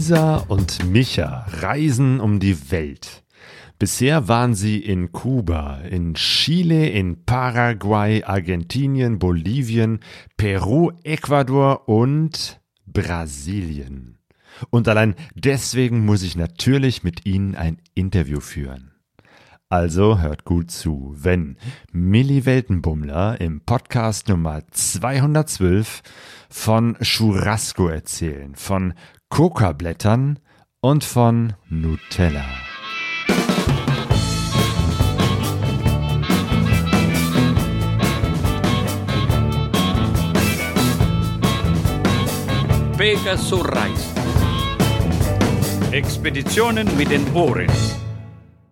Lisa und Micha reisen um die Welt. Bisher waren sie in Kuba, in Chile, in Paraguay, Argentinien, Bolivien, Peru, Ecuador und Brasilien. Und allein deswegen muss ich natürlich mit ihnen ein Interview führen. Also hört gut zu, wenn Milli Weltenbummler im Podcast Nummer 212 von Churrasco erzählen, von Coca-Blättern und von Nutella. Pegasus Reis. Expeditionen mit den Ohren.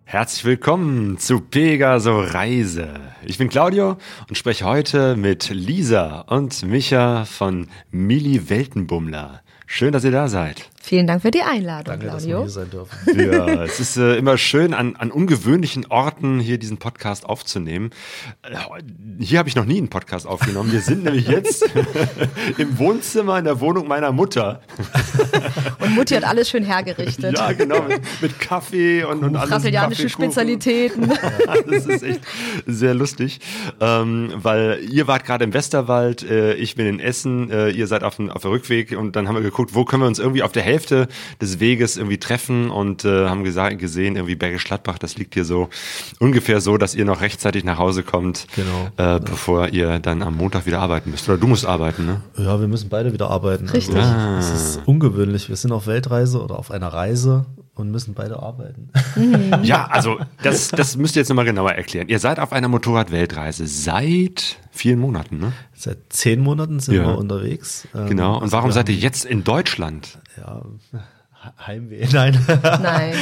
Herzlich willkommen zu Pegaso Reise. Ich bin Claudio und spreche heute mit Lisa und Micha von Milli Weltenbummler. Schön, dass ihr da seid. Vielen Dank für die Einladung, Danke, dass Claudio. wir hier sein dürfen. Ja, es ist äh, immer schön, an, an ungewöhnlichen Orten hier diesen Podcast aufzunehmen. Äh, hier habe ich noch nie einen Podcast aufgenommen. Wir sind nämlich jetzt im Wohnzimmer in der Wohnung meiner Mutter. Und Mutti hat alles schön hergerichtet. Ja, genau, mit, mit Kaffee und, und alles. Brasilianische. Spezialitäten. das ist echt sehr lustig, ähm, weil ihr wart gerade im Westerwald, äh, ich bin in Essen, äh, ihr seid auf dem, auf dem Rückweg und dann haben wir geguckt, wo können wir uns irgendwie auf der Hälfte des Weges irgendwie treffen und äh, haben gesagt, gesehen, irgendwie Bergisch Gladbach, das liegt hier so ungefähr so, dass ihr noch rechtzeitig nach Hause kommt, Genau. äh, bevor ihr dann am Montag wieder arbeiten müsst. Oder du musst arbeiten, ne? Ja, wir müssen beide wieder arbeiten. Richtig. Also, das ist ungewöhnlich. Wir sind auf Weltreise oder auf einer Reise und müssen beide arbeiten. Ja, also das, das müsst ihr jetzt nochmal genauer erklären. Ihr seid auf einer Motorrad-Weltreise seit vielen Monaten, ne? Seit zehn Monaten sind Ja. wir unterwegs. Ähm, Genau. Und also warum seid ihr jetzt in Deutschland? Ja, Heimweh. Nein. Nein,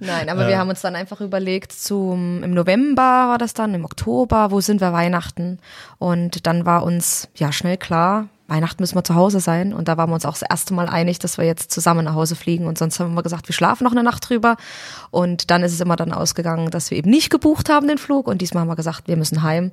nein, aber wir haben uns dann einfach überlegt, zum, im November war das dann, im Oktober, wo sind wir Weihnachten? Und dann war uns ja schnell klar, Weihnachten müssen wir zu Hause sein. Und da waren wir uns auch das erste Mal einig, dass wir jetzt zusammen nach Hause fliegen. Und sonst haben wir gesagt, wir schlafen noch eine Nacht drüber. Und dann ist es immer dann ausgegangen, dass wir eben nicht gebucht haben, den Flug. Und diesmal haben wir gesagt, wir müssen heim.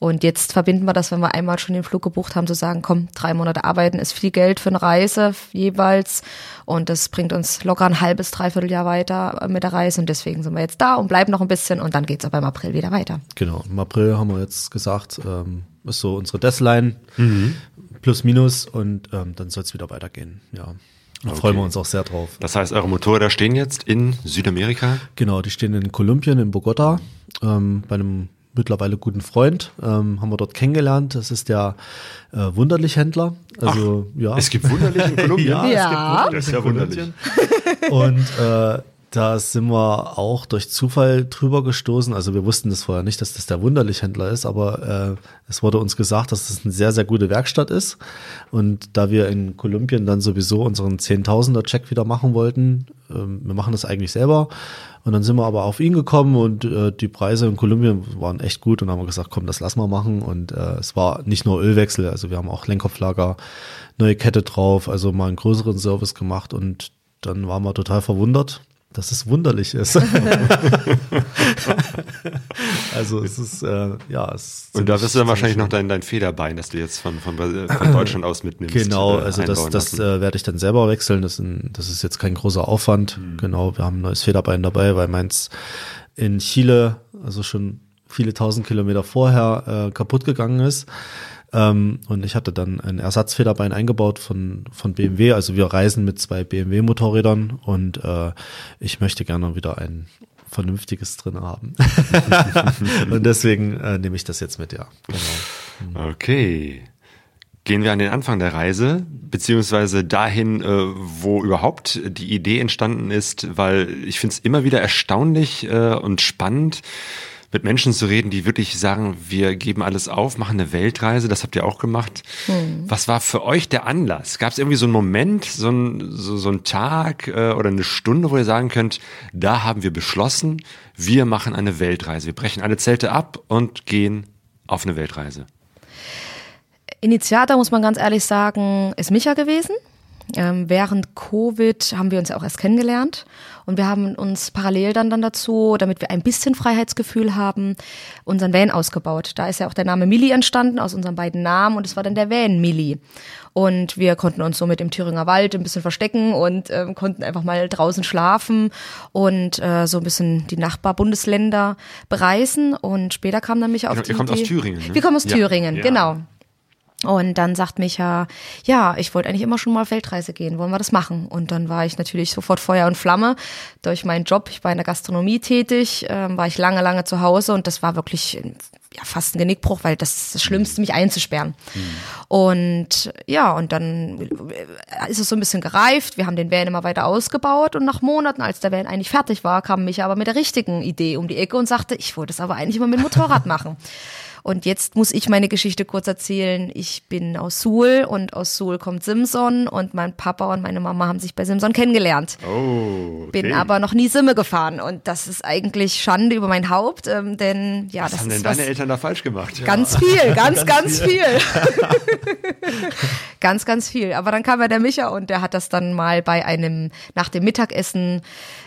Und jetzt verbinden wir das, wenn wir einmal schon den Flug gebucht haben, zu sagen, komm, drei Monate arbeiten ist viel Geld für eine Reise jeweils. Und das bringt uns locker ein halbes, dreiviertel Jahr weiter mit der Reise. Und deswegen sind wir jetzt da und bleiben noch ein bisschen. Und dann geht's aber im April wieder weiter. Genau, im April haben wir jetzt gesagt, ähm, ist so unsere Deadline, plus minus und ähm, dann soll es wieder weitergehen. Ja, da freuen wir uns auch sehr drauf. Das heißt, eure Motorräder stehen jetzt in Südamerika? Genau, die stehen in Kolumbien, in Bogota, ähm, bei einem mittlerweile guten Freund, ähm, haben wir dort kennengelernt. Das ist der äh, Wunderlich-Händler. Also, ja. Es gibt wunderlich in Kolumbien. Ja, Ja. es gibt Das ist ja Kolumbien. Und äh, da sind wir auch durch Zufall drüber gestoßen. Also wir wussten das vorher nicht, dass das der Wunderlich-Händler ist, aber äh, es wurde uns gesagt, dass das eine sehr, sehr gute Werkstatt ist. Und da wir in Kolumbien dann sowieso unseren Zehntausender-Check wieder machen wollten, ähm, wir machen das eigentlich selber. Und dann sind wir aber auf ihn gekommen und äh, die Preise in Kolumbien waren echt gut und haben gesagt, komm, das lassen wir machen. Und äh, es war nicht nur Ölwechsel, also wir haben auch Lenkkopflager, neue Kette drauf, also mal einen größeren Service gemacht und dann waren wir total verwundert, dass es wunderlich ist. also es ist, äh, ja, es ist Und da wirst du dann wahrscheinlich noch dein, dein Federbein, das du jetzt von, von, von Deutschland aus mitnimmst. Genau, äh, also das, einbauen das lassen. äh, werde ich dann selber wechseln. Das, sind, das ist jetzt kein großer Aufwand. Mhm. Genau, wir haben ein neues Federbein dabei, weil meins in Chile, also schon viele tausend Kilometer vorher, äh, kaputt gegangen ist. Ähm, und ich hatte dann ein Ersatzfederbein eingebaut von, von BMW. Also wir reisen mit zwei BMW-Motorrädern und äh, ich möchte gerne wieder ein vernünftiges drin haben. und deswegen äh, nehme ich das jetzt mit, ja. Genau. Okay. Gehen wir an den Anfang der Reise, beziehungsweise dahin, äh, wo überhaupt die Idee entstanden ist, weil ich finde es immer wieder erstaunlich äh, und spannend, mit Menschen zu reden, die wirklich sagen, wir geben alles auf, machen eine Weltreise, das habt ihr auch gemacht. Was war für euch der Anlass? Gab es irgendwie so einen Moment, so ein, so, so einen Tag äh, oder eine Stunde, wo ihr sagen könnt, da haben wir beschlossen, wir machen eine Weltreise. Wir brechen alle Zelte ab und gehen auf eine Weltreise. Initiator, muss man ganz ehrlich sagen, ist Micha gewesen. Ähm, während Covid haben wir uns ja auch erst kennengelernt und wir haben uns parallel dann, dann dazu, damit wir ein bisschen Freiheitsgefühl haben, unseren Van ausgebaut. Da ist ja auch der Name Milli entstanden aus unseren beiden Namen und es war dann der Van Milli. Und wir konnten uns so mit dem Thüringer Wald ein bisschen verstecken und ähm, konnten einfach mal draußen schlafen und äh, so ein bisschen die Nachbarbundesländer bereisen. Und später kam dann mich auf Ihr die kommt aus Thüringen, ne? Wir kommen aus Ja. Thüringen, Ja. genau. Und dann sagt Micha, ja, ich wollte eigentlich immer schon mal auf Weltreise gehen, wollen wir das machen? Und dann war ich natürlich sofort Feuer und Flamme durch meinen Job. Ich war in der Gastronomie tätig, ähm, war ich lange, lange zu Hause und das war wirklich ja, fast ein Genickbruch, weil das ist das Schlimmste, mich einzusperren. Und ja, und dann äh, ist es so ein bisschen gereift. Wir haben den Van immer weiter ausgebaut und nach Monaten, als der Van eigentlich fertig war, kam Micha aber mit der richtigen Idee um die Ecke und sagte, ich wollte es aber eigentlich immer mit dem Motorrad machen. Und jetzt muss ich meine Geschichte kurz erzählen. Ich bin aus Suhl und aus Suhl kommt Simson und mein Papa und meine Mama haben sich bei Simson kennengelernt. Oh, okay. Bin aber noch nie Simme gefahren und das ist eigentlich Schande über mein Haupt, ähm, denn ja, Was das haben ist denn was, deine Eltern da falsch gemacht? Ganz viel, ganz, ganz viel. ganz, ganz viel. Aber dann kam ja der Micha und der hat das dann mal bei einem, nach dem Mittagessen,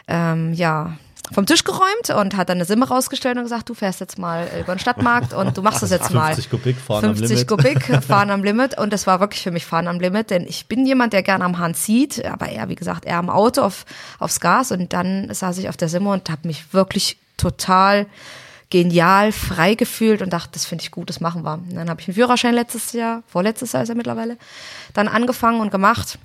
ähm, ja, vom Tisch geräumt und hat dann eine Simme rausgestellt und gesagt, du fährst jetzt mal über den Stadtmarkt und du machst das jetzt mal. 50 Kubik fahren am 50 Limit. Kubik fahren am Limit und das war wirklich für mich fahren am Limit, denn ich bin jemand, der gerne am Hahn zieht, aber er, wie gesagt, eher am Auto auf, aufs Gas und dann saß ich auf der Simme und habe mich wirklich total genial frei gefühlt und dachte, das finde ich gut, das machen wir. Und dann habe ich einen Führerschein letztes Jahr, vorletztes Jahr ist er mittlerweile, dann angefangen und gemacht.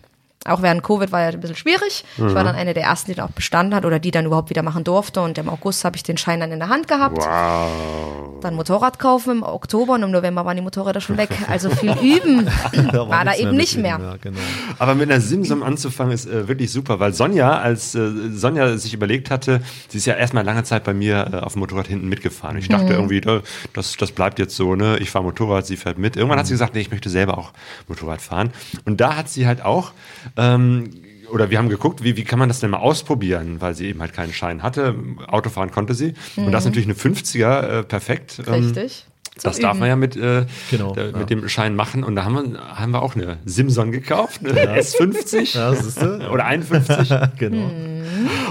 Auch während Covid war ja ein bisschen schwierig. Ich war dann eine der ersten, die dann auch bestanden hat oder die dann überhaupt wieder machen durfte. Und im August habe ich den Schein dann in der Hand gehabt. Wow. Dann Motorrad kaufen im Oktober und im November waren die Motorräder schon weg. Also viel üben war, da nichts eben nicht mehr. Ja, genau. Aber mit einer Simsum anzufangen ist äh, wirklich super, weil Sonja, als äh, Sonja sich überlegt hatte, sie ist ja erstmal lange Zeit bei mir äh, auf dem Motorrad hinten mitgefahren. Ich Mhm. dachte irgendwie, da- das, das bleibt jetzt so, ne? Ich fahre Motorrad, sie fährt mit. Irgendwann Mhm. hat sie gesagt, nee, ich möchte selber auch Motorrad fahren. Und da hat sie halt auch ähm, oder wir haben geguckt, wie, wie kann man das denn mal ausprobieren, weil sie eben halt keinen Schein hatte. Autofahren konnte sie. Und das ist natürlich eine 50er, äh, perfekt. Ähm, Mhm. Richtig. Zum das darf man ja mit, äh, Genau, äh, ja. mit dem Schein machen. Und da haben wir, haben wir auch eine Simson gekauft, eine S50 Ja, siehst du? oder 51. Genau.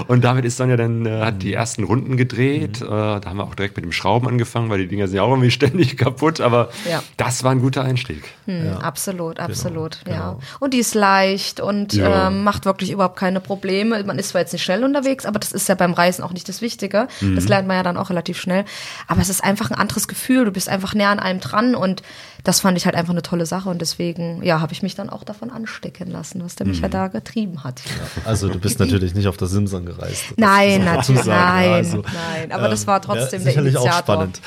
Und damit ist Sonja dann, äh, hat Mhm. die ersten Runden gedreht. Äh, da haben wir auch direkt mit dem Schrauben angefangen, weil die Dinger sind ja auch irgendwie ständig kaputt. Aber Ja. das war ein guter Einstieg. Hm, Ja. Absolut, absolut, ja. genau. Und die ist leicht und Ja. ähm, macht wirklich überhaupt keine Probleme. Man ist zwar jetzt nicht schnell unterwegs, aber das ist ja beim Reisen auch nicht das Wichtige. Mhm. Das lernt man ja dann auch relativ schnell. Aber es ist einfach ein anderes Gefühl. Du bist einfach näher an allem dran und das fand ich halt einfach eine tolle Sache und deswegen, ja, habe ich mich dann auch davon anstecken lassen, was der mich Mhm. ja da getrieben hat. Also du bist natürlich nicht auf der Simson gereist. Nein, natürlich, sagen, ja. nein, Also, nein. Aber das war trotzdem ja, der Initiator. auch spannend.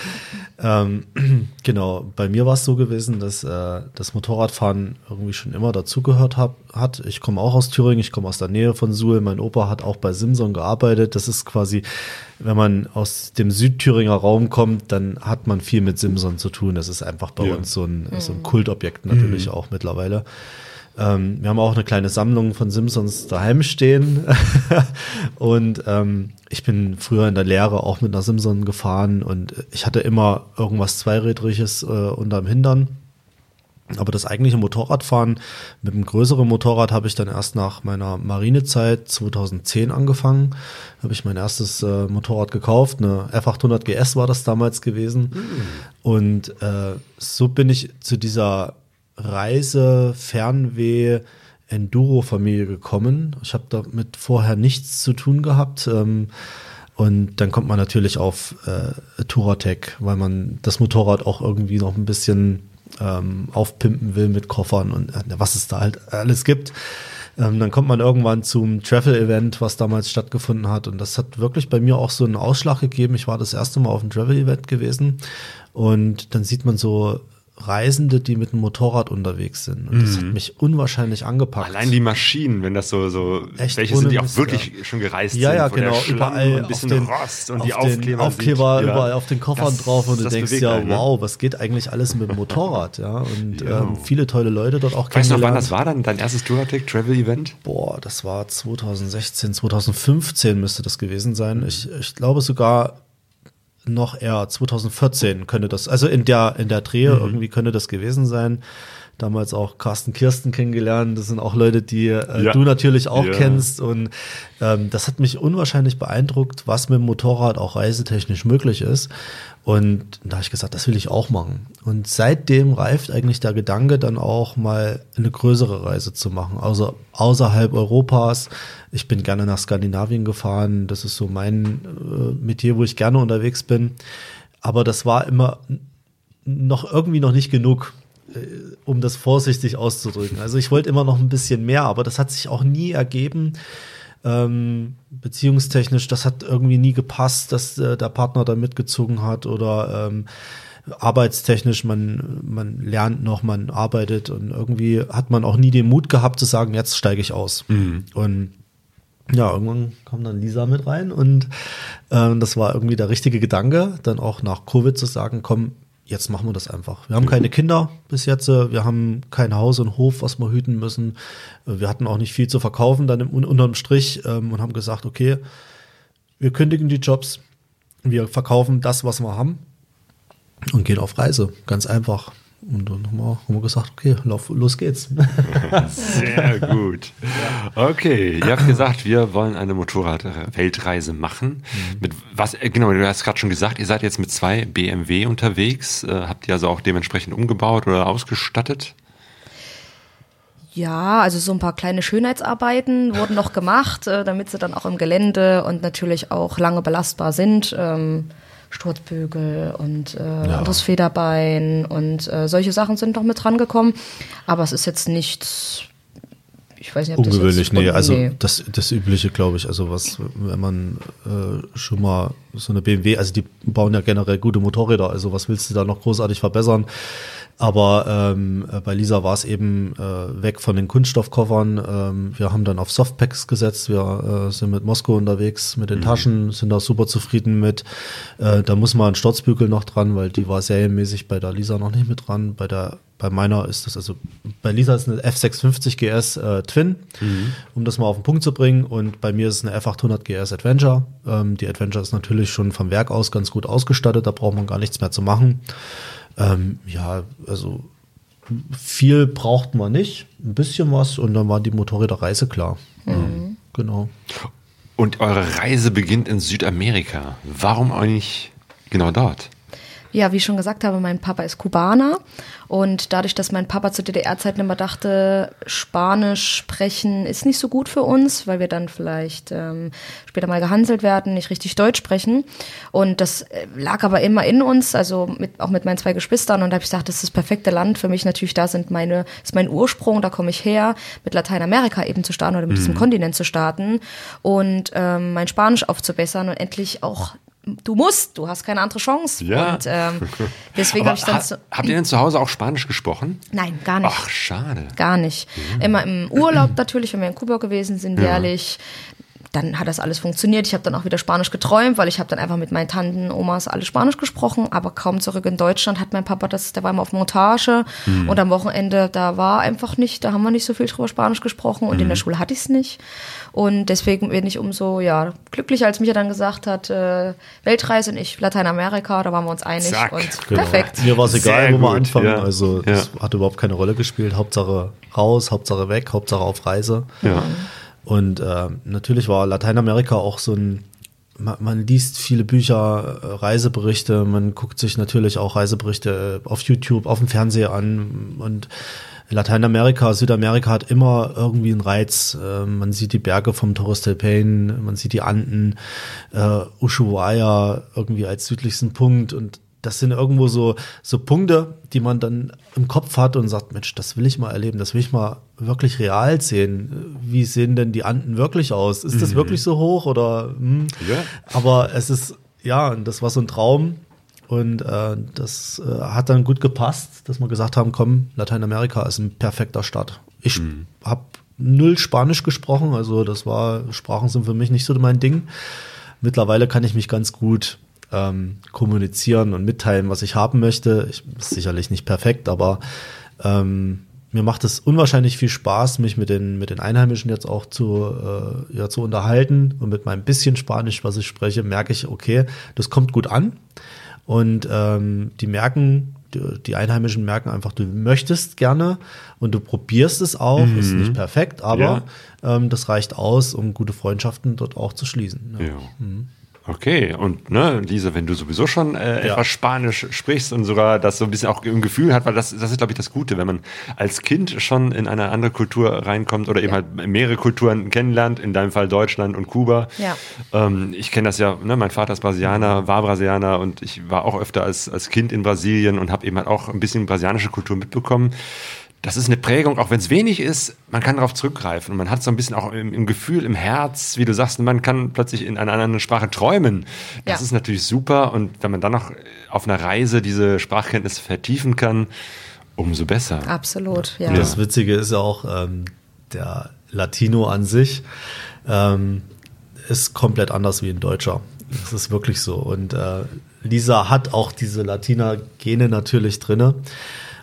Ähm, genau, bei mir war es so gewesen, dass äh, das Motorradfahren irgendwie schon immer dazugehört hat. Ich komme auch aus Thüringen, ich komme aus der Nähe von Suhl. Mein Opa hat auch bei Simson gearbeitet. Das ist quasi, wenn man aus dem Südthüringer Raum kommt, dann hat man viel mit Simson zu tun. Das ist einfach bei Ja. uns so ein, so ein Kultobjekt natürlich auch mittlerweile. Ähm, wir haben auch eine kleine Sammlung von Simpsons daheim stehen. und ähm, ich bin früher in der Lehre auch mit einer Simpson gefahren und ich hatte immer irgendwas Zweirädriges äh, unterm Hintern. Aber das eigentliche Motorradfahren mit einem größeren Motorrad habe ich dann erst nach meiner Marinezeit 2010 angefangen. Habe ich mein erstes äh, Motorrad gekauft, eine F800 GS war das damals gewesen. Und äh, so bin ich zu dieser Reise, Fernweh, Enduro-Familie gekommen. Ich habe damit vorher nichts zu tun gehabt. Ähm, und dann kommt man natürlich auf äh, Touratec, weil man das Motorrad auch irgendwie noch ein bisschen ähm, aufpimpen will mit Koffern und äh, was es da halt alles gibt. Ähm, dann kommt man irgendwann zum Travel-Event, was damals stattgefunden hat. Und das hat wirklich bei mir auch so einen Ausschlag gegeben. Ich war das erste Mal auf einem Travel-Event gewesen. Und dann sieht man so Reisende, die mit dem Motorrad unterwegs sind. Und das hat mich unwahrscheinlich angepackt. Allein die Maschinen, wenn das so, so Echt welche sind, die auch wirklich ja. schon gereist Ja, sind. ja, wo der genau. Überall ein auf bisschen den, Rost und die Aufkleber. Aufkleber sind, ja. überall auf den Koffern Das- drauf und du denkst ja, einen, ne? wow, was geht eigentlich alles mit dem Motorrad, ja? Und Ja. ähm, viele tolle Leute dort auch Weißt du noch, wann das war dann? Dein erstes Touratec Travel Event? Boah, das war 2016, 2015 müsste das gewesen sein. Ich, ich glaube sogar noch eher 2014 könnte das, also in der, in der Drehe irgendwie könnte das gewesen sein. Damals auch Carsten Kirsten kennengelernt. Das sind auch Leute, die äh, Ja. du natürlich auch Ja. kennst. Und ähm, das hat mich unwahrscheinlich beeindruckt, was mit dem Motorrad auch reisetechnisch möglich ist. Und da habe ich gesagt, das will ich auch machen. Und seitdem reift eigentlich der Gedanke, dann auch mal eine größere Reise zu machen. Also außerhalb Europas. Ich bin gerne nach Skandinavien gefahren. Das ist so mein äh, Metier, wo ich gerne unterwegs bin. Aber das war immer noch irgendwie noch nicht genug, um das vorsichtig auszudrücken. Also ich wollte immer noch ein bisschen mehr, aber das hat sich auch nie ergeben. Ähm, beziehungstechnisch, das hat irgendwie nie gepasst, dass äh, der Partner da mitgezogen hat oder ähm, arbeitstechnisch, man, man lernt noch, man arbeitet und irgendwie hat man auch nie den Mut gehabt zu sagen, jetzt steige ich aus. Und ja, irgendwann kam dann Lisa mit rein und ähm, das war irgendwie der richtige Gedanke, dann auch nach Covid zu sagen, komm, jetzt machen wir das einfach. Wir haben keine Kinder bis jetzt, äh, wir haben kein Haus und Hof, was wir hüten müssen. Äh, Wir hatten auch nicht viel zu verkaufen dann im, unterm Strich ähm, und haben gesagt, okay, wir kündigen die Jobs, wir verkaufen das, was wir haben und gehen auf Reise, ganz einfach. Und dann haben wir, haben wir gesagt, okay, lauf, los geht's. Sehr gut. Okay, ihr habt gesagt, wir wollen eine Motorrad-Weltreise machen. Mit was, äh, genau, du hast gerade schon gesagt, ihr seid jetzt mit zwei BMW unterwegs. Äh, habt ihr also auch dementsprechend umgebaut oder ausgestattet? Ja, also so ein paar kleine Schönheitsarbeiten wurden noch gemacht, äh, damit sie dann auch im Gelände und natürlich auch lange belastbar sind. Ähm, Sturzbügel und äh, anderes Federbein und äh, solche Sachen sind noch mit dran gekommen. Aber es ist jetzt nichts, ich weiß nicht, ob Ungewöhnlich, das jetzt, nee, also nee. das, das Übliche, glaube ich. Also was, wenn man äh, schon mal so eine BMW, also die bauen ja generell gute Motorräder, also was willst du da noch großartig verbessern? Aber ähm, äh, bei Lisa war es eben äh, weg von den Kunststoffkoffern. Ähm, wir haben dann auf Softpacks gesetzt. Wir äh, sind mit Moskau unterwegs, mit den Taschen, sind da super zufrieden mit. Äh, da muss mal ein Sturzbügel noch dran, weil die war serienmäßig bei der Lisa noch nicht mit dran. Bei der bei meiner ist das also bei Lisa ist eine F650 GS äh, Twin, um das mal auf den Punkt zu bringen. Und bei mir ist es eine F800 GS Adventure. Ähm, die Adventure ist natürlich schon vom Werk aus ganz gut ausgestattet. Da braucht man gar nichts mehr zu machen. Ähm, ja, also viel braucht man nicht, ein bisschen was und dann war die Motorräder reiseklar. Mhm. Genau. Und eure Reise beginnt in Südamerika. Warum eigentlich genau dort? Ja, wie ich schon gesagt habe, mein Papa ist Kubaner und dadurch, dass mein Papa zu DDR-Zeiten immer dachte, Spanisch sprechen ist nicht so gut für uns, weil wir dann vielleicht ähm, später mal gehanselt werden, nicht richtig Deutsch sprechen. Und das äh, lag aber immer in uns, also mit, auch mit meinen zwei Geschwistern. Und da habe ich gesagt, das ist das perfekte Land für mich. Natürlich, da sind meine, ist mein Ursprung, da komme ich her, mit Lateinamerika eben zu starten oder mit diesem Kontinent zu starten und ähm, mein Spanisch aufzubessern und endlich auch du musst, du hast keine andere Chance. Ja. Und ähm, deswegen habe ich dann ha so, habt ihr denn zu Hause auch Spanisch gesprochen? nein, gar nicht. Ach, schade. Gar nicht. Immer im Urlaub natürlich, wenn wir in Kuba gewesen sind, jährlich. Dann hat das alles funktioniert. Ich habe dann auch wieder Spanisch geträumt, weil ich habe dann einfach mit meinen Tanten, Omas alle Spanisch gesprochen. Aber kaum zurück in Deutschland hat mein Papa das, der war immer auf Montage und am Wochenende, da war einfach nicht, da haben wir nicht so viel drüber Spanisch gesprochen und in der Schule hatte ich es nicht. Und deswegen bin ich umso ja glücklicher, als Micha dann gesagt hat, äh, Weltreise und ich Lateinamerika, da waren wir uns einig Zack. und Genau. perfekt. Mir war es egal, Sehr wo wir anfangen. ja. Also Ja. das hat überhaupt keine Rolle gespielt. Hauptsache raus, Hauptsache weg, Hauptsache auf Reise. Ja. Und äh, natürlich war Lateinamerika auch so ein, man, man liest viele Bücher, äh, Reiseberichte, man guckt sich natürlich auch Reiseberichte äh, auf YouTube, auf dem Fernseher an und Lateinamerika, Südamerika hat immer irgendwie einen Reiz. Äh, man sieht die Berge vom Torres del Paine, man sieht die Anden, äh, Ushuaia irgendwie als südlichsten Punkt und das sind irgendwo so, so Punkte, die man dann im Kopf hat und sagt, Mensch, das will ich mal erleben, das will ich mal wirklich real sehen. Wie sehen denn die Anden wirklich aus? Ist das wirklich so hoch oder? Hm? Ja. Aber es ist, ja, und das war so ein Traum. Und äh, das äh, hat dann gut gepasst, dass wir gesagt haben, komm, Lateinamerika ist ein perfekter Start. Ich habe null Spanisch gesprochen, also das war, Sprachen sind für mich nicht so mein Ding. Mittlerweile kann ich mich ganz gut ähm, kommunizieren und mitteilen, was ich haben möchte. Ich ist sicherlich nicht perfekt, aber ähm, mir macht es unwahrscheinlich viel Spaß, mich mit den, mit den Einheimischen jetzt auch zu, äh, ja, zu unterhalten. Und mit meinem bisschen Spanisch, was ich spreche, merke ich, okay, das kommt gut an. Und ähm, die merken, die, die Einheimischen merken einfach, du möchtest gerne und du probierst es auch. Ist nicht perfekt, aber ähm, das reicht aus, um gute Freundschaften dort auch zu schließen. Ja. Ja. Okay, und ne, Lisa, wenn du sowieso schon äh, Ja. etwas Spanisch sprichst und sogar das so ein bisschen auch im Gefühl hat, weil das, das ist, glaube ich, das Gute, wenn man als Kind schon in eine andere Kultur reinkommt oder eben halt mehrere Kulturen kennenlernt, in deinem Fall Deutschland und Kuba. Ja. Ähm, ich kenne das ja, ne, mein Vater ist Brasilianer, war Brasilianer und ich war auch öfter als, als Kind in Brasilien und habe eben halt auch ein bisschen brasilianische Kultur mitbekommen. Das ist eine Prägung, auch wenn es wenig ist, man kann darauf zurückgreifen. Und man hat so ein bisschen auch im, im Gefühl, im Herz, wie du sagst, man kann plötzlich in einer anderen Sprache träumen. Das Ja. ist natürlich super. Und wenn man dann noch auf einer Reise diese Sprachkenntnisse vertiefen kann, umso besser. Absolut, ja. Und das Witzige ist ja auch, ähm, der Latino an sich ähm, ist komplett anders wie ein Deutscher. Das ist wirklich so. Und äh, Lisa hat auch diese Latina-Gene natürlich drinne.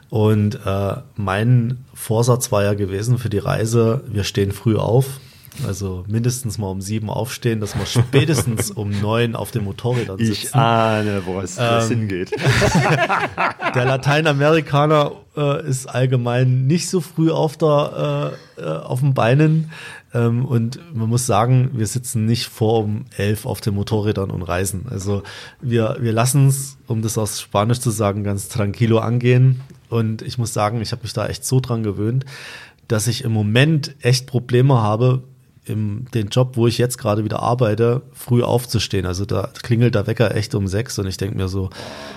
Und äh, mein Vorsatz war ja gewesen für die Reise, wir stehen früh auf. Also mindestens mal um sieben aufstehen, dass wir spätestens um neun auf den Motorrädern sitzen. Ich ahne, wo es, wo es Ähm, hingeht. Der Lateinamerikaner äh, ist allgemein nicht so früh auf, der, äh, äh, auf den Beinen. Ähm, und man muss sagen, wir sitzen nicht vor um elf auf den Motorrädern und reisen. Also wir, wir lassen es, um das aus Spanisch zu sagen, ganz tranquilo angehen. Und ich muss sagen, ich habe mich da echt so dran gewöhnt, dass ich im Moment echt Probleme habe, im den Job, wo ich jetzt gerade wieder arbeite, früh aufzustehen. Also da klingelt der Wecker echt um sechs und ich denke mir so,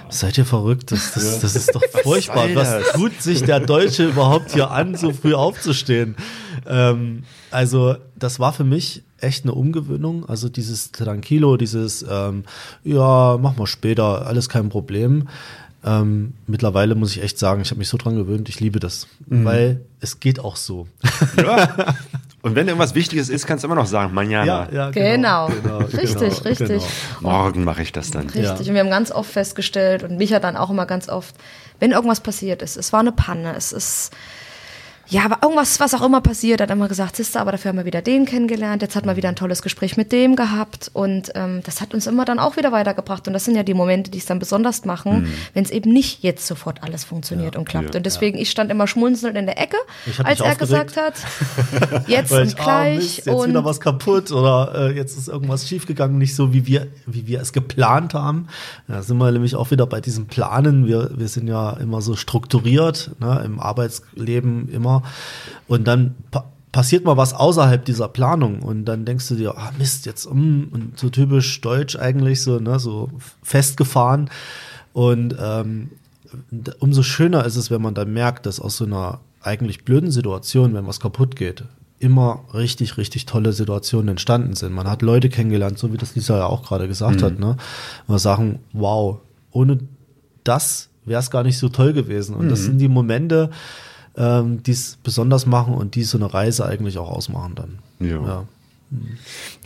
seid ihr verrückt? Das, das, das ist doch furchtbar. Was tut sich der Deutsche überhaupt hier an, so früh aufzustehen? Ähm, also das war für mich echt eine Umgewöhnung. Also dieses Tranquilo, dieses, ähm, ja, mach mal später, alles kein Problem. Ähm, mittlerweile muss ich echt sagen, ich habe mich so dran gewöhnt, ich liebe das, Mhm. weil es geht auch so. Ja. Und wenn irgendwas Wichtiges ist, kannst du immer noch sagen, mañana. Genau. Richtig, richtig. Morgen mache ich das dann. Richtig. Ja. Und wir haben ganz oft festgestellt und Micha dann auch immer ganz oft, wenn irgendwas passiert ist, es war eine Panne, es ist, ja, aber irgendwas, was auch immer passiert, hat er immer gesagt, siehste, aber dafür haben wir wieder den kennengelernt, jetzt hat man wieder ein tolles Gespräch mit dem gehabt und ähm, das hat uns immer dann auch wieder weitergebracht und das sind ja die Momente, die es dann besonders machen, Mhm. wenn es eben nicht jetzt sofort alles funktioniert und klappt. Ja. und deswegen, ich stand immer schmunzelnd in der Ecke, als er gesagt hat, jetzt und ich, gleich Mist, jetzt und wieder was kaputt oder äh, jetzt ist irgendwas schiefgegangen, nicht so wie wir, wie wir es geplant haben. Da sind wir nämlich auch wieder bei diesem Planen. Wir, wir sind ja immer so strukturiert, ne, im Arbeitsleben immer. Und dann pa passiert mal was außerhalb dieser Planung und dann denkst du dir, ah Mist, jetzt mm, und so typisch deutsch eigentlich, so, ne, so festgefahren. Und ähm, umso schöner ist es, wenn man dann merkt, dass aus so einer eigentlich blöden Situation, wenn was kaputt geht, immer richtig, richtig tolle Situationen entstanden sind. Man hat Leute kennengelernt, so wie das Lisa ja auch gerade gesagt hat, ne? Und sagen, wow, ohne das wäre es gar nicht so toll gewesen. Und das sind die Momente, ähm, die es besonders machen und die so eine Reise eigentlich auch ausmachen dann. Ja. ja.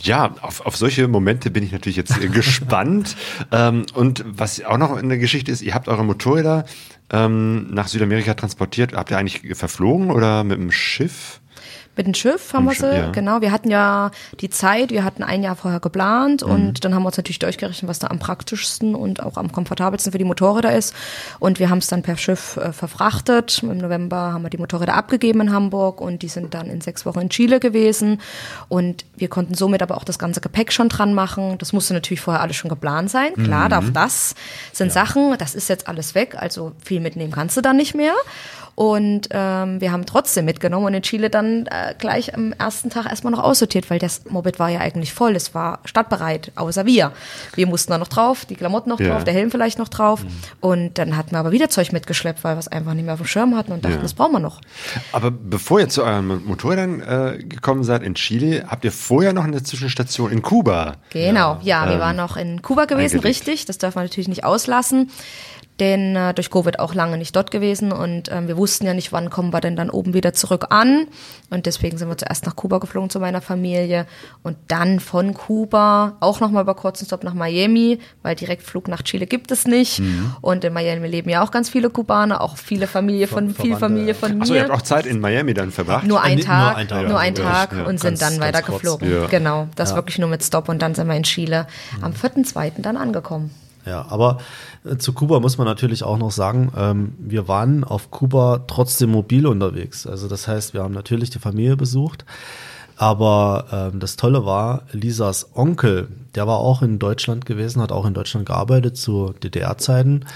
Ja, auf, auf solche Momente bin ich natürlich jetzt gespannt. Ähm, und was auch noch eine Geschichte ist, ihr habt eure Motorräder ähm, nach Südamerika transportiert. Habt ihr eigentlich verflogen oder mit dem Schiff? Mit dem Schiff haben wir sie, ja. genau. Wir hatten ja die Zeit, wir hatten ein Jahr vorher geplant Mhm. und dann haben wir uns natürlich durchgerechnet, was da am praktischsten und auch am komfortabelsten für die Motorräder ist. Und wir haben es dann per Schiff äh, verfrachtet. Im November haben wir die Motorräder abgegeben in Hamburg und die sind dann in sechs Wochen in Chile gewesen. Und wir konnten somit aber auch das ganze Gepäck schon dran machen. Das musste natürlich vorher alles schon geplant sein. Klar, Mhm. auch das sind Sachen, das ist jetzt alles weg, also viel mitnehmen kannst du dann nicht mehr. Und ähm, wir haben trotzdem mitgenommen und in Chile dann äh, gleich am ersten Tag erstmal noch aussortiert, weil das Moped war ja eigentlich voll. Es war startbereit, außer wir. Wir mussten da noch drauf, die Klamotten noch Ja. drauf, der Helm vielleicht noch drauf. Und dann hatten wir aber wieder Zeug mitgeschleppt, weil wir es einfach nicht mehr auf dem Schirm hatten und dachten, Ja. das brauchen wir noch. Aber bevor ihr zu euren Motorrädern äh, gekommen seid in Chile, habt ihr vorher noch eine Zwischenstation in Kuba. Genau, ja, wir ähm, waren noch in Kuba gewesen, richtig. Das darf man natürlich nicht auslassen. Denn äh, durch Covid auch lange nicht dort gewesen und ähm, wir wussten ja nicht, wann kommen wir denn dann oben wieder zurück an. Und deswegen sind wir zuerst nach Kuba geflogen zu meiner Familie und dann von Kuba auch nochmal über kurzen Stopp nach Miami, weil Direktflug nach Chile gibt es nicht. Mhm. Und in Miami leben ja auch ganz viele Kubaner, auch viele Familie von, Ver- viel. Familie von Achso, ihr mir. habt auch Zeit in Miami dann verbracht? Nur ein Nur Tag, ein Tag, nur ja. ein Ja, Tag ja. und Ganz- sind dann ganz weiter kurz. geflogen. Ja. Genau, das Ja. wirklich nur mit Stop und dann sind wir in Chile am 4.2. dann angekommen. Ja, aber äh, zu Kuba muss man natürlich auch noch sagen, ähm, wir waren auf Kuba trotzdem mobil unterwegs. Also das heißt, wir haben natürlich die Familie besucht. Aber ähm, das Tolle war, Lisas Onkel, der war auch in Deutschland gewesen, hat auch in Deutschland gearbeitet zu DDR-Zeiten.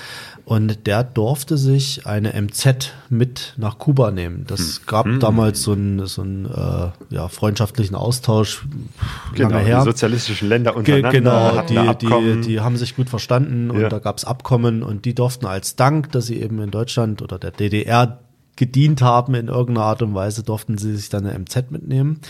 Und der durfte sich eine MZ mit nach Kuba nehmen. Das hm. gab hm. damals so einen, so einen äh, ja, freundschaftlichen Austausch. Genau, lange her. die sozialistischen Länder untereinander. Ge genau, die, die, die haben sich gut verstanden und ja. da gab es Abkommen und die durften als Dank, dass sie eben in Deutschland oder der DDR gedient haben in irgendeiner Art und Weise, durften sie sich dann eine MZ mitnehmen.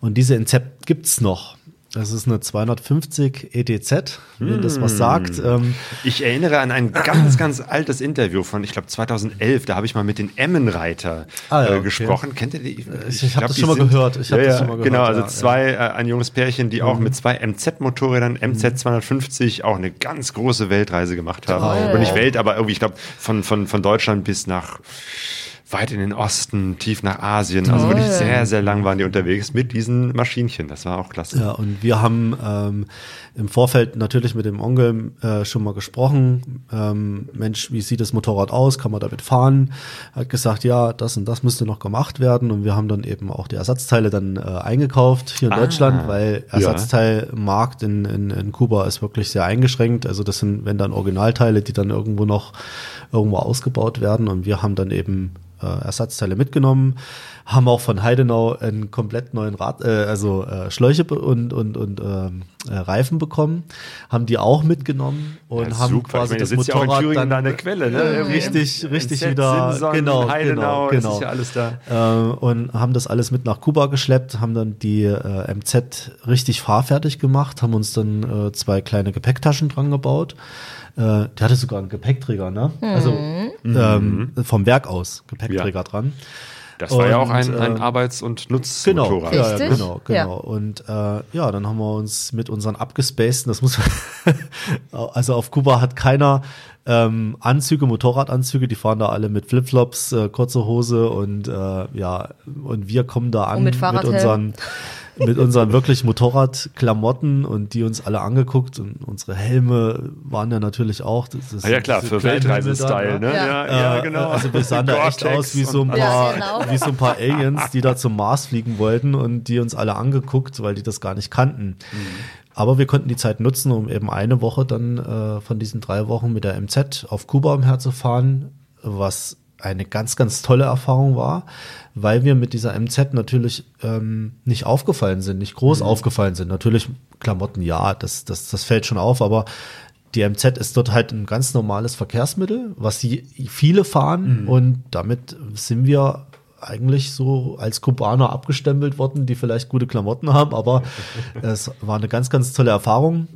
Und diese MZ gibt's noch. Das ist eine 250 ETZ, wenn das was hm. sagt. Ähm, ich erinnere an ein ganz, ganz altes Interview von, ich glaube, 2011. Da habe ich mal mit den Emmenreiter ah, ja, äh, gesprochen. Okay. Kennt ihr die? Ich, ich habe das schon mal gehört. Ich ja, das schon mal gehört. Genau, also ja, zwei, äh, ein junges Pärchen, die mhm. auch mit zwei MZ-Motorrädern, MZ 250, auch eine ganz große Weltreise gemacht haben. Oh. Und nicht Welt, aber irgendwie, ich glaube, von, von, von Deutschland bis nach weit in den Osten, tief nach Asien. Also wirklich sehr, sehr lang waren die unterwegs mit diesen Maschinchen. Das war auch klasse. Ja, und wir haben ähm, im Vorfeld natürlich mit dem Onkel äh, schon mal gesprochen. Ähm, Mensch, wie sieht das Motorrad aus? Kann man damit fahren? Hat gesagt, ja, das und das müsste noch gemacht werden. Und wir haben dann eben auch die Ersatzteile dann äh, eingekauft hier in ah, Deutschland, weil Ersatzteilmarkt ja. in, in, in Kuba ist wirklich sehr eingeschränkt. Also das sind, wenn dann Originalteile, die dann irgendwo noch irgendwo ausgebaut werden. Und wir haben dann eben äh, Ersatzteile mitgenommen, haben auch von Heidenau einen komplett neuen Rad, äh, also äh, Schläuche und und und ähm, äh, Reifen bekommen, haben die auch mitgenommen und ja, haben super. quasi meine, das Motorrad ja dann an der Quelle, ne? Äh, richtig, richtig wieder Simson, genau, Heidenau, genau, genau. Das ist ja alles da. Äh, und haben das alles mit nach Kuba geschleppt, haben dann die äh, MZ richtig fahrfertig gemacht, haben uns dann äh, zwei kleine Gepäcktaschen dran gebaut. Äh, der hatte sogar einen Gepäckträger, ne? Also, mhm. Also ähm, vom Werk aus Gepäckträger ja. dran. Das war und, ja auch ein, ein äh, Arbeits- und Nutzmotorrad. Genau, ja, genau, genau. Ja. Und äh, ja, dann haben wir uns mit unseren abgespaceden, das muss man, also auf Kuba hat keiner ähm, Anzüge, Motorradanzüge, die fahren da alle mit Flipflops, äh, kurze Hose und äh, ja, und wir kommen da an mit, mit unseren mit unseren wirklich Motorradklamotten und die uns alle angeguckt und unsere Helme waren ja natürlich auch. Das, ah ja klar, für Weltreise-Style, ne? Ja. Ja, ja, genau. Also wir sahen da echt aus wie so, ein paar, ja, genau. wie so ein paar Aliens, die da zum Mars fliegen wollten und die uns alle angeguckt, weil die das gar nicht kannten. Mhm. Aber wir konnten die Zeit nutzen, um eben eine Woche dann äh, von diesen drei Wochen mit der MZ auf Kuba umherzufahren, was eine ganz, ganz tolle Erfahrung war, weil wir mit dieser MZ natürlich ähm, nicht aufgefallen sind, nicht groß mhm. aufgefallen sind. Natürlich Klamotten, ja, das, das, das fällt schon auf, aber die MZ ist dort halt ein ganz normales Verkehrsmittel, was sie viele fahren mhm. und damit sind wir eigentlich so als Kubaner abgestempelt worden, die vielleicht gute Klamotten haben, aber es war eine ganz, ganz tolle Erfahrung.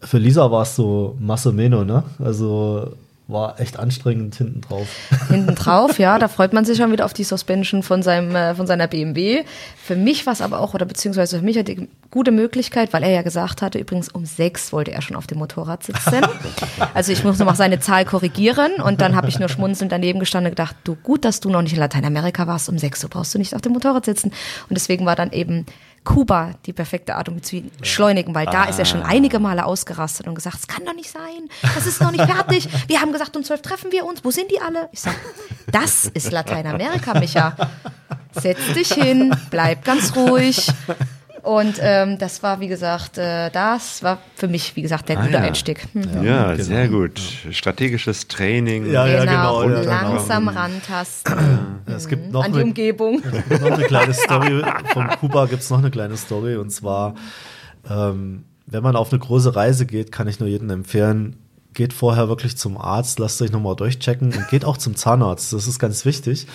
Für Lisa war es so Masse Meno, ne? Also war echt anstrengend hinten drauf. Hinten drauf, ja, da freut man sich schon wieder auf die Suspension von seinem äh, von seiner BMW. Für mich war es aber auch oder beziehungsweise für mich hat die gute Möglichkeit, weil er ja gesagt hatte, übrigens um sechs wollte er schon auf dem Motorrad sitzen. also ich muss noch mal seine Zahl korrigieren und dann habe ich nur schmunzelnd daneben gestanden und gedacht, du gut, dass du noch nicht in Lateinamerika warst. Um sechs Uhr brauchst du nicht auf dem Motorrad sitzen. Und deswegen war dann eben Kuba die perfekte Art, um zu beschleunigen, weil da ist er schon ah. einige Male ausgerastet und gesagt, es kann doch nicht sein, das ist noch nicht fertig. Wir haben gesagt, um zwölf treffen wir uns, wo sind die alle? Ich sag, das ist Lateinamerika, Micha. Setz dich hin, bleib ganz ruhig. Und ähm, das war, wie gesagt, äh, das war für mich, wie gesagt, der ah, gute ja. Einstieg. Mhm. Ja, genau. sehr gut. Strategisches Training. Ja, ja genau. genau. Langsam rantasten. es gibt noch An die eine, Umgebung. noch eine kleine Story. Von Kuba gibt es noch eine kleine Story. Und zwar, ähm, wenn man auf eine große Reise geht, kann ich nur jedem empfehlen, geht vorher wirklich zum Arzt, lasst euch nochmal durchchecken und geht auch zum Zahnarzt. Das ist ganz wichtig.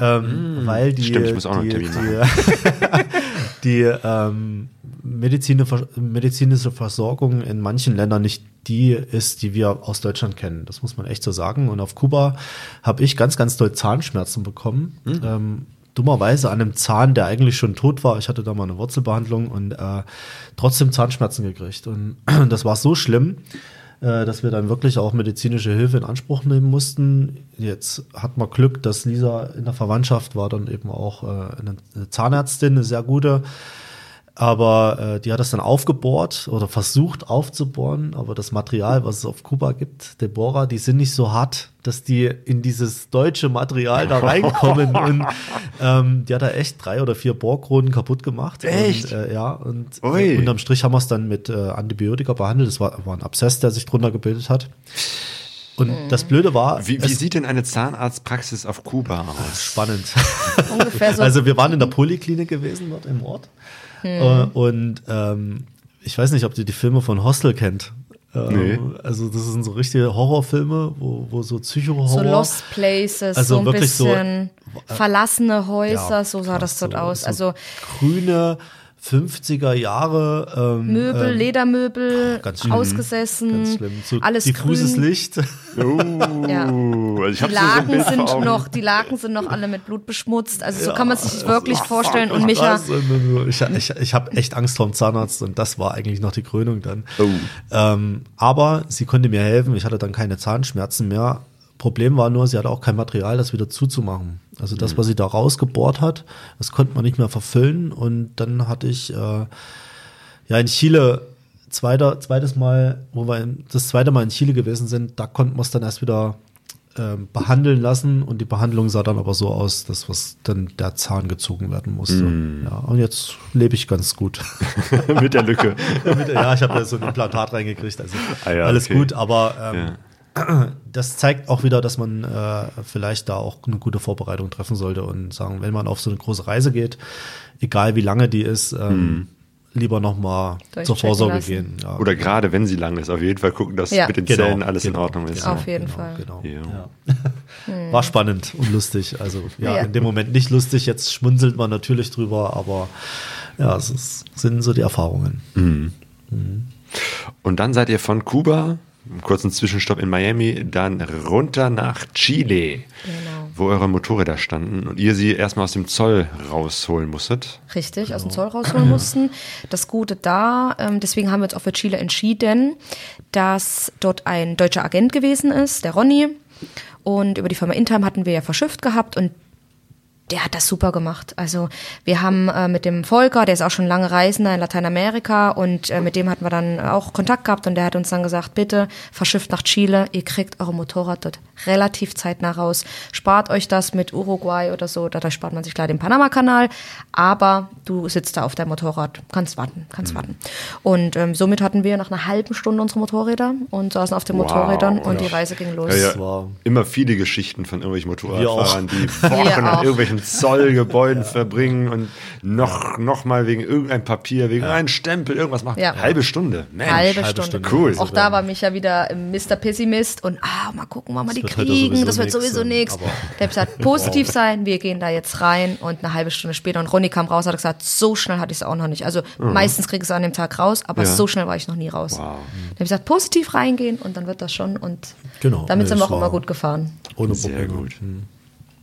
Ähm, mm, weil die, stimmt, ich muss auch noch die, die, die ähm, medizinische Versorgung in manchen Ländern nicht die ist, die wir aus Deutschland kennen. Das muss man echt so sagen. Und auf Kuba habe ich ganz, ganz doll Zahnschmerzen bekommen. Mm. Ähm, dummerweise an einem Zahn, der eigentlich schon tot war. Ich hatte da mal eine Wurzelbehandlung und äh, trotzdem Zahnschmerzen gekriegt. Und das war so schlimm, äh, dass wir dann wirklich auch medizinische Hilfe in Anspruch nehmen mussten. Jetzt hat man Glück, dass Lisa in der Verwandtschaft war dann eben auch äh, eine Zahnärztin, eine sehr gute. Aber äh, die hat das dann aufgebohrt oder versucht aufzubohren. Aber das Material, was es auf Kuba gibt, Deborah, die sind nicht so hart, dass die in dieses deutsche Material da reinkommen. und ähm, die hat da echt drei oder vier Bohrkronen kaputt gemacht. Echt? Und, äh, ja, und Ui. unterm Strich haben wir es dann mit äh, Antibiotika behandelt. Das war, war ein Abszess, der sich drunter gebildet hat. Und das Blöde war, Wie, wie sieht denn eine Zahnarztpraxis auf Kuba aus? spannend. Ungefähr so. Also wir waren in der Poliklinik gewesen dort im Ort. Äh, Und ähm, ich weiß nicht, ob ihr die Filme von Hostel kennt. Ähm, Nee. Also das sind so richtige Horrorfilme, wo, wo so Psycho-Horror. so Lost Places, Also so ein wirklich so, bisschen verlassene Häuser, Ja, so sah krass, das dort so- aus. so Also grüne 50er Jahre ähm, Möbel, ähm, Ledermöbel, ganz schlimm. ausgesessen, ganz schlimm. So alles diffuses grün. Licht. Oh, Ja. also ich Die habe so sind Augen. noch, die Laken sind noch alle mit Blut beschmutzt. Also so kann man sich das wirklich vorstellen. Und Micha, Ich, ich, ich habe echt Angst vorm Zahnarzt und das war eigentlich noch die Krönung dann. Oh. Ähm, aber sie konnte mir helfen. Ich hatte dann keine Zahnschmerzen mehr. Problem war nur, sie hatte auch kein Material, das wieder zuzumachen. Also das, was sie da rausgebohrt hat, das konnte man nicht mehr verfüllen. Und dann hatte ich äh, ja in Chile zweiter, zweites Mal, wo wir das zweite Mal in Chile gewesen sind, da konnten wir es dann erst wieder ähm, behandeln lassen und die Behandlung sah dann aber so aus, dass was dann der Zahn gezogen werden musste. Ja, und jetzt lebe ich ganz gut. Mit der Lücke. ja, ich habe da so ein Implantat reingekriegt, also Ah ja, alles okay. gut, aber ähm, das zeigt auch wieder, dass man äh, vielleicht da auch eine gute Vorbereitung treffen sollte und sagen, wenn man auf so eine große Reise geht, egal wie lange die ist, ähm, lieber nochmal zur Vorsorge lassen. gehen. Ja, Oder gerade wenn sie lang ist, auf jeden Fall gucken, dass Ja. mit den Genau, Zellen alles in genau, Ordnung ist. Auf jeden genau, Fall. Genau. Ja. Ja. War spannend und lustig. Also ja, Ja. in dem Moment nicht lustig, jetzt schmunzelt man natürlich drüber, aber ja, es ist, sind so die Erfahrungen. Und dann seid ihr von Kuba, einen kurzen Zwischenstopp in Miami, dann runter nach Chile, Genau. wo eure Motorräder standen und ihr sie erstmal aus dem Zoll rausholen musstet. richtig aus dem Zoll rausholen mussten. Das Gute da, ähm, deswegen haben wir uns auch für Chile entschieden, dass dort ein deutscher Agent gewesen ist, der Ronny. Und über die Firma Intime hatten wir ja verschifft gehabt und der hat das super gemacht. Also wir haben äh, mit dem Volker, der ist auch schon lange Reisender in Lateinamerika und äh, mit dem hatten wir dann auch Kontakt gehabt und der hat uns dann gesagt, bitte verschifft nach Chile, ihr kriegt eure Motorrad dort relativ zeitnah raus. Spart euch das mit Uruguay oder so, dadurch spart man sich klar den Panama-Kanal, aber du sitzt da auf deinem Motorrad, kannst warten, kannst warten. Und ähm, somit hatten wir nach einer halben Stunde unsere Motorräder und saßen auf den Wow, Motorrädern und ja. die Reise ging los. Ja, ja. Immer viele Geschichten von irgendwelchen. Motorradfahrern, die Wochen an irgendwelchen Zollgebäuden verbringen und noch, noch mal wegen irgendein Papier, wegen einem Stempel, irgendwas machen. Ja. Halbe Stunde. Mensch. Halbe, halbe Stunde. Stunde. Cool. Auch da war Micha wieder Mr. Pessimist und ah, mal gucken, wann wir die kriegen. Das wird sowieso nichts. Der hat gesagt, positiv sein, wir gehen da jetzt rein und eine halbe Stunde später und Ronny kam raus und hat gesagt, so schnell hatte ich es auch noch nicht. Also meistens kriege ich es an dem Tag raus, aber Ja. so schnell war ich noch nie raus. Wow. Der hat gesagt, positiv reingehen und dann wird das schon und Genau. damit sind wir auch immer gut gefahren. Ohne Sehr Probleme. gut.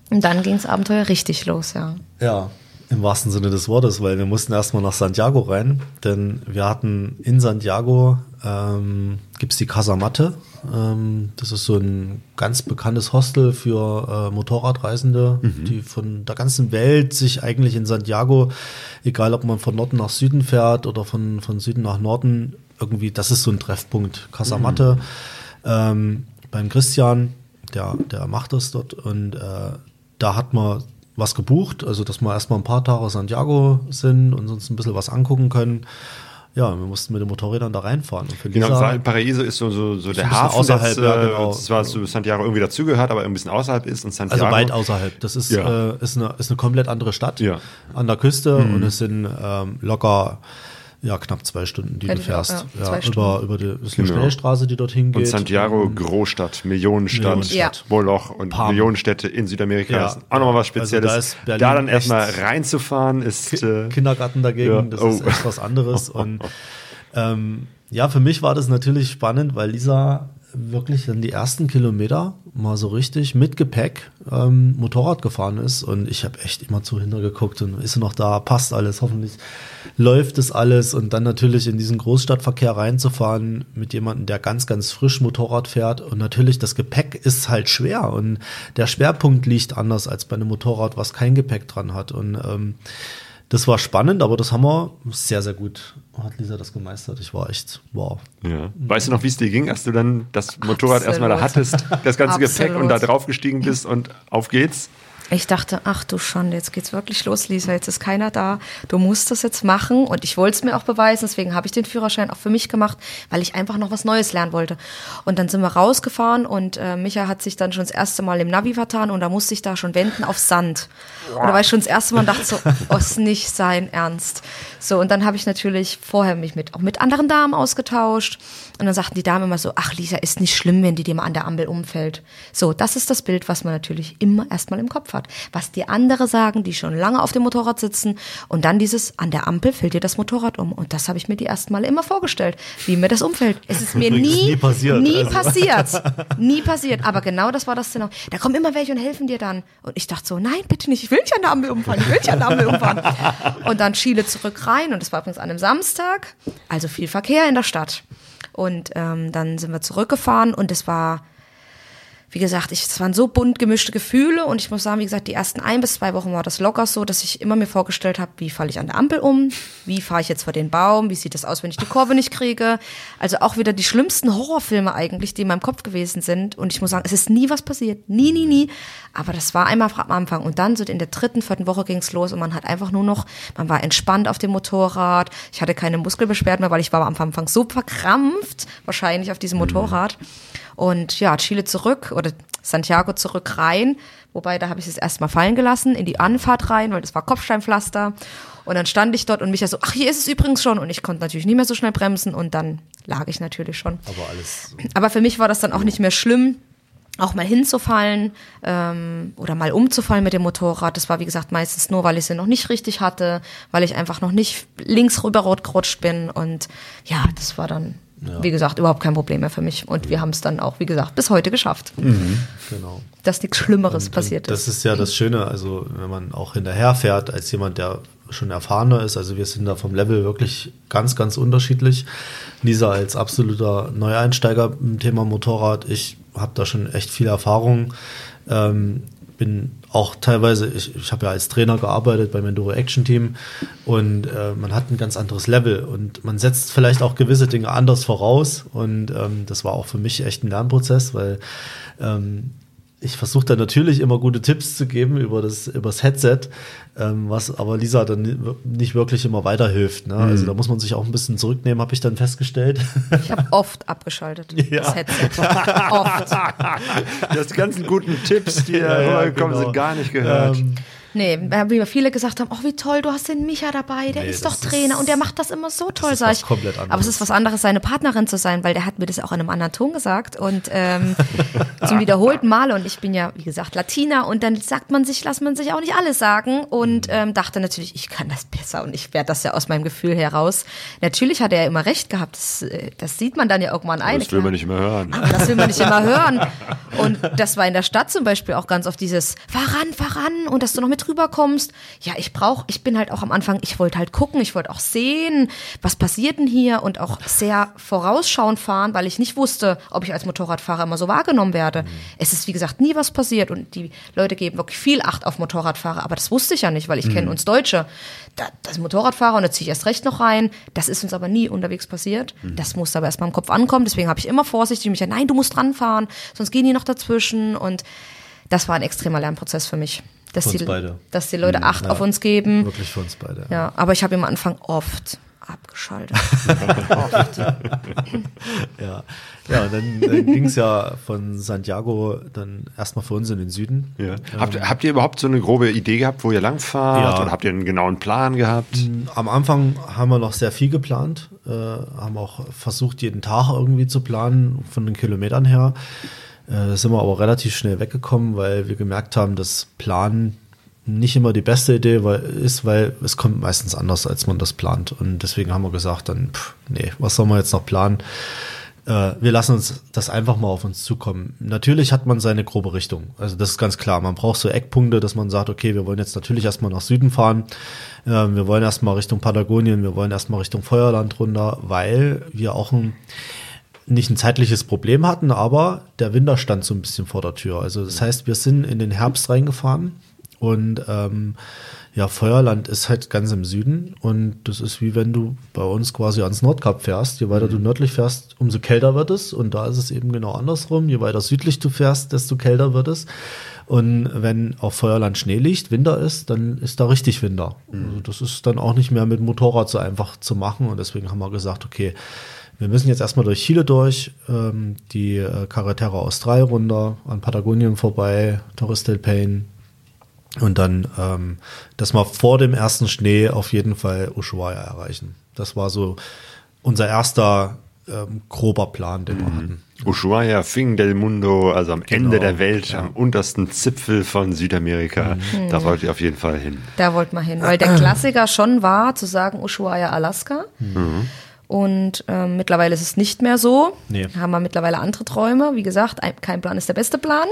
Und dann ging das Abenteuer richtig los, ja. Ja, im wahrsten Sinne des Wortes, weil wir mussten erstmal nach Santiago rein, denn wir hatten in Santiago ähm, gibt's die Casamatte. Ähm, das ist so ein ganz bekanntes Hostel für äh, Motorradreisende, die von der ganzen Welt sich eigentlich in Santiago, egal ob man von Norden nach Süden fährt oder von, von Süden nach Norden, irgendwie, das ist so ein Treffpunkt. Casamatte ähm, beim Christian, der, der macht das dort und äh, da hat man was gebucht, also dass wir erstmal ein paar Tage Santiago sind und uns ein bisschen was angucken können. Ja, wir mussten mit den Motorrädern da reinfahren. Genau, Lisa- Valparaiso ist so, so, so der Hafen, außerhalb, das, ja, äh, genau. zwar zu Santiago irgendwie dazugehört, aber ein bisschen außerhalb ist und Santiago. Also weit außerhalb. Das ist, Ja. äh, ist, eine, ist eine komplett andere Stadt Ja. an der Küste und es sind ähm, locker ja, knapp zwei Stunden, die Hätte du fährst. ja, Ja, über, über die das ist eine Genau. Schnellstraße, die dorthin geht. Und Santiago, Großstadt, Millionenstadt, Millionenstadt. Moloch und Palm. Millionenstädte in Südamerika. Ja. ist auch nochmal was Also Spezielles. da ist Berlin da dann erstmal reinzufahren ist. Äh, Kindergarten dagegen, Ja. das Oh. ist echt was anderes. Und ähm, ja, für mich war das natürlich spannend, weil Lisa wirklich dann die ersten Kilometer mal so richtig mit Gepäck ähm, Motorrad gefahren ist und ich habe echt immer zu hintergeguckt und ist noch da, passt alles, hoffentlich läuft es alles und dann natürlich in diesen Großstadtverkehr reinzufahren mit jemandem, der ganz, ganz frisch Motorrad fährt und natürlich das Gepäck ist halt schwer und der Schwerpunkt liegt anders als bei einem Motorrad, was kein Gepäck dran hat und ähm, das war spannend, aber das haben wir sehr, sehr gut, hat Lisa das gemeistert. Ich war echt, wow. Ja. Weißt du noch, wie es dir ging, als du dann das Motorrad erstmal da hattest, das ganze Gepäck und da drauf gestiegen bist und auf geht's? Ich dachte, ach du Schande, jetzt geht's wirklich los, Lisa, jetzt ist keiner da. Du musst das jetzt machen und ich wollte es mir auch beweisen, deswegen habe ich den Führerschein auch für mich gemacht, weil ich einfach noch was Neues lernen wollte. Und dann sind wir rausgefahren und äh, Micha hat sich dann schon das erste Mal im Navi vertan und da musste ich da schon wenden auf Sand. Und da war ich schon das erste Mal und dachte so, oh, ist nicht sein Ernst. So, und dann habe ich natürlich vorher mich mit, auch mit anderen Damen ausgetauscht. Und dann sagten die Damen immer so, ach Lisa, ist nicht schlimm, wenn die dir mal an der Ampel umfällt. So, das ist das Bild, was man natürlich immer erstmal im Kopf hat. Was die andere sagen, die schon lange auf dem Motorrad sitzen. Und dann dieses, an der Ampel fällt dir das Motorrad um. Und das habe ich mir die ersten Male immer vorgestellt, wie mir das umfällt. Es ist mir nie, nie passiert. Nie Also. passiert. Nie passiert. Aber genau das war das Szenario. Da kommen immer welche und helfen dir dann. Und ich dachte so, nein, bitte nicht, ich will nicht an der Ampel umfahren, ich will nicht an der Ampel umfahren. Und dann Chile zurück rein und das war übrigens an einem Samstag, also viel Verkehr in der Stadt. Und ähm, dann sind wir zurückgefahren und es war, wie gesagt, ich, es waren so bunt gemischte Gefühle und ich muss sagen, wie gesagt, die ersten ein bis zwei Wochen war das locker so, dass ich immer mir vorgestellt habe, wie falle ich an der Ampel um, wie fahre ich jetzt vor den Baum, wie sieht das aus, wenn ich die Kurve nicht kriege. Also auch wieder die schlimmsten Horrorfilme eigentlich, die in meinem Kopf gewesen sind. Und ich muss sagen, es ist nie was passiert, nie, nie, nie. Aber das war einmal am Anfang und dann so in der dritten, vierten Woche ging es los und man hat einfach nur noch, man war entspannt auf dem Motorrad. Ich hatte keine Muskelbeschwerden mehr, weil ich war am Anfang so verkrampft, wahrscheinlich auf diesem Motorrad. Und ja, Chile zurück oder Santiago zurück rein. Wobei, da habe ich es erstmal fallen gelassen, in die Anfahrt rein, weil das war Kopfsteinpflaster. Und dann stand ich dort und mich ja so, ach, hier ist es übrigens schon. Und ich konnte natürlich nicht mehr so schnell bremsen und dann lag ich natürlich schon. Aber alles. Aber für mich war das dann auch nicht mehr schlimm, auch mal hinzufallen ähm, oder mal umzufallen mit dem Motorrad. Das war, wie gesagt, meistens nur, weil ich sie noch nicht richtig hatte, weil ich einfach noch nicht links rüber gerutscht bin. Und ja, das war dann, wie gesagt, überhaupt kein Problem mehr für mich. Und wir haben es dann auch, wie gesagt, bis heute geschafft, Genau. dass nichts Schlimmeres Und- passiert und ist. Das ist ja das Schöne, also wenn man auch hinterher fährt, als jemand, der schon erfahrener ist, also wir sind da vom Level wirklich ganz, ganz unterschiedlich. Lisa als absoluter Neueinsteiger im Thema Motorrad, ich habe da schon echt viel Erfahrung. Ähm, bin auch teilweise, ich, ich habe ja als Trainer gearbeitet beim Enduro Action Team und äh, man hat ein ganz anderes Level und man setzt vielleicht auch gewisse Dinge anders voraus und ähm, das war auch für mich echt ein Lernprozess, weil ähm, ich versuche da natürlich immer gute Tipps zu geben über das, über das Headset, ähm, was aber Lisa dann ni- nicht wirklich immer weiterhilft. Ne? Also da muss man sich auch ein bisschen zurücknehmen, habe ich dann festgestellt. Ich habe oft abgeschaltet, Ja. das Headset. oft. Die ganzen guten Tipps, die Ja, ja, rübergekommen genau. sind, gar nicht gehört. Ähm, Nee, mir viele gesagt haben, oh wie toll, du hast den Micha dabei, der Nee, ist doch Trainer ist- und der macht das immer so toll, ist sag ich. komplett anderes. Aber es ist was anderes, seine Partnerin zu sein, weil der hat mir das auch in einem anderen Ton gesagt und ähm, zum wiederholten Male und ich bin ja, wie gesagt, Latina und dann sagt man sich, lässt man sich auch nicht alles sagen und ähm, dachte natürlich, ich kann das besser und ich werde das ja aus meinem Gefühl heraus. Natürlich hat er ja immer recht gehabt, das, äh, das sieht man dann ja irgendwann ein. Das will man nicht mehr hören. Aber das will man nicht immer hören. Und das war in der Stadt zum Beispiel auch ganz oft dieses fahr ran, fahr ran und dass du noch mit rüberkommst. Ja, ich brauche, ich bin halt auch am Anfang, ich wollte halt gucken, ich wollte auch sehen, was passiert denn hier und auch sehr vorausschauend fahren, weil ich nicht wusste, ob ich als Motorradfahrer immer so wahrgenommen werde. Es ist, wie gesagt, nie was passiert und die Leute geben wirklich viel Acht auf Motorradfahrer, aber das wusste ich ja nicht, weil ich kenne uns Deutsche. Da, das Motorradfahrer und da ziehe ich erst recht noch rein. Das ist uns aber nie unterwegs passiert. Das muss aber erst mal im Kopf ankommen. Deswegen habe ich immer vorsichtig mich, nein, du musst ranfahren, sonst gehen die noch dazwischen. Und das war ein extremer Lernprozess für mich. Dass, die, beide. dass die Leute Acht ja. auf uns geben. wirklich für uns beide. Ja, aber ich habe am Anfang oft abgeschaltet. Ja, ja und dann, dann ging es ja von Santiago dann erstmal für uns in den Süden. Ja. Habt, habt ihr überhaupt so eine grobe Idee gehabt, wo ihr langfahrt? Ja. Oder habt ihr einen genauen Plan gehabt? Am Anfang haben wir noch sehr viel geplant, äh, haben auch versucht, jeden Tag irgendwie zu planen, von den Kilometern her. Äh, sind wir aber relativ schnell weggekommen, weil wir gemerkt haben, dass Planen nicht immer die beste Idee weil, ist, weil es kommt meistens anders, als man das plant. Und deswegen haben wir gesagt, dann, pff, nee, was soll man jetzt noch planen? Äh, wir lassen uns das einfach mal auf uns zukommen. Natürlich hat man seine grobe Richtung. Also das ist ganz klar. Man braucht so Eckpunkte, dass man sagt, okay, wir wollen jetzt natürlich erstmal nach Süden fahren. Äh, wir wollen erstmal Richtung Patagonien, wir wollen erstmal Richtung Feuerland runter, weil wir auch ein nicht ein zeitliches Problem hatten, aber der Winter stand so ein bisschen vor der Tür. Also das heißt, wir sind in den Herbst reingefahren und ähm, Ja, Feuerland ist halt ganz im Süden und das ist wie wenn du bei uns quasi ans Nordkap fährst. Je weiter du nördlich fährst, umso kälter wird es und da ist es eben genau andersrum. Je weiter südlich du fährst, desto kälter wird es. Und wenn auf Feuerland Schnee liegt, Winter ist, dann ist da richtig Winter. Also das ist dann auch nicht mehr mit Motorrad so einfach zu machen und deswegen haben wir gesagt, okay, wir müssen jetzt erstmal durch Chile durch, ähm, die äh, Carretera Austral runter, an Patagonien vorbei, Torres del Paine, und dann, ähm, dass wir vor dem ersten Schnee auf jeden Fall Ushuaia erreichen. Das war so unser erster ähm, grober Plan, den wir hatten. Ushuaia, Fin del Mundo, also am Ende Genau, der Welt, ja. am untersten Zipfel von Südamerika. Da wollt ihr auf jeden Fall hin. Da wollte man hin, weil der Klassiker schon war, zu sagen Ushuaia, Alaska. Und ähm, mittlerweile ist es nicht mehr so. Nee. Haben wir mittlerweile andere Träume. Wie gesagt, ein, kein Plan ist der beste Plan.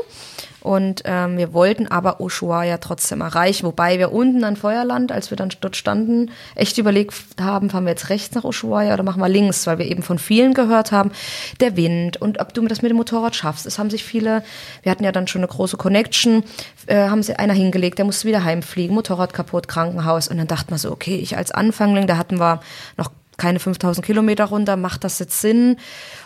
Und ähm, wir wollten aber Ushuaia trotzdem erreichen. Wobei wir unten an Feuerland, als wir dann dort standen, echt überlegt haben, fahren wir jetzt rechts nach Ushuaia oder machen wir links, weil wir eben von vielen gehört haben, der Wind und ob du das mit dem Motorrad schaffst. Es haben sich viele, wir hatten ja dann schon eine große Connection, äh, haben sie einer hingelegt, der musste wieder heimfliegen, Motorrad kaputt, Krankenhaus. Und dann dachte man so, okay, ich als Anfängling, da hatten wir noch keine 5000 Kilometer runter, macht das jetzt Sinn?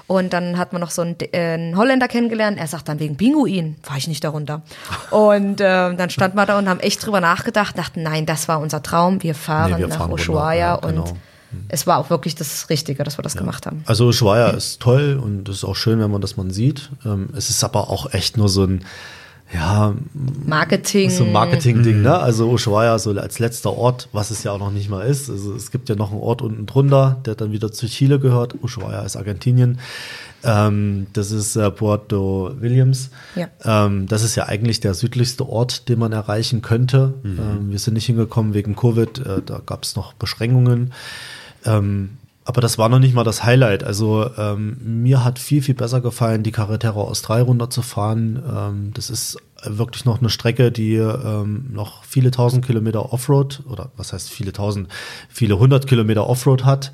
Und dann hat man noch so einen, äh, einen Holländer kennengelernt. Er sagt dann wegen Pinguin fahre ich nicht darunter. Und äh, dann stand man da und haben echt drüber nachgedacht, dachten, nein, das war unser Traum. Wir fahren Nee, wir nach fahren runter, Ushuaia ja, und genau. es war auch wirklich das Richtige, dass wir das gemacht haben. Also Ushuaia ist toll und es ist auch schön, wenn man das man sieht. Ähm, es ist aber auch echt nur so ein, ja, Marketing. so ein Marketing-Ding, ne? Also Ushuaia so als letzter Ort, was es ja auch noch nicht mal ist. Also es gibt ja noch einen Ort unten drunter, der dann wieder zu Chile gehört. Ushuaia ist Argentinien. Ähm, das ist äh, Puerto Williams. Ja. Ähm, das ist ja eigentlich der südlichste Ort, den man erreichen könnte. Ähm, wir sind nicht hingekommen wegen Covid. Äh, da gab es noch Beschränkungen. Ähm, aber das war noch nicht mal das Highlight. Also ähm, mir hat viel, viel besser gefallen, die Carretera Austral runterzufahren. Ähm, das ist wirklich noch eine Strecke, die ähm, noch viele tausend Kilometer Offroad oder was heißt viele tausend, viele hundert Kilometer Offroad hat.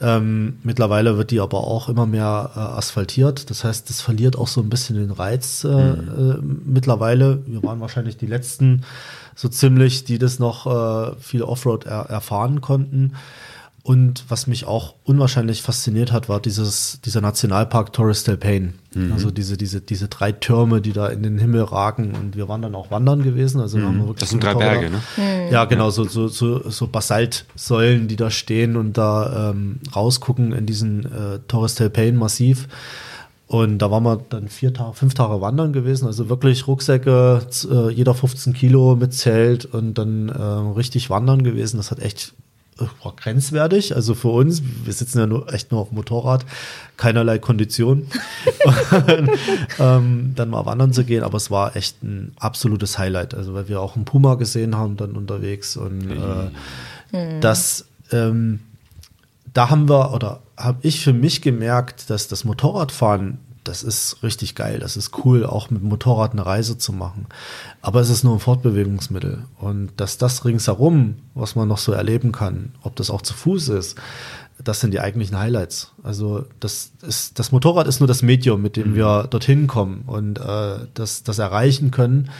Ähm, mittlerweile wird die aber auch immer mehr äh, asphaltiert. Das heißt, das verliert auch so ein bisschen den Reiz äh, äh, mittlerweile. Wir waren wahrscheinlich die letzten so ziemlich, die das noch äh, viel Offroad er erfahren konnten. Und was mich auch unwahrscheinlich fasziniert hat, war dieses, dieser Nationalpark Torres del Paine. Also diese, diese, diese drei Türme, die da in den Himmel ragen. Und wir waren dann auch wandern gewesen. Also haben wir wirklich Das sind drei Motorräder- Berge, ne? Ja, genau, so, so, so, so Basaltsäulen, die da stehen und da ähm, rausgucken in diesen äh, Torres del Paine Massiv. Und da waren wir dann vier Tage, fünf Tage wandern gewesen, also wirklich Rucksäcke, äh, jeder 15 Kilo mit Zelt und dann äh, richtig wandern gewesen. Das hat echt war grenzwertig. Also für uns, wir sitzen ja nur, echt nur auf dem Motorrad, keinerlei Kondition, und, ähm, dann mal wandern zu gehen. Aber es war echt ein absolutes Highlight. Also weil wir auch einen Puma gesehen haben dann unterwegs und äh, das ähm, da haben wir oder habe ich für mich gemerkt, dass das Motorradfahren, das ist richtig geil, das ist cool, auch mit dem Motorrad eine Reise zu machen. Aber es ist nur ein Fortbewegungsmittel und dass das ringsherum, was man noch so erleben kann, ob das auch zu Fuß ist, das sind die eigentlichen Highlights. Also das ist das Motorrad ist nur das Medium, mit dem wir dorthin kommen und äh, das das erreichen können.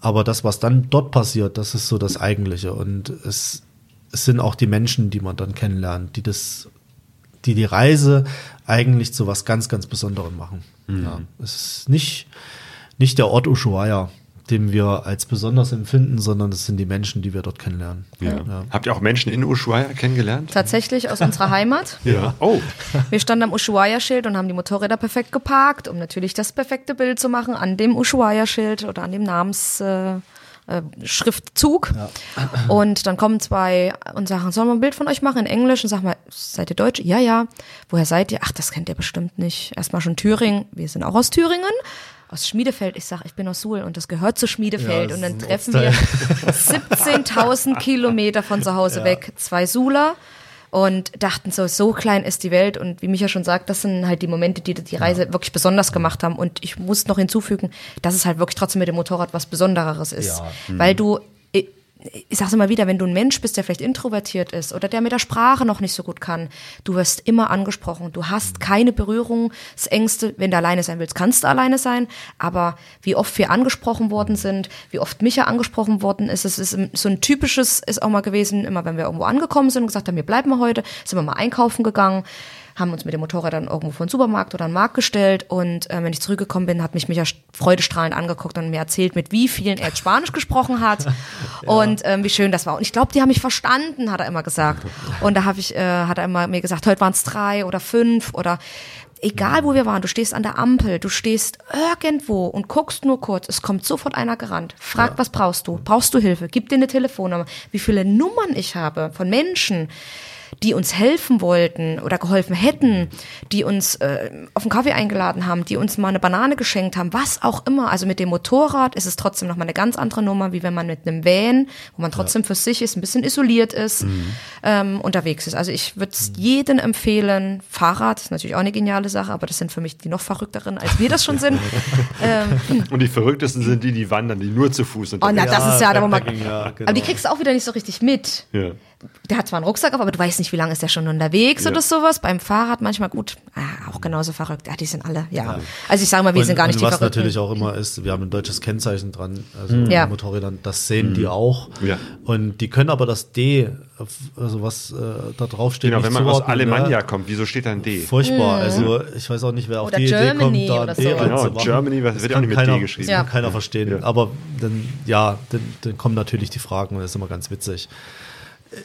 Aber das, was dann dort passiert, das ist so das Eigentliche und es es sind auch die Menschen, die man dann kennenlernt, die das, die die Reise eigentlich zu was ganz, ganz Besonderem machen. Ja, es ist nicht, nicht der Ort Ushuaia, den wir als besonders empfinden, sondern es sind die Menschen, die wir dort kennenlernen. Ja. Ja. Habt ihr auch Menschen in Ushuaia kennengelernt? Tatsächlich aus unserer Heimat. Ja. Oh, Wir standen am Ushuaia-Schild und haben die Motorräder perfekt geparkt, um natürlich das perfekte Bild zu machen an dem Ushuaia-Schild oder an dem Namens. Äh, äh, Schriftzug. Und dann kommen zwei und sagen, sollen wir ein Bild von euch machen in Englisch? Und sagen wir, seid ihr Deutsch? Ja, ja. Woher seid ihr? Ach, das kennt ihr bestimmt nicht. Erstmal schon Thüringen. Wir sind auch aus Thüringen. Aus Schmiedefeld. Ich sag, ich bin aus Suhl und das gehört zu Schmiedefeld. Ja, und dann treffen wir 17.000 Kilometer von zu Hause weg. Zwei Suler und dachten so, so klein ist die Welt. Und wie Micha schon sagt, das sind halt die Momente, die die Reise wirklich besonders gemacht haben. Und ich muss noch hinzufügen, dass es halt wirklich trotzdem mit dem Motorrad was Besondereres ist, Ja. weil du äh, ich sag's immer wieder, wenn du ein Mensch bist, der vielleicht introvertiert ist oder der mit der Sprache noch nicht so gut kann, du wirst immer angesprochen. Du hast keine Berührungsängste. Wenn du alleine sein willst, kannst du alleine sein. Aber wie oft wir angesprochen worden sind, wie oft Micha angesprochen worden ist, es ist so ein typisches, ist auch mal gewesen, immer wenn wir irgendwo angekommen sind und gesagt haben, wir bleiben heute, sind wir mal einkaufen gegangen haben uns mit dem Motorrad dann irgendwo vor den Supermarkt oder einen Markt gestellt und äh, wenn ich zurückgekommen bin, hat mich Micha freudestrahlend angeguckt und mir erzählt, mit wie vielen er jetzt Spanisch gesprochen hat ja. und ähm, wie schön das war. Und ich glaube, die haben mich verstanden, hat er immer gesagt. Und da habe ich, äh, hat er immer mir gesagt, heute waren es drei oder fünf oder egal wo wir waren, du stehst an der Ampel, du stehst irgendwo und guckst nur kurz, es kommt sofort einer gerannt, fragt, ja. was brauchst du? Brauchst du Hilfe? Gib dir eine Telefonnummer. Wie viele Nummern ich habe von Menschen, die uns helfen wollten oder geholfen hätten, die uns äh, auf einen Kaffee eingeladen haben, die uns mal eine Banane geschenkt haben, was auch immer. Also mit dem Motorrad ist es trotzdem nochmal eine ganz andere Nummer, wie wenn man mit einem Van, wo man trotzdem ja. für sich ist, ein bisschen isoliert ist, mhm. ähm, unterwegs ist. Also ich würde es mhm. jedem empfehlen. Fahrrad ist natürlich auch eine geniale Sache, aber das sind für mich die noch verrückteren, als wir das schon sind. ähm, und die verrücktesten sind die, die wandern, die nur zu Fuß sind. Oh, na, das ist ja, da wo man, ja, genau. aber die kriegst du auch wieder nicht so richtig mit. Ja der hat zwar einen Rucksack auf, aber du weißt nicht, wie lange ist der schon unterwegs ja. oder sowas. Beim Fahrrad manchmal gut, ah, auch genauso verrückt. Ja, die sind alle, ja. ja. Also ich sage mal, wir und, sind gar nicht und die was Verrückten. natürlich auch immer ist, wir haben ein deutsches Kennzeichen dran, also mhm. ja. Motorrädern, das sehen mhm. die auch. Ja. Und die können aber das D, also was äh, da drauf steht, Genau, wenn man aus Alemannia ne? kommt, wieso steht da ein D? Furchtbar. Mhm. Also ich weiß auch nicht, wer auf oder die Germany Idee kommt, da ein D so. Genau, Germany das wird auch nicht mit keiner, D geschrieben. Das kann keiner verstehen. Aber dann, ja, dann, dann kommen natürlich die Fragen und das ist immer ganz witzig.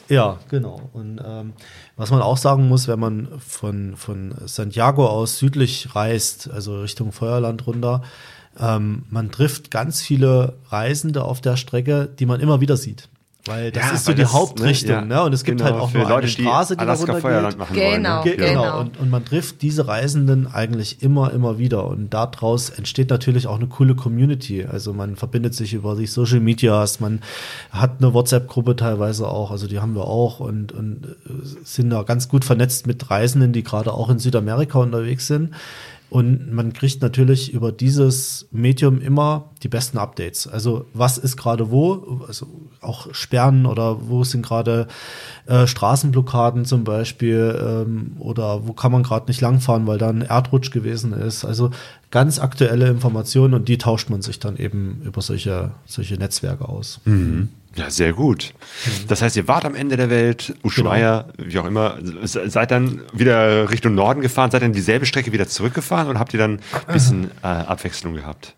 Ja, genau. Und ähm, was man auch sagen muss, wenn man von, von Santiago aus südlich reist, also Richtung Feuerland runter, ähm, man trifft ganz viele Reisende auf der Strecke, die man immer wieder sieht. Weil das ja, ist so die das, ne, Hauptrichtung, ne, ja, ne? Und es gibt genau, halt auch nur Leute, eine Straße, die, die Alaska Feuerland machen genau, wollen. Ne? Genau, genau. Und, und man trifft diese Reisenden eigentlich immer, immer wieder. Und daraus entsteht natürlich auch eine coole Community. Also man verbindet sich über die Social Medias, man hat eine WhatsApp-Gruppe teilweise auch, also die haben wir auch und, und äh, sind da ganz gut vernetzt mit Reisenden, die gerade auch in Südamerika unterwegs sind. Und man kriegt natürlich über dieses Medium immer die besten Updates. Also was ist gerade wo, also auch Sperren oder wo sind gerade äh, Straßenblockaden zum Beispiel ähm, oder wo kann man gerade nicht langfahren, weil da ein Erdrutsch gewesen ist. Also ganz aktuelle Informationen und die tauscht man sich dann eben über solche, solche Netzwerke aus. Mhm. Ja, sehr gut. Das heißt, ihr wart am Ende der Welt, Ushuaia, genau. wie auch immer, seid dann wieder Richtung Norden gefahren, seid dann dieselbe Strecke wieder zurückgefahren und habt ihr dann ein bisschen äh, Abwechslung gehabt?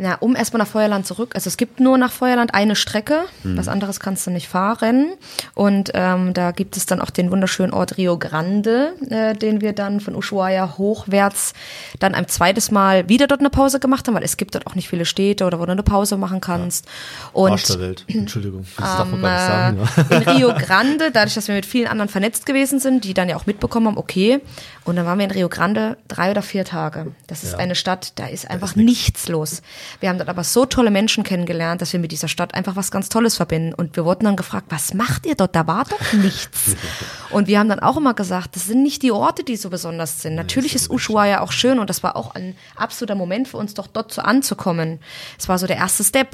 Na, um erstmal nach Feuerland zurück. Also es gibt nur nach Feuerland eine Strecke, mhm. was anderes kannst du nicht fahren. Und ähm, da gibt es dann auch den wunderschönen Ort Rio Grande, äh, den wir dann von Ushuaia hochwärts dann ein zweites Mal wieder dort eine Pause gemacht haben, weil es gibt dort auch nicht viele Städte oder wo du eine Pause machen kannst. Ja. Und Arsch der Welt. Entschuldigung, das darf man gar nicht sagen. Ja. In Rio Grande, dadurch, dass wir mit vielen anderen vernetzt gewesen sind, die dann ja auch mitbekommen haben, okay. Und dann waren wir in Rio Grande drei oder vier Tage. Das ist ja. eine Stadt, da ist einfach ist nichts los. Wir haben dort aber so tolle Menschen kennengelernt, dass wir mit dieser Stadt einfach was ganz Tolles verbinden. Und wir wurden dann gefragt, was macht ihr dort? Da war doch nichts. und wir haben dann auch immer gesagt, das sind nicht die Orte, die so besonders sind. Natürlich ist Ushuaia auch schön und das war auch ein absoluter Moment für uns, doch dort so anzukommen. Es war so der erste Step.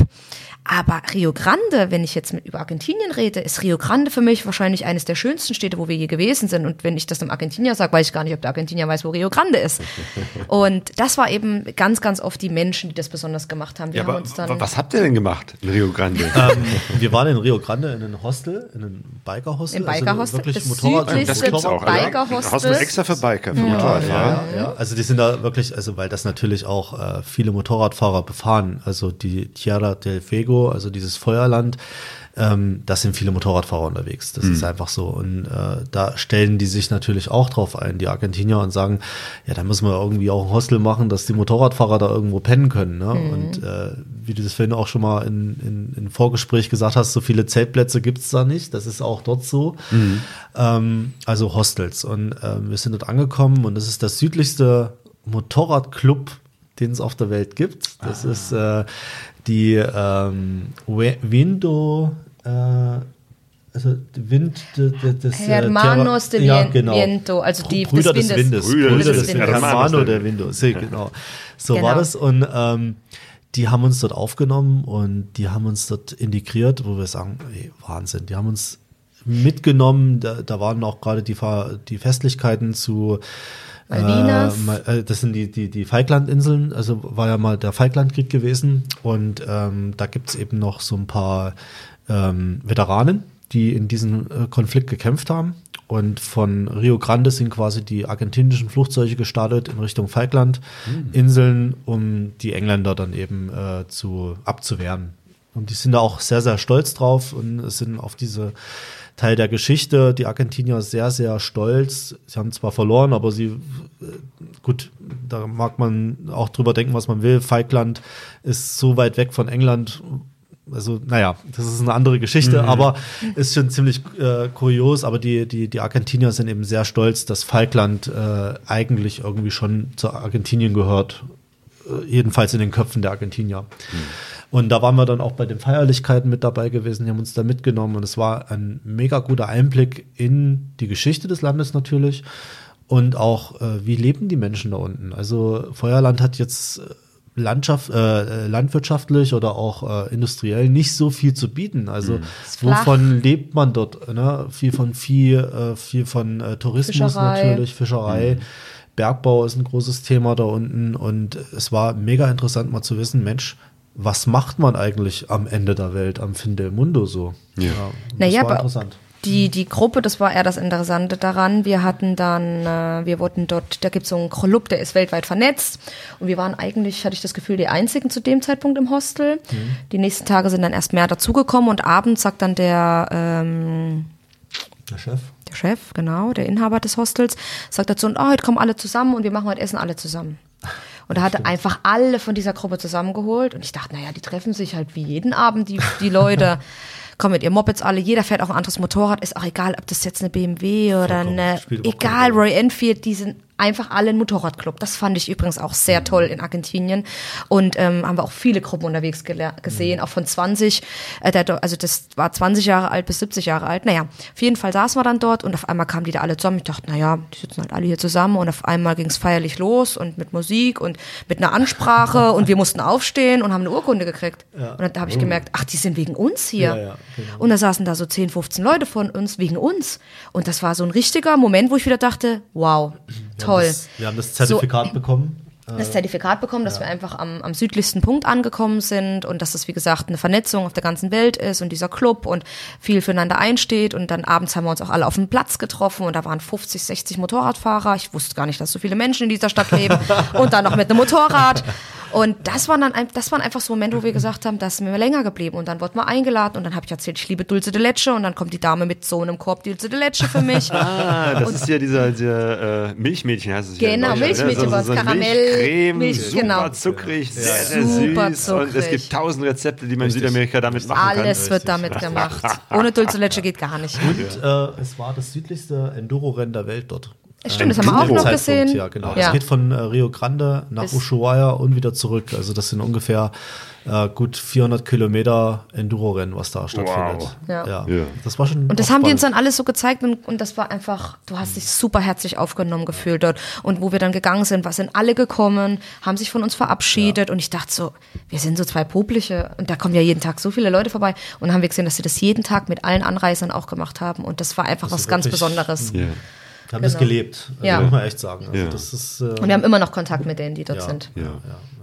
Aber Rio Grande, wenn ich jetzt mit über Argentinien rede, ist Rio Grande für mich wahrscheinlich eines der schönsten Städte, wo wir je gewesen sind. Und wenn ich das einem Argentinier sage, weiß ich gar nicht, ob der Argentinier weiß, wo Rio Grande ist. Und das war eben ganz, ganz oft die Menschen, die das besonders gemacht haben. Die ja, haben uns dann was habt ihr denn gemacht in Rio Grande? ähm, wir waren in Rio Grande in einem Hostel, in einem Biker-Hostel. Im Biker-Hostel, also das Motorrad südlichste Biker-Hostel. Hostel extra für Biker, für ja, Motorradfahrer. Ja, ja, also die sind da wirklich, also weil das natürlich auch äh, viele Motorradfahrer befahren. Also die Tierra del Fuego, also dieses Feuer Feuerland, ähm, da sind viele Motorradfahrer unterwegs. Das mhm. ist einfach so. Und äh, da stellen die sich natürlich auch drauf ein, die Argentinier, und sagen, ja, da müssen wir irgendwie auch ein Hostel machen, dass die Motorradfahrer da irgendwo pennen können. Ne? Mhm. Und äh, wie du das vorhin auch schon mal in, in, in Vorgespräch gesagt hast, so viele Zeltplätze gibt's da nicht. Das ist auch dort so. Mhm. Ähm, also Hostels. Und äh, wir sind dort angekommen und das ist das südlichste Motorradclub den es auf der Welt gibt. Das ah. ist äh, die ähm, Window, äh, also Wind des äh, Hermanos de ja, genau. Viento, also die Brüder des Windes. Brüder, Brüder des, des Windes. Hermano der Window, genau. So genau. war das und ähm, die haben uns dort aufgenommen und die haben uns dort integriert, wo wir sagen, ey, Wahnsinn, die haben uns mitgenommen, da, da waren auch gerade die, die Festlichkeiten zu Malvinas. Äh, das sind die, die, die Falklandinseln, also war ja mal der Falklandkrieg gewesen und ähm, da gibt's eben noch so ein paar ähm, Veteranen, die in diesem äh, Konflikt gekämpft haben. Und von Rio Grande sind quasi die argentinischen Flugzeuge gestartet in Richtung Falklandinseln, mhm. um die Engländer dann eben äh, zu abzuwehren. Und die sind da auch sehr, sehr stolz drauf und sind auf diese Teil der Geschichte. Die Argentinier sehr, sehr stolz. Sie haben zwar verloren, aber sie, äh, gut, da mag man auch drüber denken, was man will. Falkland ist so weit weg von England. Also, naja, das ist eine andere Geschichte, mhm. aber ist schon ziemlich äh, kurios. Aber die, die, die Argentinier sind eben sehr stolz, dass Falkland äh, eigentlich irgendwie schon zu Argentinien gehört. Äh, jedenfalls in den Köpfen der Argentinier. Mhm. Und da waren wir dann auch bei den Feierlichkeiten mit dabei gewesen, die haben uns da mitgenommen und es war ein mega guter Einblick in die Geschichte des Landes natürlich und auch, äh, wie leben die Menschen da unten. Also Feuerland hat jetzt äh, Landschaft, äh, landwirtschaftlich oder auch äh, industriell nicht so viel zu bieten. Also mhm. wovon lebt man dort? Ne? Viel von Vieh, äh, viel von äh, Tourismus Fischerei. natürlich, Fischerei. Mhm. Bergbau ist ein großes Thema da unten und es war mega interessant mal zu wissen, Mensch, was macht man eigentlich am Ende der Welt, am Fin del Mundo so? Ja, ja naja, war interessant. Die, die Gruppe, das war eher das Interessante daran. Wir hatten dann, äh, wir wurden dort, da gibt es so einen Club, der ist weltweit vernetzt. Und wir waren eigentlich, hatte ich das Gefühl, die einzigen zu dem Zeitpunkt im Hostel. Mhm. Die nächsten Tage sind dann erst mehr dazugekommen und abends sagt dann der, ähm, der Chef. Der Chef, genau, der Inhaber des Hostels, sagt dazu, oh, heute kommen alle zusammen und wir machen heute Essen alle zusammen. Und er hatte einfach alle von dieser Gruppe zusammengeholt. Und ich dachte, naja, die treffen sich halt wie jeden Abend, die, die Leute. kommen mit ihren Mopeds alle, jeder fährt auch ein anderes Motorrad, ist auch egal, ob das jetzt eine BMW oder eine, egal, Roy Enfield, die sind einfach alle ein Motorradclub. Das fand ich übrigens auch sehr mhm. toll in Argentinien. Und ähm, haben wir auch viele Gruppen unterwegs gesehen, mhm. auch von 20, äh, der, also das war 20 Jahre alt bis 70 Jahre alt. Naja, auf jeden Fall saßen wir dann dort und auf einmal kamen die da alle zusammen. Ich dachte, naja, die sitzen halt alle hier zusammen und auf einmal ging es feierlich los und mit Musik und mit einer Ansprache und wir mussten aufstehen und haben eine Urkunde gekriegt. Ja. Und dann habe ich oh. gemerkt, ach, die sind wegen uns hier. Ja, ja, genau. Und da saßen da so 10, 15 Leute von uns wegen uns. Und das war so ein richtiger Moment, wo ich wieder dachte, wow, toll. Wir haben das, wir haben das Zertifikat so, bekommen das Zertifikat bekommen, dass ja. wir einfach am, am südlichsten Punkt angekommen sind und dass das, wie gesagt, eine Vernetzung auf der ganzen Welt ist und dieser Club und viel füreinander einsteht. Und dann abends haben wir uns auch alle auf dem Platz getroffen und da waren 50, 60 Motorradfahrer. Ich wusste gar nicht, dass so viele Menschen in dieser Stadt leben und dann noch mit einem Motorrad. Und das waren dann das waren einfach so Momente, wo wir gesagt haben, das sind wir länger geblieben. Und dann wurden wir eingeladen und dann habe ich erzählt, ich liebe Dulce de Leche und dann kommt die Dame mit so einem Korb Dulce de Leche für mich. ah, das und ist ja dieser, dieser äh, Milchmädchen heißt es Genau, ja Milchmädchen, was Karamell. Creme, Milch, super genau. zuckrig, sehr, sehr super süß. Zuckrig. Und es gibt tausend Rezepte, die man Richtig. in Südamerika damit machen Alles kann. Alles wird damit gemacht. Ohne Dulce Leche geht gar nicht. Und äh, es war das südlichste Enduro-Rennen der Welt dort. Stimmt, das haben wir auch noch gesehen. Ja, genau. Ja. Es geht von äh, Rio Grande nach Bis Ushuaia und wieder zurück. Also das sind ungefähr äh, gut 400 Kilometer Enduro-Rennen, was da stattfindet. Wow. Ja. ja. ja. Das war schon. Und das haben spannend. die uns dann alles so gezeigt und, und das war einfach, du hast dich super herzlich aufgenommen gefühlt dort. Und wo wir dann gegangen sind, was sind alle gekommen, haben sich von uns verabschiedet und ich dachte so, wir sind so zwei Publiche und da kommen ja jeden Tag so viele Leute vorbei und dann haben wir gesehen, dass sie das jeden Tag mit allen Anreisern auch gemacht haben und das war einfach das was ganz Besonderes. Yeah haben genau. das gelebt, also ja. muss man echt sagen. Also ja. das ist, äh, und wir haben immer noch Kontakt mit denen, die dort ja, sind. Ja, ja,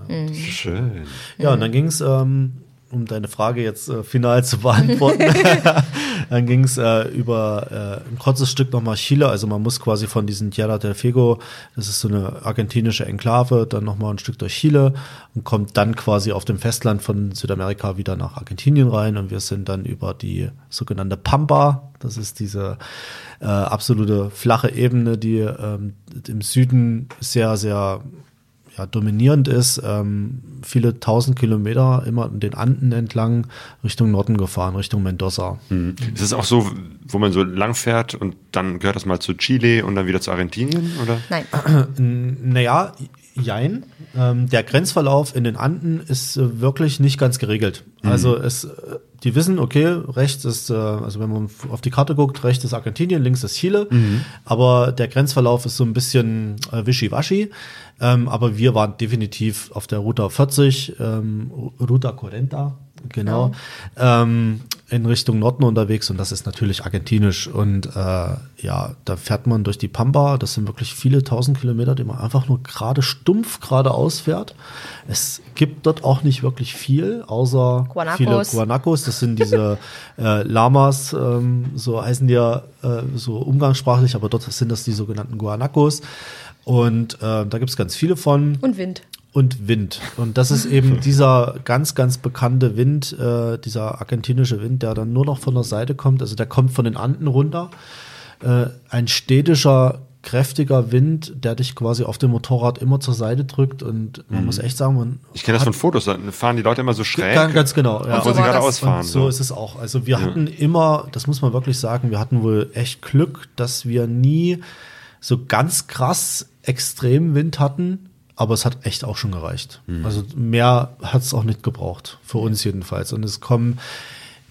ja. Mhm. Schön. Ja, und dann ging es, ähm, um deine Frage jetzt äh, final zu beantworten, dann ging es äh, über äh, ein kurzes Stück nochmal Chile. Also man muss quasi von diesem Tierra del Fuego, das ist so eine argentinische Enklave, dann nochmal ein Stück durch Chile und kommt dann quasi auf dem Festland von Südamerika wieder nach Argentinien rein. Und wir sind dann über die sogenannte Pampa, das ist diese äh, absolute flache Ebene, die ähm, im Süden sehr, sehr ja, dominierend ist, ähm, viele tausend Kilometer immer in den Anden entlang Richtung Norden gefahren, Richtung Mendoza. Mhm. Ist es auch so, wo man so lang fährt und dann gehört das mal zu Chile und dann wieder zu Argentinien, oder? Nein. naja, jein. Ähm, der Grenzverlauf in den Anden ist äh, wirklich nicht ganz geregelt. Mhm. Also es, äh, die wissen, okay, rechts ist, äh, also wenn man auf die Karte guckt, rechts ist Argentinien, links ist Chile, aber der Grenzverlauf ist so ein bisschen äh, wischiwaschi. Ähm, aber wir waren definitiv auf der Ruta 40, ähm, Ruta 40, genau, ähm, in Richtung Norden unterwegs und das ist natürlich argentinisch und äh, ja, da fährt man durch die Pampa, das sind wirklich viele tausend Kilometer, die man einfach nur gerade stumpf geradeaus fährt. Es gibt dort auch nicht wirklich viel, außer Guanacos. viele Guanacos, das sind diese äh, Lamas, ähm, so heißen die ja äh, so umgangssprachlich, aber dort sind das die sogenannten Guanacos und äh, da gibt es ganz viele von Und Wind. Und Wind. Und das ist eben dieser ganz, ganz bekannte Wind, äh, dieser argentinische Wind, der dann nur noch von der Seite kommt. Also der kommt von den Anden runter. Äh, ein städtischer, kräftiger Wind, der dich quasi auf dem Motorrad immer zur Seite drückt. Und man muss echt sagen, man Mhm. Ich kenne das von Fotos, da fahren die Leute immer so schräg. Ganz, ganz genau. Ja. Und so sie gerade das. ausfahren. Und so ist es auch. Also wir hatten immer, das muss man wirklich sagen, wir hatten wohl echt Glück, dass wir nie so ganz krass extrem Wind hatten, aber es hat echt auch schon gereicht. Also mehr hat es auch nicht gebraucht, für uns jedenfalls. Und es kommen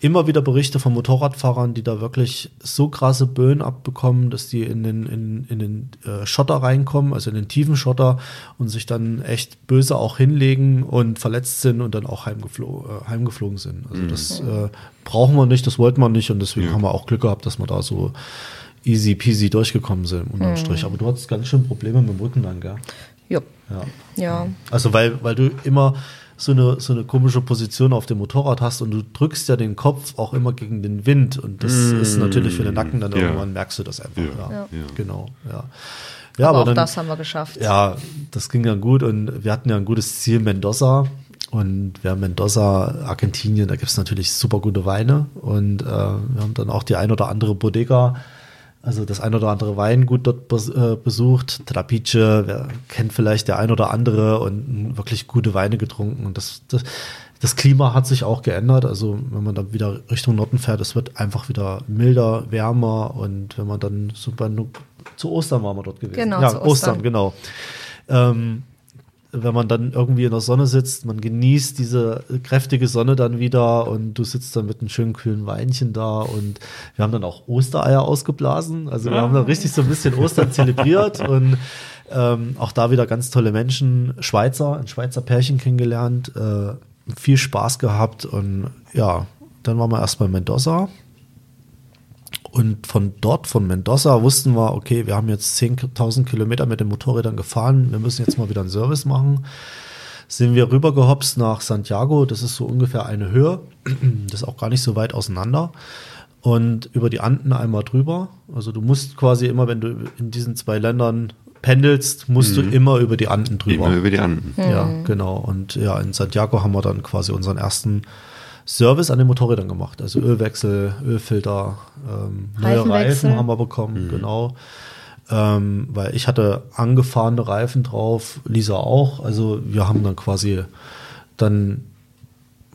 immer wieder Berichte von Motorradfahrern, die da wirklich so krasse Böen abbekommen, dass die in den, in, in den äh, Schotter reinkommen, also in den tiefen Schotter und sich dann echt böse auch hinlegen und verletzt sind und dann auch heimgeflo äh, heimgeflogen sind. Also das äh, brauchen wir nicht, das wollten wir nicht und deswegen haben wir auch Glück gehabt, dass wir da so easy peasy durchgekommen sind unterm Strich. Aber du hattest ganz schön Probleme mit dem Rücken dann, gell? Ja. Ja. Also weil, weil du immer so eine, so eine komische Position auf dem Motorrad hast und du drückst ja den Kopf auch immer gegen den Wind und das ist natürlich für den Nacken dann Ja. irgendwann merkst du das einfach. Ja, Ja. genau. Ja, ja aber, auch dann, das haben wir geschafft. ja, das ging dann gut und wir hatten ja ein gutes Ziel, Mendoza. Und wir haben Mendoza, Argentinien, da gibt es natürlich super gute Weine. Und äh, wir haben dann auch die ein oder andere Bodega, also das ein oder andere Weingut dort äh, besucht. Trapiche, wer kennt vielleicht der ein oder andere und wirklich gute Weine getrunken. Und das, das, das Klima hat sich auch geändert. Also wenn man dann wieder Richtung Norden fährt, es wird einfach wieder milder, wärmer. Und wenn man dann so bei, zu Ostern waren wir dort gewesen. Genau, ja, Ostern, Ostern. genau. Ähm, wenn man dann irgendwie in der Sonne sitzt, man genießt diese kräftige Sonne dann wieder und du sitzt dann mit einem schönen kühlen Weinchen da und wir haben dann auch Ostereier ausgeblasen. Also wir haben dann richtig so ein bisschen Ostern zelebriert und ähm, auch da wieder ganz tolle Menschen, Schweizer, ein Schweizer Pärchen kennengelernt, äh, viel Spaß gehabt und ja, dann waren wir erst bei Mendoza und von dort, von Mendoza, wussten wir, okay, wir haben jetzt 10.000 Kilometer mit den Motorrädern gefahren, wir müssen jetzt mal wieder einen Service machen. Sind wir rübergehopst nach Santiago, das ist so ungefähr eine Höhe, das ist auch gar nicht so weit auseinander. Und über die Anden einmal drüber. Also du musst quasi immer, wenn du in diesen zwei Ländern pendelst, musst du immer über die Anden drüber. Immer über die Anden. Ja, genau. Und ja, in Santiago haben wir dann quasi unseren ersten Service an den Motorrädern gemacht. Also Ölwechsel, Ölfilter, ähm, neue. Reifen haben wir bekommen, genau. Ähm, weil ich hatte angefahrene Reifen drauf, Lisa auch. Also wir haben dann quasi dann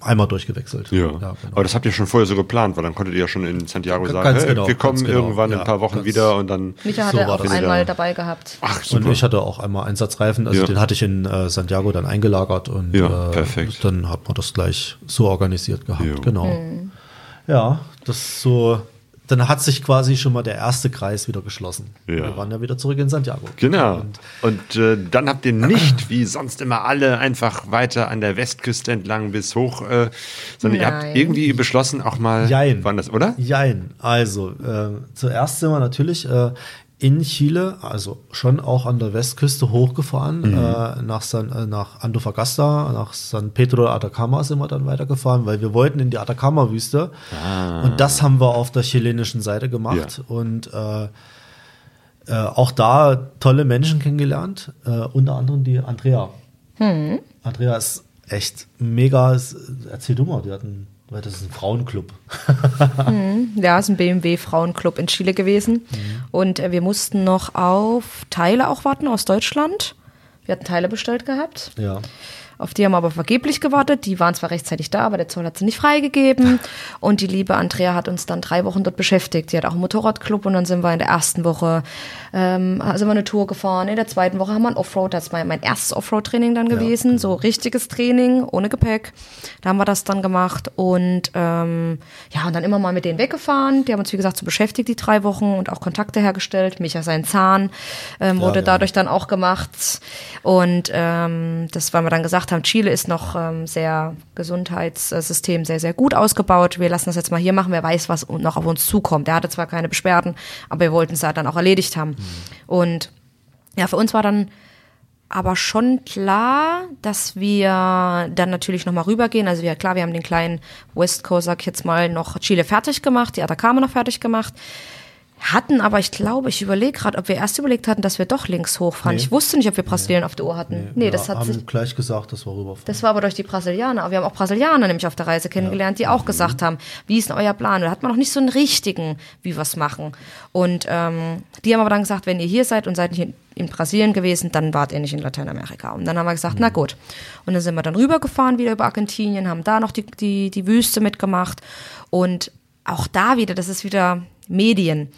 einmal durchgewechselt. Ja. genau. Aber das habt ihr schon vorher so geplant, weil dann konntet ihr ja schon in Santiago Ganz sagen, hey, genau, wir kommen ganz genau. irgendwann in Ja, ein paar Wochen ganz- wieder und dann. Micha So hatte war auch das. einmal Ja. dabei gehabt. Ach, Und super. ich hatte auch einmal Einsatzreifen, also Ja. den hatte ich in äh, Santiago dann eingelagert und Ja, äh, perfekt. dann hat man das gleich so organisiert gehabt. Ja. Genau. Ja, das ist so. Dann hat sich quasi schon mal der erste Kreis wieder geschlossen. Ja. Wir waren ja wieder zurück in Santiago. Genau. Und Und äh, dann habt ihr nicht, wie sonst immer alle, einfach weiter an der Westküste entlang bis hoch, äh, sondern ihr habt Nein. irgendwie beschlossen, auch mal. Jein. Wann das, oder? Jein. Also, äh, zuerst sind wir natürlich äh, in Chile, also schon auch an der Westküste hochgefahren, Mhm. äh, nach, San, äh, nach Antofagasta, nach San Pedro de Atacama sind wir dann weitergefahren, weil wir wollten in die Atacama-Wüste. Und das haben wir auf der chilenischen Seite gemacht. Ja. Und äh, äh, auch da tolle Menschen kennengelernt, äh, unter anderem die Andrea. Andrea ist echt mega. ist- Erzähl du mal, die hatten, weil das ist ein Frauenclub. Ja, ist ein BMW Frauenclub in Chile gewesen. Und äh, wir mussten noch auf Teile auch warten aus Deutschland. Wir hatten Teile bestellt gehabt. Ja. Auf die haben wir aber vergeblich gewartet. Die waren zwar rechtzeitig da, aber der Zoll hat sie nicht freigegeben. Und die liebe Andrea hat uns dann drei Wochen dort beschäftigt. Sie hat auch einen Motorradclub und dann sind wir in der ersten Woche ähm, sind wir eine Tour gefahren. In der zweiten Woche haben wir ein Offroad. Das war mein erstes Offroad-Training dann gewesen. genau. So richtiges Training, ohne Gepäck. Da haben wir das dann gemacht. Und ähm, ja, und dann immer mal mit denen weggefahren. Die haben uns, wie gesagt, so beschäftigt, die drei Wochen und auch Kontakte hergestellt. Micha sein Zahn ähm, wurde ja. dadurch dann auch gemacht. Und ähm, das, weil wir dann gesagt haben, Chile ist noch ähm, sehr Gesundheitssystem sehr, sehr gut ausgebaut. Wir lassen das jetzt mal hier machen. Wer weiß, was noch auf uns zukommt. Er hatte zwar keine Beschwerden, aber wir wollten es halt dann auch erledigt haben. Und ja, für uns war dann aber schon klar, dass wir dann natürlich nochmal rübergehen. Also ja klar, wir haben den kleinen West Coast, sag ich jetzt mal, noch Chile fertig gemacht, die Atacama noch fertig gemacht. Hatten aber, ich glaube, ich überlege gerade, ob wir erst überlegt hatten, dass wir doch links hochfahren. Nee. Ich wusste nicht, ob wir Brasilien auf der Uhr hatten. Nee, wir das hat haben sich. gleich gesagt, dass wir rüberfahren. Das war aber durch die Brasilianer. Aber wir haben auch Brasilianer nämlich auf der Reise kennengelernt, die auch gesagt haben, wie ist denn euer Plan? Da hat man noch nicht so einen richtigen, wie wir es machen. Und ähm, die haben aber dann gesagt, wenn ihr hier seid und seid nicht in, in Brasilien gewesen, dann wart ihr nicht in Lateinamerika. Und dann haben wir gesagt, na gut. Und dann sind wir dann rübergefahren wieder über Argentinien, haben da noch die, die, die Wüste mitgemacht. Und auch da wieder, das ist wieder Medien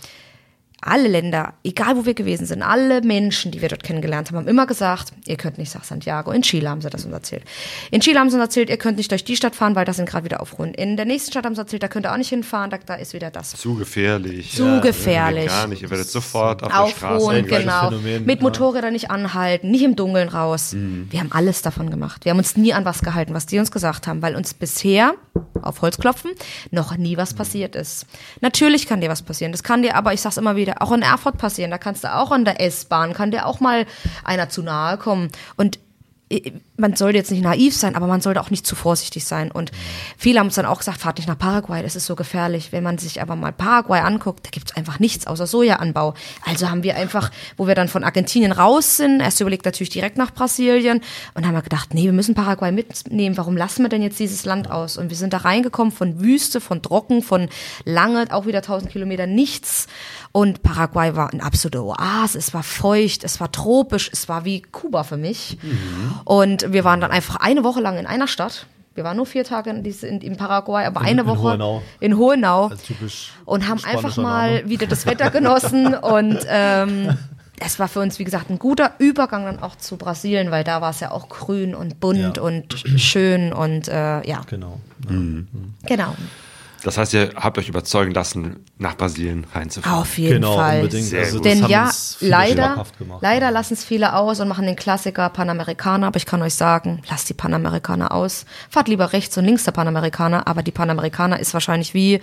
alle Länder, egal wo wir gewesen sind, alle Menschen, die wir dort kennengelernt haben, haben immer gesagt, ihr könnt nicht nach Santiago. In Chile haben sie das uns erzählt. In Chile haben sie uns erzählt, ihr könnt nicht durch die Stadt fahren, weil da sind gerade wieder Aufruhen. In der nächsten Stadt haben sie erzählt, da könnt ihr auch nicht hinfahren, da, da ist wieder das. Zu gefährlich. Zu gefährlich. Gar nicht. Ihr werdet sofort auf der Straße. Aufruhen, genau. Phänomen, Mit ja. Motorrädern nicht anhalten, nicht im Dunkeln raus. Wir haben alles davon gemacht. Wir haben uns nie an was gehalten, was die uns gesagt haben, weil uns bisher, auf Holz klopfen, noch nie was passiert ist. Natürlich kann dir was passieren. Das kann dir aber, ich sag's immer wieder, auch in Erfurt passieren. Da kannst du auch an der S-Bahn, kann dir auch mal einer zu nahe kommen. Und man sollte jetzt nicht naiv sein, aber man sollte auch nicht zu vorsichtig sein. Und viele haben uns dann auch gesagt, fahrt nicht nach Paraguay, das ist so gefährlich. Wenn man sich aber mal Paraguay anguckt, da gibt's einfach nichts außer Sojaanbau. Also haben wir einfach, wo wir dann von Argentinien raus sind, erst überlegt natürlich direkt nach Brasilien und haben wir gedacht, nee, wir müssen Paraguay mitnehmen. Warum lassen wir denn jetzt dieses Land aus? Und wir sind da reingekommen von Wüste, von Trocken, von lange, auch wieder 1000 Kilometer nichts. Und Paraguay war eine absolute Oase. Es war feucht, es war tropisch, es war wie Kuba für mich. Und wir waren dann einfach eine Woche lang in einer Stadt. Wir waren nur vier Tage in, in, in Paraguay, aber eine in Woche Hohenau. in Hohenau Als typisch und haben einfach mal Name. wieder das Wetter genossen und ähm, es war für uns, wie gesagt, ein guter Übergang dann auch zu Brasilien, weil da war es ja auch grün und bunt Ja. und schön und äh, ja, Genau. genau. Das heißt, ihr habt euch überzeugen lassen, nach Brasilien reinzufahren. Auf jeden Genau, Fall. unbedingt. Sehr Also Denn ja, leider, gemacht. leider lassen es viele aus und machen den Klassiker Panamerikaner, aber ich kann euch sagen, lasst die Panamerikaner aus. Fahrt lieber rechts und links der Panamerikaner, aber die Panamerikaner ist wahrscheinlich wie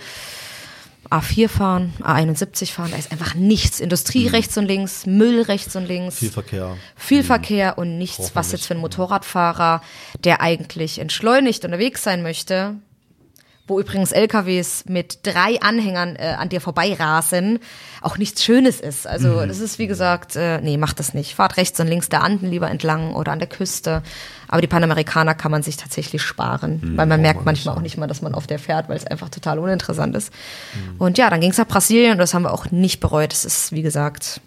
A4 fahren, A71 fahren, da ist einfach nichts. Industrie rechts und links, Müll rechts und links. Mhm. Viel Verkehr. Viel Verkehr und nichts, was jetzt für einen Motorradfahrer, der eigentlich entschleunigt unterwegs sein möchte, wo übrigens LKWs mit drei Anhängern äh, an dir vorbeirasen, auch nichts Schönes ist. Also Mhm. das ist wie gesagt, äh, nee, macht das nicht. Fahrt rechts und links der Anden lieber entlang oder an der Küste. Aber die Panamerikaner kann man sich tatsächlich sparen, Mhm, weil man merkt manchmal auch nicht mal, dass man auf der fährt, weil es einfach total uninteressant ist. Und ja, dann ging es nach Brasilien und das haben wir auch nicht bereut. Das ist, wie gesagt,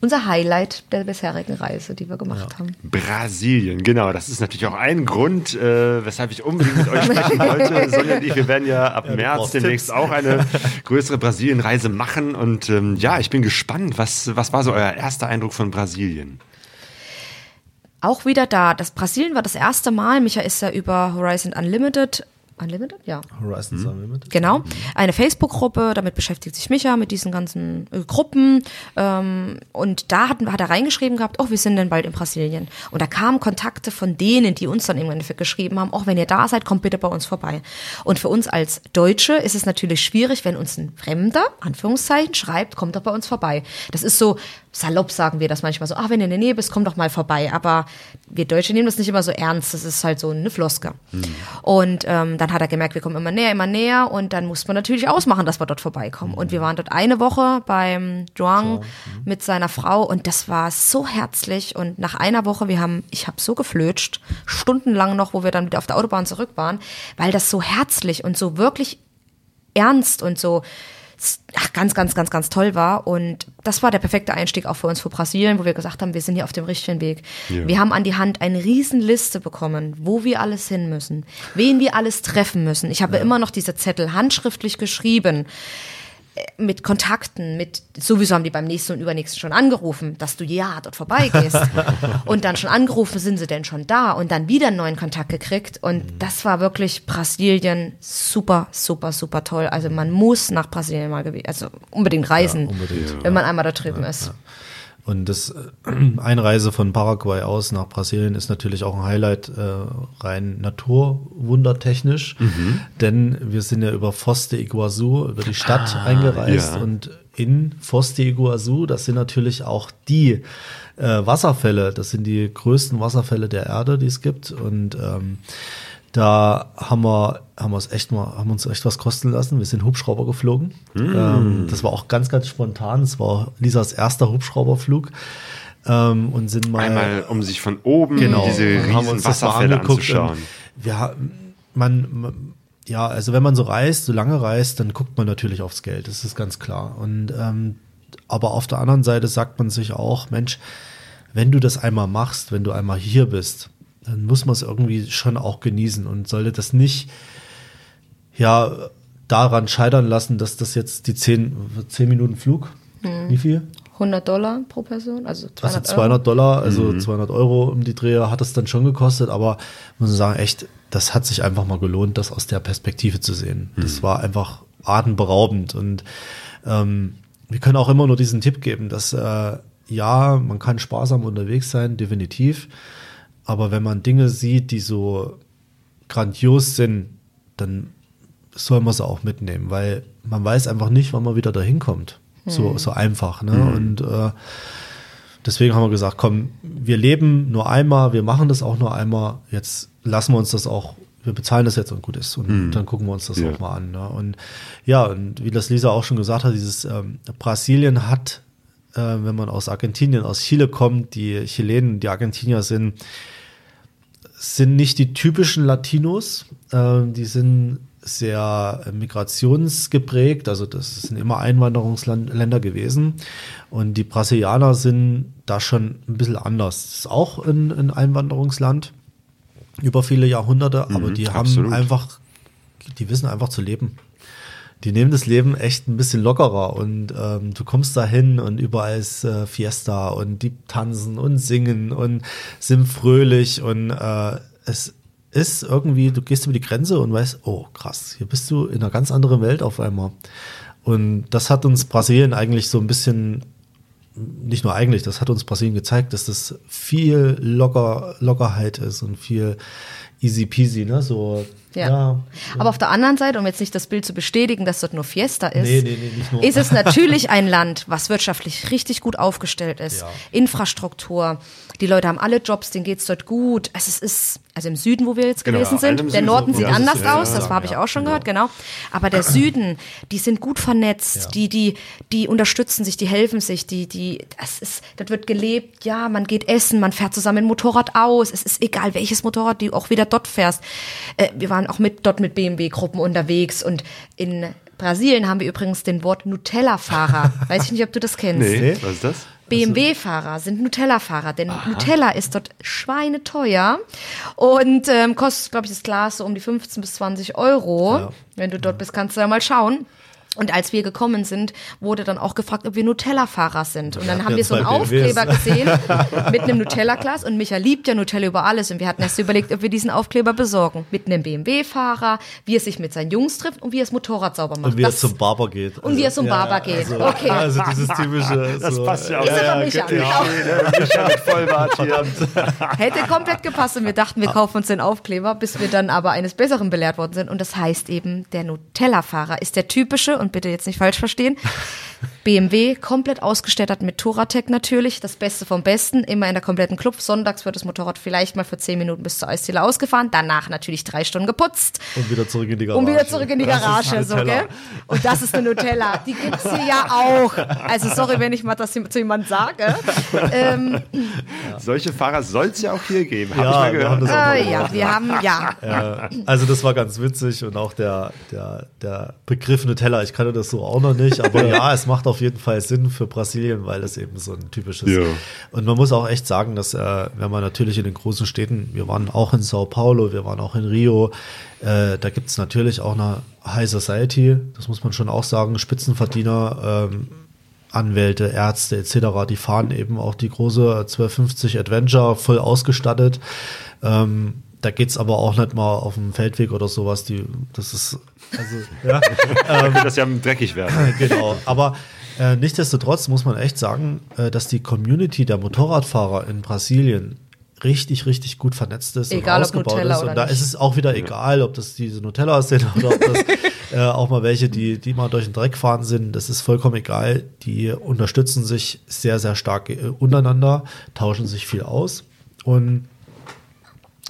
unser Highlight der bisherigen Reise, die wir gemacht haben. Brasilien, genau. Das ist natürlich auch ein Grund, äh, weshalb ich unbedingt mit euch sprechen wollte. Sonja und ich, wir werden ja ab März brauchst demnächst Tipps. auch eine größere Brasilienreise machen. Und ähm, ja, ich bin gespannt. Was, was war so euer erster Eindruck von Brasilien? Auch wieder da. Das Brasilien war das erste Mal. Micha ist ja über Horizon Unlimited. Unlimited? Ja. Horizons Unlimited. Genau. Eine Facebook-Gruppe, damit beschäftigt sich Micha mit diesen ganzen äh, Gruppen. Ähm, und da hat, hat er reingeschrieben gehabt, oh, wir sind denn bald in Brasilien. Und da kamen Kontakte von denen, die uns dann im Endeffekt geschrieben haben, oh, wenn ihr da seid, kommt bitte bei uns vorbei. Und für uns als Deutsche ist es natürlich schwierig, wenn uns ein Fremder, Anführungszeichen, schreibt, kommt doch bei uns vorbei. Das ist so, salopp sagen wir das manchmal so, ah, wenn ihr in der Nähe bist, komm doch mal vorbei. Aber wir Deutsche nehmen das nicht immer so ernst. Das ist halt so eine Floske. Und ähm, dann hat er gemerkt, wir kommen immer näher, immer näher. Und dann musste man natürlich ausmachen, dass wir dort vorbeikommen. Und wir waren dort eine Woche beim Joang mit seiner Frau. Und das war so herzlich. Und nach einer Woche, wir haben, ich habe so geflötscht, stundenlang noch, wo wir dann wieder auf der Autobahn zurück waren, weil das so herzlich und so wirklich ernst und so ach, ganz, ganz, ganz, ganz toll war. Und das war der perfekte Einstieg auch für uns für Brasilien, wo wir gesagt haben, wir sind hier auf dem richtigen Weg. Ja. Wir haben an die Hand eine Riesenliste bekommen, wo wir alles hin müssen, wen wir alles treffen müssen. Ich habe immer noch diese Zettel handschriftlich geschrieben mit Kontakten, mit sowieso haben die beim nächsten und übernächsten schon angerufen, dass du ja dort vorbeigehst. und dann schon angerufen, sind sie denn schon da und dann wieder einen neuen Kontakt gekriegt. Und das war wirklich Brasilien super, super, super toll. Also man muss nach Brasilien mal gewesen, also unbedingt reisen, unbedingt. wenn man einmal da drüben ist. Und das äh, Einreise von Paraguay aus nach Brasilien ist natürlich auch ein Highlight äh, rein naturwundertechnisch, denn wir sind ja über Foz de Iguazu, über die Stadt eingereist ja. und in Foz de Iguazu, das sind natürlich auch die äh, Wasserfälle, das sind die größten Wasserfälle der Erde, die es gibt. Und ähm, da haben wir, haben wir echt mal, haben uns echt was kosten lassen. Wir sind Hubschrauber geflogen. Ähm, das war auch ganz, ganz spontan. Es war Lisas erster Hubschrauberflug. Ähm, und sind mal Einmal, um sich von oben genau, diese riesen Wasserfälle anzuschauen. Wir, man, ja, also wenn man so reist, so lange reist, dann guckt man natürlich aufs Geld. Das ist ganz klar. Und ähm, aber auf der anderen Seite sagt man sich auch, Mensch, wenn du das einmal machst, wenn du einmal hier bist, dann muss man es irgendwie schon auch genießen und sollte das nicht ja daran scheitern lassen, dass das jetzt die zehn, zehn Minuten Flug, wie viel? 100 Dollar pro Person, also 200 Also Euro. 200 Dollar, also 200 Euro um die Dreher hat es dann schon gekostet, aber muss man sagen, echt, das hat sich einfach mal gelohnt, das aus der Perspektive zu sehen. Das war einfach atemberaubend und ähm, wir können auch immer nur diesen Tipp geben, dass äh, ja, man kann sparsam unterwegs sein, definitiv, aber wenn man Dinge sieht, die so grandios sind, dann soll man sie auch mitnehmen, weil man weiß einfach nicht, wann man wieder dahin kommt. So, so einfach. Ne? Und äh, deswegen haben wir gesagt, komm, wir leben nur einmal, wir machen das auch nur einmal, jetzt lassen wir uns das auch, wir bezahlen das jetzt und gut ist. Und dann gucken wir uns das Ja. auch mal an. Ne? Und ja, und wie das Lisa auch schon gesagt hat, dieses ähm, Brasilien hat, äh, wenn man aus Argentinien, aus Chile kommt, die Chilenen, die Argentinier sind, sind nicht die typischen Latinos, ähm, die sind sehr äh, migrationsgeprägt, also das sind immer Einwanderungsländer gewesen und die Brasilianer sind da schon ein bisschen anders. Das ist auch ein, ein Einwanderungsland über viele Jahrhunderte, aber die haben absolut. einfach, die wissen einfach zu leben. Die nehmen das Leben echt ein bisschen lockerer und ähm, du kommst da hin und überall ist äh, Fiesta und die tanzen und singen und sind fröhlich und äh, es ist irgendwie, du gehst über die Grenze und weißt, oh krass, hier bist du in einer ganz anderen Welt auf einmal. Und das hat uns Brasilien eigentlich so ein bisschen, nicht nur eigentlich, das hat uns Brasilien gezeigt, dass das viel locker, Lockerheit ist und viel easy peasy, ne? So, Ja. ja Aber auf der anderen Seite, um jetzt nicht das Bild zu bestätigen, dass dort nur Fiesta ist, Nee, nee, nee, nicht nur. ist es natürlich ein Land, was wirtschaftlich richtig gut aufgestellt ist. Ja. Infrastruktur, die Leute haben alle Jobs, denen geht's dort gut. Es ist, ist also im Süden, wo wir jetzt Genau, gewesen ja, sind, der Süden, Norden sieht ist- anders ja, aus, ja, das habe ich ja, auch schon gehört, genau. Aber der Süden, die sind gut vernetzt, Ja. die, die, die unterstützen sich, die helfen sich, die, die, das ist, das wird gelebt, ja, man geht essen, man fährt zusammen ein Motorrad aus, es ist egal, welches Motorrad du auch wieder dort fährst. Äh, wir waren auch mit, dort mit BMW-Gruppen unterwegs und in Brasilien haben wir übrigens den Wort Nutella-Fahrer. Weiß ich nicht, ob du das kennst. Nee, was ist das? BMW-Fahrer sind Nutella-Fahrer, denn Nutella ist dort schweineteuer und ähm, kostet, glaube ich, das Glas so um die 15 bis 20 Euro. Ja. Wenn du dort bist, kannst du ja mal schauen. Und als wir gekommen sind, wurde dann auch gefragt, ob wir Nutella-Fahrer sind. Und dann haben ja wir so einen zwei BMWs. Aufkleber gesehen mit einem Nutella-Glas. Und Micha liebt ja Nutella über alles. Und wir hatten erst überlegt, ob wir diesen Aufkleber besorgen. Mit einem BMW-Fahrer, wie er sich mit seinen Jungs trifft und wie er das Motorrad sauber macht. Und wie er Das- zum Barber geht. Und wie er zum Barber geht. Also, Okay. Also dieses typische. Das so, passt ja auch. Ist aber Micha. genau. Micha mit Vollbart hier. Hätte komplett gepasst und wir dachten, wir kaufen uns den Aufkleber, bis wir dann aber eines Besseren belehrt worden sind. Und das heißt eben, der Nutella-Fahrer ist der typische, und bitte jetzt nicht falsch verstehen, BMW komplett ausgestattet mit Touratec natürlich, das Beste vom Besten, immer in der kompletten Club. Sonntags wird das Motorrad vielleicht mal für zehn Minuten bis zur Eisdiele ausgefahren, danach natürlich drei Stunden geputzt. Und wieder zurück in die Garage. Und wieder zurück in die Garage, so, gell? Und das ist eine Nutella. Die gibt's hier ja auch. Also sorry, wenn ich mal das zu jemandem sage. Ähm, Solche Fahrer soll es ja auch hier geben, habe Ja, ich mal wir gehört. haben das auch äh, ja, wir haben, ja. Äh, also das war ganz witzig und auch der, der, der Begriff Nutella, ich kannte das so auch noch nicht, aber ja, es macht auf jeden Fall Sinn für Brasilien, weil es eben so ein typisches Ja. und man muss auch echt sagen, dass äh, wenn man natürlich in den großen Städten, wir waren auch in Sao Paulo, wir waren auch in Rio, äh, da gibt es natürlich auch eine High Society, das muss man schon auch sagen, Spitzenverdiener, ähm, Anwälte, Ärzte etc., die fahren eben auch die große 1250 Adventure voll ausgestattet. Ähm, da geht's aber auch nicht mal auf dem Feldweg oder sowas. Die, das ist, also, ja, wird das ja dreckig werden. genau. Aber äh, nichtsdestotrotz muss man echt sagen, äh, dass die Community der Motorradfahrer in Brasilien richtig, richtig gut vernetzt ist Egal, und ob ausgebaut Nutella ist. oder Und da nicht. ist es auch wieder egal, ob das diese Nutellas sind oder ob das äh, auch mal welche, die, die mal durch den Dreck fahren sind. Das ist vollkommen egal. Die unterstützen sich sehr, sehr stark äh, untereinander, tauschen sich viel aus. Und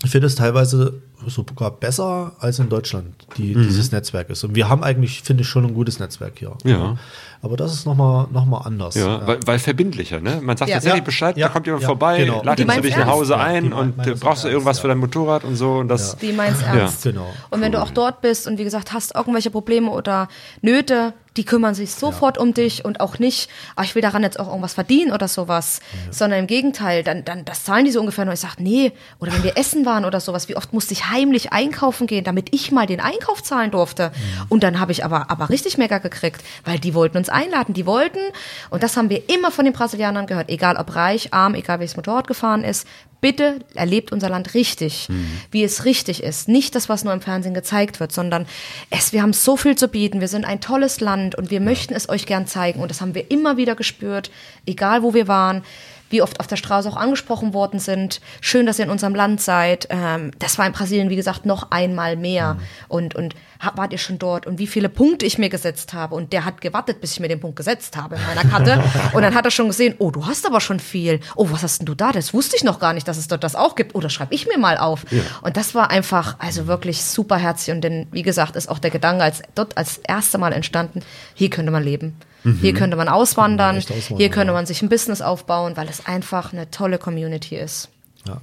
ich finde es teilweise sogar besser als in Deutschland, die, dieses Netzwerk ist. Und wir haben eigentlich, finde ich, schon ein gutes Netzwerk hier. Ja. Aber das ist nochmal noch mal anders. Ja, weil, weil verbindlicher, ne? Man sagt Ja. tatsächlich Ja. Bescheid, Ja. da kommt jemand Ja. vorbei, Genau. zu dich nach Hause. Ja, ein und äh, brauchst du ernst, irgendwas ja. für dein Motorrad und so und das. Die meint's ernst. Genau. Und wenn du auch dort bist und wie gesagt hast irgendwelche Probleme oder Nöte, die kümmern sich sofort um dich und auch nicht, ah, ich will daran jetzt auch irgendwas verdienen oder sowas, sondern im Gegenteil, dann, dann das zahlen die so ungefähr nur. Ich sag, nee, oder wenn wir essen waren oder sowas, wie oft musste ich heimlich einkaufen gehen, damit ich mal den Einkauf zahlen durfte. Und dann habe ich aber, aber richtig Mecker gekriegt, weil die wollten uns einladen, die wollten, und das haben wir immer von den Brasilianern gehört, egal ob reich, arm, egal welches Motorrad gefahren ist, bitte erlebt unser Land richtig, wie es richtig ist. Nicht das, was nur im Fernsehen gezeigt wird, sondern es, wir haben so viel zu bieten. Wir sind ein tolles Land und wir möchten es euch gern zeigen. Und das haben wir immer wieder gespürt, egal wo wir waren. Wie oft auf der Straße auch angesprochen worden sind. Schön, dass ihr in unserem Land seid. Ähm, das war in Brasilien, wie gesagt, noch einmal mehr. Und, und hab- wart ihr schon dort? Und wie viele Punkte ich mir gesetzt habe. Und der hat gewartet, bis ich mir den Punkt gesetzt habe in meiner Karte. und dann hat er schon gesehen, oh, du hast aber schon viel. Oh, was hast denn du da? Das wusste ich noch gar nicht, dass es dort das auch gibt. Oh, das schreibe ich mir mal auf. Und das war einfach, also wirklich super herzlich. Und denn, wie gesagt, ist auch der Gedanke als, dort als erste Mal entstanden, hier könnte man leben. Hier könnte man auswandern. auswandern, Hier könnte ja. man sich ein Business aufbauen, weil es einfach eine tolle Community ist. Ja.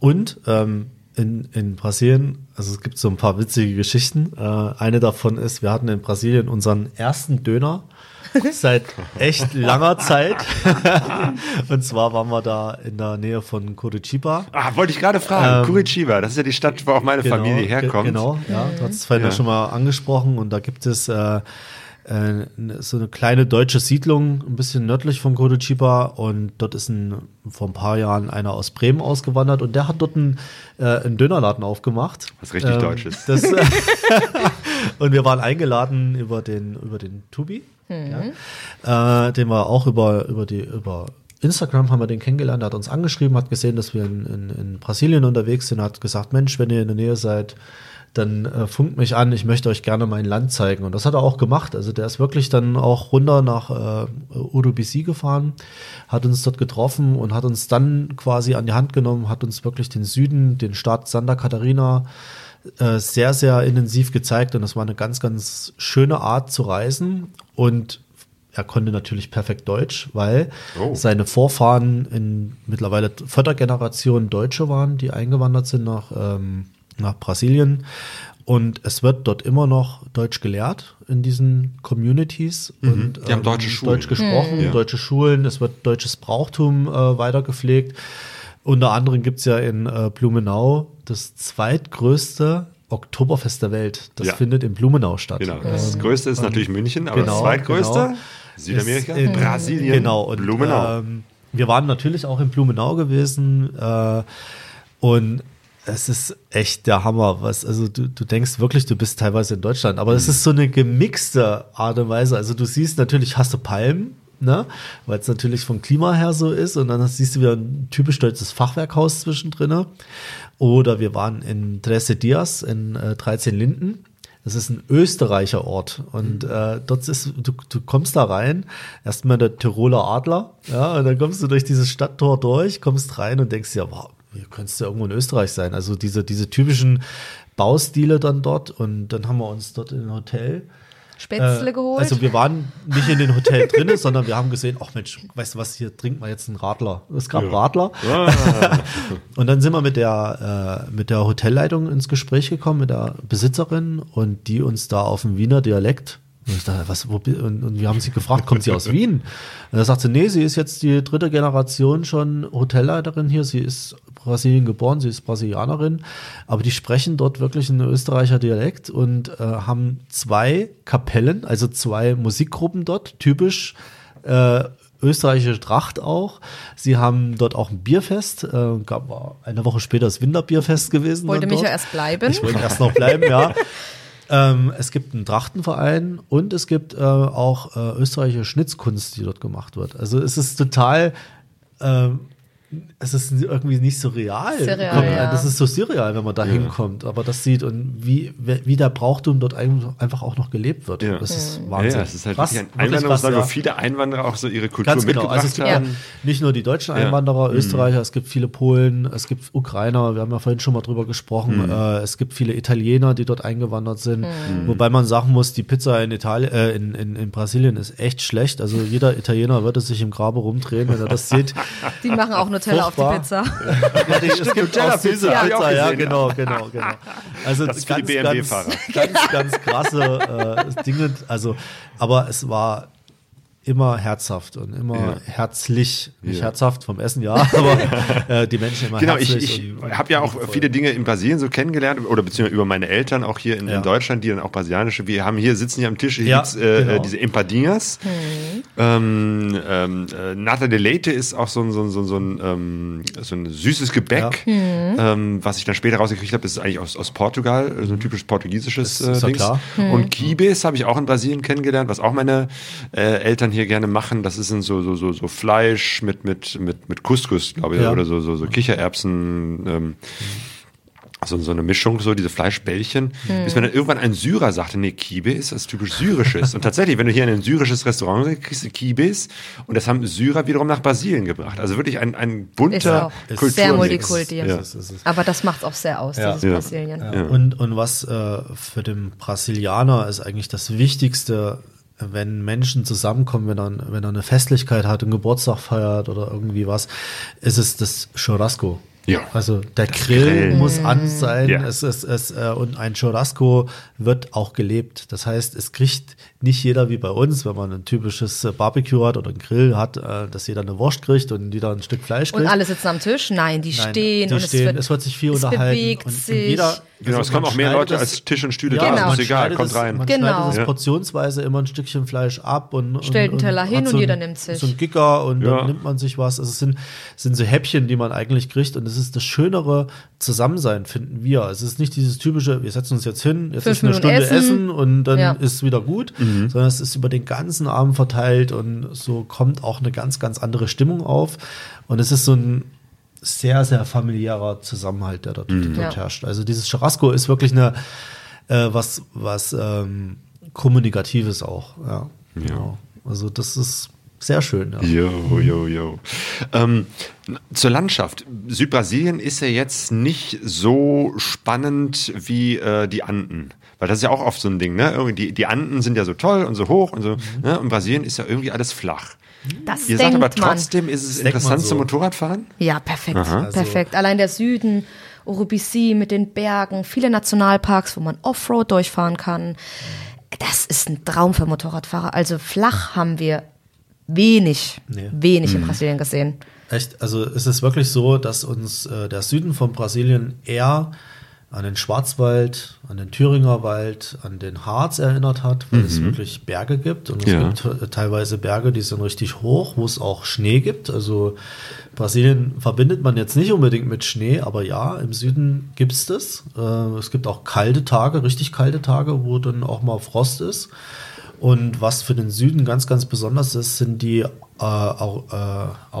Und ähm, in, in Brasilien, also es gibt so ein paar witzige Geschichten. Äh, eine davon ist, wir hatten in Brasilien unseren ersten Döner seit echt langer Zeit. Und zwar waren wir da in der Nähe von Curitiba. Ah, wollte ich gerade fragen. Curitiba, das ist ja die Stadt, wo auch meine Familie ge- herkommt. Genau, ja, du hast es vorhin ja. Ja. schon mal angesprochen und da gibt es äh, äh, so eine kleine deutsche Siedlung, ein bisschen nördlich von Curitiba und dort ist ein, vor ein paar Jahren einer aus Bremen ausgewandert und der hat dort einen, äh, einen Dönerladen aufgemacht. Was richtig Deutsches. Das, und wir waren eingeladen über den, über den Tubi, ja, äh, den wir auch über, über die, über Instagram haben wir den kennengelernt, er hat uns angeschrieben, hat gesehen, dass wir in, in, in Brasilien unterwegs sind, hat gesagt, Mensch, wenn ihr in der Nähe seid, dann äh, funkt mich an, ich möchte euch gerne mein Land zeigen. Und das hat er auch gemacht. Also der ist wirklich dann auch runter nach äh, Urubici gefahren, hat uns dort getroffen und hat uns dann quasi an die Hand genommen, hat uns wirklich den Süden, den Staat Santa Catarina äh, sehr, sehr intensiv gezeigt. Und das war eine ganz, ganz schöne Art zu reisen. Und er konnte natürlich perfekt Deutsch, weil Oh. seine Vorfahren in mittlerweile vierter Generation Deutsche waren, die eingewandert sind nach, ähm, nach Brasilien. Und es wird dort immer noch Deutsch gelehrt in diesen Communities. Und, Mhm. Die haben deutsche Schulen. Deutsch gesprochen, Ja. deutsche Schulen, es wird deutsches Brauchtum äh, weiter gepflegt. Unter anderem gibt es ja in äh, Blumenau das zweitgrößte Oktoberfest der Welt. Das Ja. findet in Blumenau statt. Genau. Das größte ist natürlich München, aber das genau, zweitgrößte genau. Südamerika, in- Brasilien, genau, und, Blumenau. Ähm, wir waren natürlich auch in Blumenau gewesen äh, und es ist echt der Hammer. Was, also du, du denkst wirklich, du bist teilweise in Deutschland, aber es ist so eine gemixte Art und Weise. Also du siehst natürlich, hast du Palmen, ne? weil es natürlich vom Klima her so ist und dann siehst du wieder ein typisch deutsches Fachwerkhaus zwischendrin. Oder wir waren in Trece Dias in äh, 13 Linden. Das ist ein Österreicher Ort. Und äh, dort ist, du, du kommst da rein, erstmal der Tiroler Adler, ja, und dann kommst du durch dieses Stadttor durch, kommst rein und denkst dir, wow, hier könntest du irgendwo in Österreich sein. Also diese, diese typischen Baustile dann dort. Und dann haben wir uns dort in ein Hotel Spätzle äh, geholt. Also wir waren nicht in dem Hotel drin, sondern wir haben gesehen, ach Mensch, weißt du was, hier trinkt man jetzt einen Radler. Es gab Radler. und dann sind wir mit der, äh, mit der Hotelleitung ins Gespräch gekommen, mit der Besitzerin und die uns da auf dem Wiener Dialekt und ich dachte, was, wo, und, und wir haben sie gefragt, kommt sie aus Wien? Und da sagt sie, nee, sie ist jetzt die dritte Generation schon Hotelleiterin hier. Sie ist Brasilien geboren, sie ist Brasilianerin, aber die sprechen dort wirklich einen Österreicher Dialekt und äh, haben zwei Kapellen, also zwei Musikgruppen dort, typisch äh, österreichische Tracht auch. Sie haben dort auch ein Bierfest. Äh, gab war eine Woche später das Winterbierfest gewesen. Wollte mich dort. ja erst bleiben. Ich wollte erst noch bleiben, ja. Ähm, es gibt einen Trachtenverein und es gibt äh, auch äh, österreichische Schnitzkunst, die dort gemacht wird. Also es ist total, ähm, es ist irgendwie nicht so real. Surreal, ja. Das ist so surreal, wenn man da hinkommt. Aber das sieht und wie, wie der Brauchtum dort ein- einfach auch noch gelebt wird. Ja. Das ist Ja, Wahnsinn. ja, es ist halt Krass, wirklich ein krass, wo ja. viele Einwanderer auch so ihre Kultur Ganz genau. mitgebracht Also es gibt haben. ja nicht nur die deutschen Ja. Einwanderer, Mhm. Österreicher, es gibt viele Polen, es gibt Ukrainer, wir haben ja vorhin schon mal drüber gesprochen, Mhm. äh, es gibt viele Italiener, die dort eingewandert sind. Mhm. Wobei man sagen muss, die Pizza in Italien, äh, in, in, in Brasilien ist echt schlecht. Also jeder Italiener würde sich im Grabe rumdrehen, wenn er das sieht. Die machen auch Nutella auf Furchtbar. die Pizza. Ja, die, es gibt Nutella Pizza, Pizza, auch ja, genau, genau, genau. Also Das ganz, ganz, ganz, ganz krasse äh, Dinge. Also, aber es war immer herzhaft und immer Ja. herzlich. Nicht Ja. herzhaft vom Essen, ja, aber äh, die Menschen immer Genau, ich, herzlich. ich und- und habe ja auch viele Dinge in Brasilien so kennengelernt oder beziehungsweise über meine Eltern auch hier in, Ja. in Deutschland, die dann auch brasilianische. Wir haben hier sitzen hier am Tisch, hier Ja, gibt's äh, genau. äh, diese Empadinhas. Ähm, ähm, äh, Nata de Leite ist auch so ein, so ein, so ein, so ein, ähm, so ein süßes Gebäck, ähm, was ich dann später rausgekriegt habe, ist eigentlich aus, aus Portugal, so ein typisch portugiesisches Ist- ist ja Dings. klar. Und Kibes habe ich auch in Brasilien kennengelernt, was auch meine äh, Eltern hier gerne machen. Das ist in so, so, so, so Fleisch mit, mit, mit, mit Couscous, glaube ich, Ja. oder so, so, so Kichererbsen. Ähm, so, so eine Mischung, so diese Fleischbällchen, bis man dann irgendwann ein Syrer sagte, nee, Kibe ist was typisch Syrisches. und tatsächlich, wenn du hier in ein syrisches Restaurant gehst, kriegst du Kibes und das haben Syrer wiederum nach Brasilien gebracht. Also wirklich ein, ein bunter auch Kulturmix. sehr multikulti. Ja. Aber das macht es auch sehr aus, Ja. dieses Ja. Brasilien. Ja. Und, und was äh, für den Brasilianer ist eigentlich das Wichtigste, wenn Menschen zusammenkommen, wenn er, wenn er eine Festlichkeit hat, einen Geburtstag feiert oder irgendwie was, ist es das Churrasco. Ja. Also der Grill Grillen. muss an sein Ja. es, es, es, äh, und ein Churrasco wird auch gelebt. Das heißt, es kriegt nicht jeder wie bei uns, wenn man ein typisches äh, Barbecue hat oder einen Grill hat, äh, dass jeder eine Wurst kriegt und jeder ein Stück Fleisch kriegt. Und alle sitzen am Tisch? Nein, die Nein, stehen die und stehen, es wird, sich viel es unterhalten. bewegt und, und sich. jeder, Genau, also es kommen auch mehr Leute es- als Tisch und Stühle Genau. da. man Ist egal, kommt rein. Man Genau. schneidet es Ja. portionsweise immer ein Stückchen Fleisch ab und Stellt einen und, Teller und hin hat und so jeder ein- nimmt sich. So ein Gicker und Ja. dann nimmt man sich was. Also es sind, sind so Häppchen, die man eigentlich kriegt und es ist das schönere Zusammensein, finden wir. Es ist nicht dieses typische, wir setzen uns jetzt hin, jetzt Fünf ist eine Minuten Stunde essen. essen, und dann Ja. ist wieder gut, sondern es ist über den ganzen Abend verteilt und so kommt auch eine ganz, ganz andere Stimmung auf. Und es ist so ein sehr, sehr familiärer Zusammenhalt, der dort, der dort Ja. herrscht. Also dieses Churrasco ist wirklich eine, äh, was, was ähm, Kommunikatives auch. Ja, genau. Also das ist sehr schön. Ja. Jo, jo, jo. Ähm, zur Landschaft. Südbrasilien ist ja jetzt nicht so spannend wie äh, die Anden. Weil das ist ja auch oft so ein Ding, ne? Irgendwie die, die Anden sind ja so toll und so hoch und so. Ne? Und Brasilien ist ja irgendwie alles flach. das Ihr sagt aber man. trotzdem, ist es man interessant so. zum Motorradfahren? Ja, perfekt. Also- perfekt. Allein der Süden, Urubici mit den Bergen, viele Nationalparks, wo man Offroad durchfahren kann. Das ist ein Traum für Motorradfahrer. Also flach haben wir wenig, Nee. wenig Mhm. in Brasilien gesehen. Echt, also ist es wirklich so, dass uns äh, der Süden von Brasilien eher an den Schwarzwald, an den Thüringer Wald, an den Harz erinnert hat, weil es wirklich Berge gibt und es Ja. gibt äh, teilweise Berge, die sind richtig hoch, wo es auch Schnee gibt. Also Brasilien verbindet man jetzt nicht unbedingt mit Schnee, aber ja, im Süden gibt es das. Äh, es gibt auch kalte Tage, richtig kalte Tage, wo dann auch mal Frost ist. Und was für den Süden ganz, ganz besonders ist, sind die äh, Au- äh,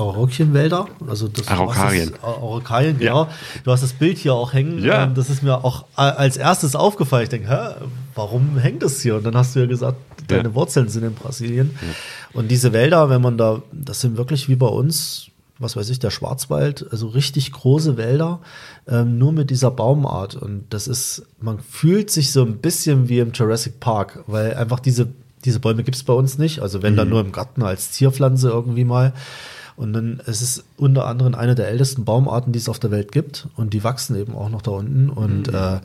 Araukienwälder. Also das, Araukarien. Araukarien, genau. Du hast das Bild hier auch hängen. Ja. Ähm, Das ist mir auch a- als erstes aufgefallen. Ich denke, hä, warum hängt das hier? Und dann hast du ja gesagt, deine Ja. Wurzeln sind in Brasilien. Und diese Wälder, wenn man da, das sind wirklich wie bei uns, was weiß ich, der Schwarzwald, also richtig große Wälder, ähm, nur mit dieser Baumart. Und das ist, man fühlt sich so ein bisschen wie im Jurassic Park, weil einfach diese, diese Bäume gibt es bei uns nicht. Also wenn dann nur im Garten als Zierpflanze irgendwie mal. Und dann es ist es unter anderem eine der ältesten Baumarten, die es auf der Welt gibt. Und die wachsen eben auch noch da unten. Und äh,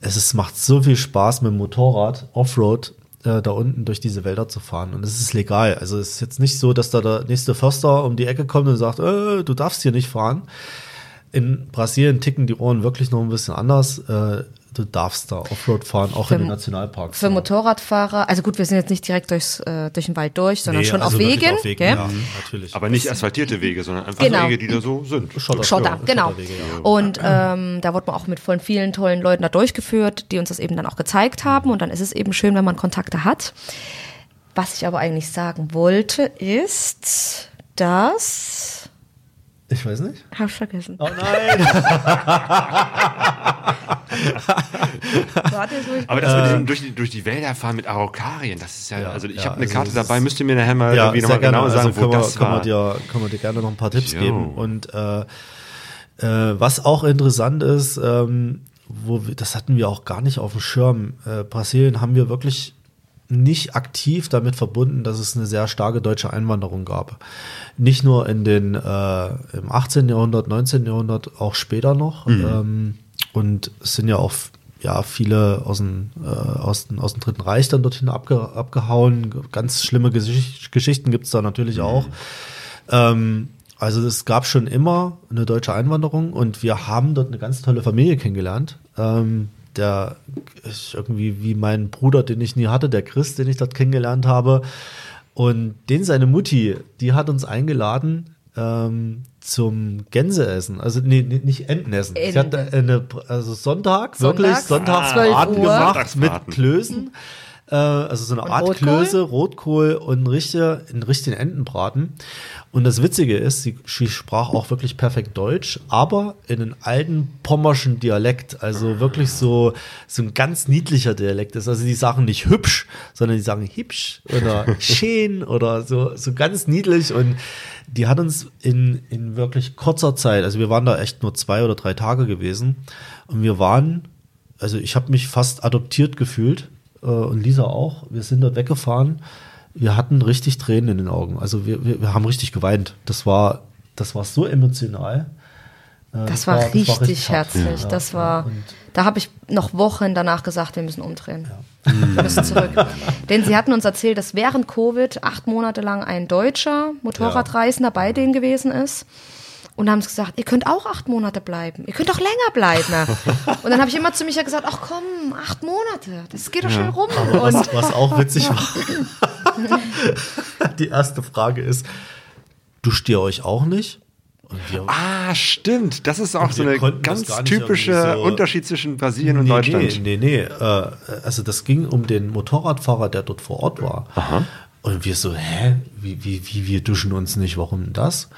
es ist, macht so viel Spaß mit dem Motorrad, Offroad, äh, da unten durch diese Wälder zu fahren. Und es ist legal. Also es ist jetzt nicht so, dass da der nächste Förster um die Ecke kommt und sagt, äh, du darfst hier nicht fahren. In Brasilien ticken die Ohren wirklich noch ein bisschen anders. Äh, du darfst da Offroad fahren, auch Für in den Nationalparks. Für Motorradfahrer, also gut, wir sind jetzt nicht direkt durchs, äh, durch den Wald durch, sondern Nee, schon also auf Wegen. Auf Wegen gell? ja, natürlich. Aber nicht asphaltierte Wege, sondern einfach Genau. Wege, die da so sind. Schotter, Schotter, ja, genau. Und ähm, da wurde man auch mit von vielen tollen Leuten da durchgeführt, die uns das eben dann auch gezeigt haben. Und dann ist es eben schön, wenn man Kontakte hat. Was ich aber eigentlich sagen wollte, ist, dass. Ich weiß nicht. Hab ich vergessen. Oh nein! Warte, Aber das mit diesem durch die, durch die Wälder fahren mit Araukarien, das ist ja, Ja, also ich ja, habe eine also Karte dabei, müsst ihr mir nachher mal ja, irgendwie nochmal genau sagen, also wo können wir, das können, wir war. dir, können wir dir gerne noch ein paar Tipps Jo. geben. Und äh, äh, was auch interessant ist, ähm, wo wir, das hatten wir auch gar nicht auf dem Schirm. Äh, Brasilien haben wir wirklich nicht aktiv damit verbunden, dass es eine sehr starke deutsche Einwanderung gab. Nicht nur in den äh, im 18. Jahrhundert, 19. Jahrhundert, auch später noch. Ähm, und es sind ja auch ja, viele aus dem, äh, aus, dem, aus dem Dritten Reich dann dorthin abge, abgehauen. Ganz schlimme Geschicht, Geschichten gibt es da natürlich auch. Ähm, also es gab schon immer eine deutsche Einwanderung und wir haben dort eine ganz tolle Familie kennengelernt. Ähm, der ist irgendwie wie mein Bruder, den ich nie hatte, der Chris, den ich dort kennengelernt habe. Und den seine Mutti, die hat uns eingeladen ähm, zum Gänseessen. Also nee, nee, nicht Entenessen. Sie hat eine, also Sonntag, Sonntag, wirklich Sonntag 12 Braten Uhr. gemacht mit Sonntagsbraten. Klößen. Äh, also so eine Und Art Rotkohl? Klöße, Rotkohl und einen richtigen, einen richtigen Entenbraten. Und das Witzige ist, sie, sie sprach auch wirklich perfekt Deutsch, aber in einem alten pommerschen Dialekt. Also wirklich so, so ein ganz niedlicher Dialekt ist. Also die sagen nicht hübsch, sondern die sagen hübsch oder schön oder so, so ganz niedlich. Und die hat uns in, in wirklich kurzer Zeit, also wir waren da echt nur zwei oder drei Tage gewesen. Und wir waren, also ich habe mich fast adoptiert gefühlt äh, und Lisa auch. Wir sind dort weggefahren. Wir hatten richtig Tränen in den Augen. Also wir, wir, wir haben richtig geweint. Das war, das war so emotional. Äh, Das war richtig hart. herzlich. Ja, das ja. war, Und da habe ich noch Wochen danach gesagt, wir müssen umdrehen. Wir müssen zurück. Denn sie hatten uns erzählt, dass während Covid acht Monate lang ein deutscher Motorradreisender bei denen gewesen ist. Und haben sie gesagt, ihr könnt auch acht Monate bleiben. Ihr könnt auch länger bleiben. Und dann habe ich immer zu Micha gesagt, ach komm, acht Monate, das geht doch schnell rum. Und was, was auch witzig war, die erste Frage ist, duscht ihr euch auch nicht? Und wir, Ah, stimmt. Das ist auch so eine ganz typische so- Unterschied zwischen Brasilien und nee, Deutschland. Nee, nee, nee. Äh, also das ging um den Motorradfahrer, der dort vor Ort war. Und wir so, hä? Wie, wie, wie, wir duschen uns nicht, warum das?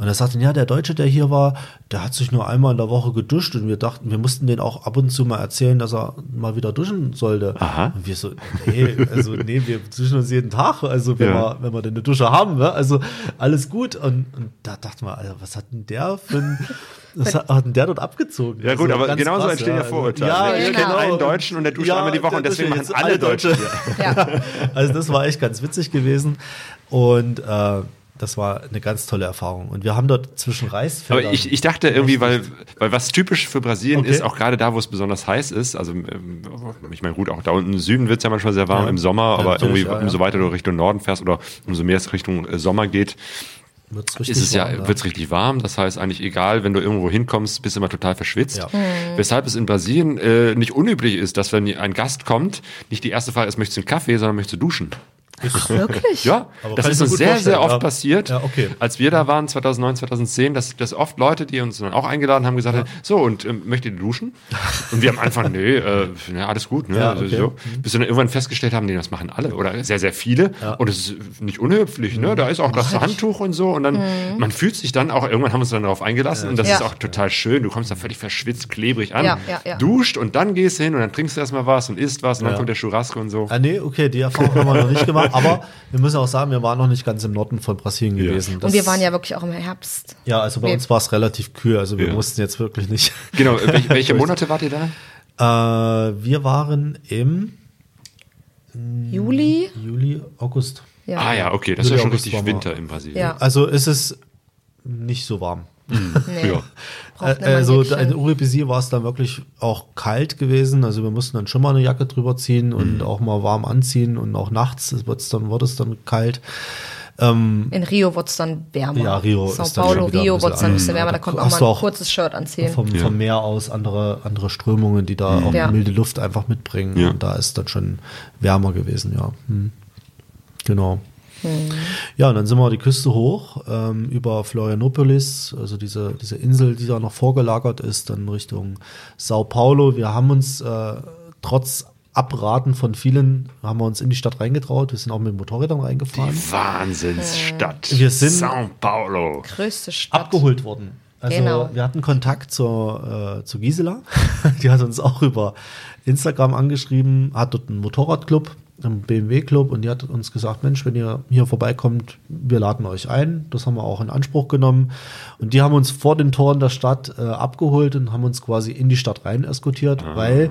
Und er sagte, ja, der Deutsche, der hier war, der hat sich nur einmal in der Woche geduscht und wir dachten, wir mussten den auch ab und zu mal erzählen, dass er mal wieder duschen sollte. Aha. Und wir so, nee, also nee, wir duschen uns jeden Tag, also wenn, Ja. wir, wenn wir denn eine Dusche haben, ne? also alles gut. Und, und da dachten wir, Alter, was hat denn der für ein, was hat, hat denn der dort abgezogen? Ja gut, Also aber genauso krass, entstehen ja Also, Vorurteile. Ja, ich genau. kenne einen Deutschen und der duscht Ja, einmal die Woche und deswegen machen alle Deutsche. ja. Also das war echt ganz witzig gewesen und äh, das war eine ganz tolle Erfahrung. Und wir haben dort zwischen Reisfeldern. Aber ich, ich dachte irgendwie, weil, weil was typisch für Brasilien Okay. ist, auch gerade da, wo es besonders heiß ist, also ähm, ich meine, gut, auch da unten im Süden wird es ja manchmal sehr warm Ja. im Sommer, Ja, aber irgendwie ja, umso ja. weiter du Richtung Norden fährst oder umso mehr es Richtung äh, Sommer geht, wird's richtig ist es ja, warm, wird's richtig warm. Das heißt eigentlich egal, wenn du irgendwo hinkommst, bist du immer total verschwitzt. Ja. Weshalb es in Brasilien äh, nicht unüblich ist, dass wenn ein Gast kommt, nicht die erste Frage ist, möchtest du einen Kaffee, sondern möchtest du duschen? Wirklich? Ja, Aber das ist uns sehr, sehr oft ja. passiert. Ja, okay. Als wir da waren, 2009, 2010, dass, dass oft Leute, die uns dann auch eingeladen haben, gesagt haben, so, und ähm, möchtet ihr duschen? Und wir am Anfang, nee, äh, ja, alles gut. Ne? Ja, also, okay. so. Bis wir dann irgendwann festgestellt haben, nee, das machen alle oder sehr, sehr viele. Und es ist nicht unhöflich. Ne? Da ist auch das Handtuch und so. Und dann, man fühlt sich dann auch, irgendwann haben wir uns dann darauf eingelassen. Und das Ja. ist auch total schön. Du kommst da völlig verschwitzt, klebrig an, Ja, ja, ja. duscht und dann gehst du hin und dann trinkst du erstmal was und isst was und dann Ja. kommt der Churrasco und so. Ah, nee, okay, die Erfahrung haben wir noch nicht gemacht. Aber wir müssen auch sagen, wir waren noch nicht ganz im Norden von Brasilien gewesen. Und wir waren ja wirklich auch im Herbst. Ja, also bei wir- uns war es relativ kühl. Also wir Ja. mussten jetzt wirklich nicht. Genau, welche, welche Monate wart ihr da? Äh, wir waren im Juli? Juli, August. Ja. Ah ja, okay, das ist ja schon August richtig. Winter in Brasilien. Ja. Also ist es nicht so warm. Nee. Ja. Äh, also in Uribisi war es dann wirklich auch kalt gewesen. Also wir mussten dann schon mal eine Jacke drüber ziehen und auch mal warm anziehen und auch nachts wird's dann, wird es dann kalt. Ähm, In Rio wird es dann wärmer. Ja, Rio Sao ist dann Paulo, schon wieder ein Rio bisschen wird es dann ein bisschen wärmer. Da kommt auch hast mal du ein auch kurzes Shirt anziehen. vom, Ja. vom Meer aus andere, andere Strömungen, die da auch Ja. milde Luft einfach mitbringen. Ja. Und da ist dann schon wärmer gewesen, ja. Hm. Genau. Ja, und dann sind wir die Küste hoch ähm, über Florianopolis, also diese, diese Insel, die da noch vorgelagert ist, dann Richtung Sao Paulo. Wir haben uns äh, trotz Abraten von vielen, haben wir uns in die Stadt reingetraut. Wir sind auch mit Motorrädern reingefahren. Die Wahnsinnsstadt. Wir sind- Sao Paulo. Größte Stadt. abgeholt worden. Also Genau. wir hatten Kontakt zur, äh, zu Gisela. Die hat uns auch über Instagram angeschrieben, hat dort einen Motorradclub, einen BMW-Club und die hat uns gesagt, Mensch, wenn ihr hier vorbeikommt, wir laden euch ein. Das haben wir auch in Anspruch genommen. Und die haben uns vor den Toren der Stadt äh, abgeholt und haben uns quasi in die Stadt rein eskortiert, weil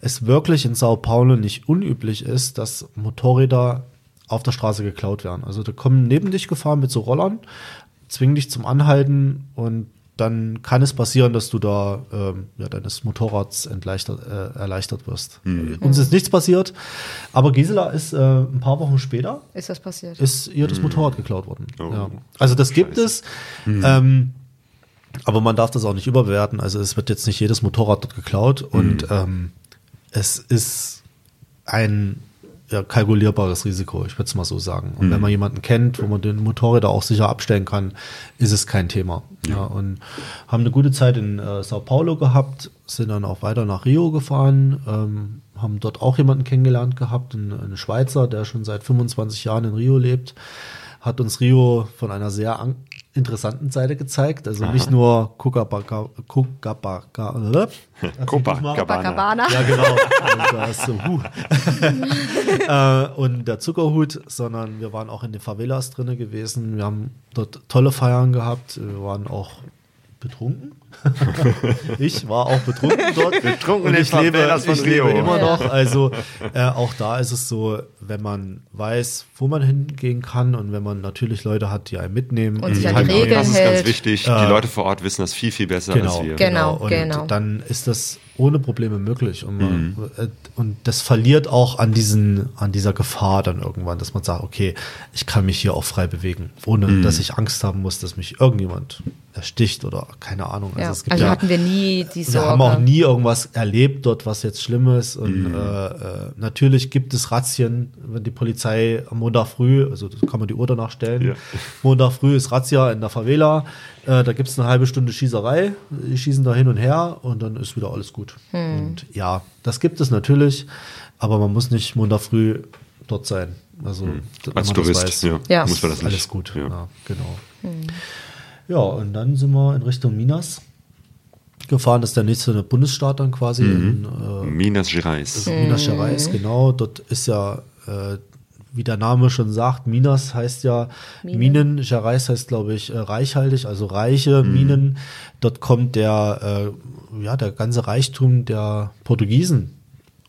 es wirklich in Sao Paulo nicht unüblich ist, dass Motorräder auf der Straße geklaut werden. Also da kommen neben dich gefahren mit so Rollern, zwingen dich zum Anhalten und dann kann es passieren, dass du da ähm, ja, deines Motorrads entleichtert, äh, erleichtert wirst. Uns ist nichts passiert, aber Gisela ist äh, ein paar Wochen später Ist das passiert? ist ihr das Motorrad geklaut worden. Oh, ja. Also das gibt es, ähm, aber man darf das auch nicht überbewerten. Also es wird jetzt nicht jedes Motorrad dort geklaut und ähm, es ist ein ja, kalkulierbares Risiko, ich würde es mal so sagen. Und wenn man jemanden kennt, wo man den Motorräder auch sicher abstellen kann, ist es kein Thema. Ja. und haben eine gute Zeit in äh, Sao Paulo gehabt, sind dann auch weiter nach Rio gefahren, ähm, haben dort auch jemanden kennengelernt gehabt, einen, einen Schweizer, der schon seit 25 Jahren in Rio lebt, hat uns Rio von einer sehr interessanten Seite gezeigt. Also nicht nur Copacabana, Copacabana, Copacabana. ja, genau. Und, da ist so, huh. äh, und der Zuckerhut, sondern wir waren auch in den Favelas drinne gewesen. Wir haben dort tolle Feiern gehabt. Wir waren auch betrunken. ich war auch betrunken dort. Betrunken und ich lebe, ich lebe immer noch. Also äh, auch da ist es so, wenn man weiß, wo man hingehen kann und wenn man natürlich Leute hat, die einen mitnehmen. Und sich an halt die Regeln Das ist hält. ganz wichtig. Die Leute vor Ort wissen das viel, viel besser Genau, als wir. Genau. Und genau. dann ist das ohne Probleme möglich. Und, man, äh, und das verliert auch an, diesen, an dieser Gefahr dann irgendwann, dass man sagt, okay, ich kann mich hier auch frei bewegen, ohne dass ich Angst haben muss, dass mich irgendjemand ersticht oder keine Ahnung. Ja. es gibt Also ja, hatten wir nie die wir Sorge. haben auch nie irgendwas erlebt dort, was jetzt schlimm ist. Und Mhm. äh, äh, natürlich gibt es Razzien, wenn die Polizei am Montag früh, also das kann man die Uhr danach stellen, Ja. Montag früh ist Razzia in der Favela, äh, da gibt es eine halbe Stunde Schießerei, die schießen da hin und her und dann ist wieder alles gut. Und ja, das gibt es natürlich, aber man muss nicht Montag früh dort sein. Also Mhm. Als Tourist, weiß, ja, Ja. muss man das nicht. alles gut. Ja. Ja, genau. Ja, und dann sind wir in Richtung Minas gefahren. Das ist der nächste Bundesstaat dann quasi. In, äh, Minas Gerais. Minas Gerais, genau. Dort ist ja, äh, wie der Name schon sagt, Minas heißt ja Minen. Minen. Gerais heißt, glaube ich, äh, reichhaltig, also reiche Minen. Dort kommt der, äh, ja, der ganze Reichtum der Portugiesen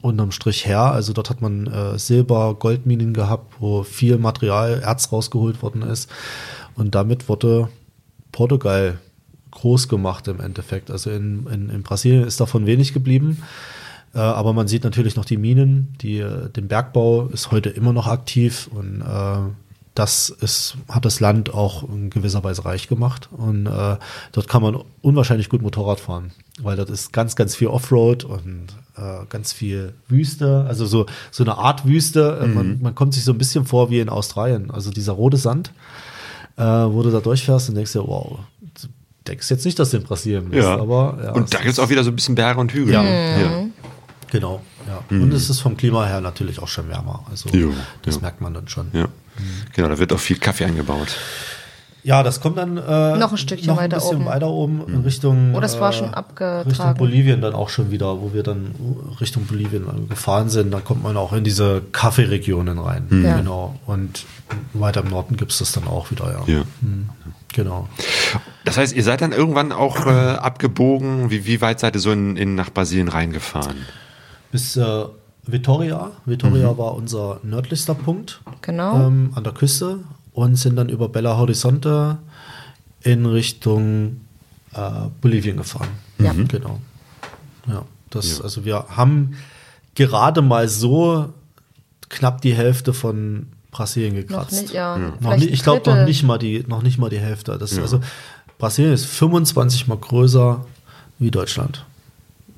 unterm Strich her. Also dort hat man äh, Silber, Goldminen gehabt, wo viel Material, Erz rausgeholt worden ist. Und damit wurde Portugal groß gemacht im Endeffekt. Also in, in, in Brasilien ist davon wenig geblieben. Äh, aber man sieht natürlich noch die Minen, die, äh, den Bergbau ist heute immer noch aktiv und äh, das ist, hat das Land auch in gewisser Weise reich gemacht. Und äh, dort kann man unwahrscheinlich gut Motorrad fahren, weil dort ist ganz, ganz viel Offroad und äh, ganz viel Wüste, also so, so eine Art Wüste. Äh, Man, man kommt sich so ein bisschen vor wie in Australien. Also dieser rote Sand, äh, wo du da durchfährst und denkst dir, wow, denkst jetzt nicht, dass in Brasilien bist, Ja. aber ja, und da gibt es auch wieder so ein bisschen Berge und Hügel. Ja. ja. Genau, ja. Und es ist vom Klima her natürlich auch schon wärmer. Also Jo, das jo. merkt man dann schon. Ja. Genau, da wird auch viel Kaffee angebaut. Ja, das kommt dann äh, Noch ein Stückchen noch weiter ein bisschen oben. weiter oben in Richtung. Oh, das war äh, schon abgetragen. Richtung Bolivien dann auch schon wieder, wo wir dann Richtung Bolivien gefahren sind. Da kommt man auch in diese Kaffeeregionen rein. Ja. Genau. Und weiter im Norden gibt es das dann auch wieder, ja. Ja. Mhm. Genau. Das heißt, ihr seid dann irgendwann auch äh, abgebogen. Wie, wie weit seid ihr so in, in, nach Brasilien reingefahren? Bis äh, Vitoria. Vitoria war unser nördlichster Punkt. Genau. ähm, an der Küste und sind dann über Belo Horizonte in Richtung äh, Bolivien gefahren. Ja. Mhm. Genau. Ja, das, also wir haben gerade mal so knapp die Hälfte von Brasilien Noch gekratzt. nicht, ja. Noch vielleicht nicht, ich glaube noch nicht mal die, noch nicht mal die Hälfte. Das ist also Brasilien ist 25 mal größer wie Deutschland.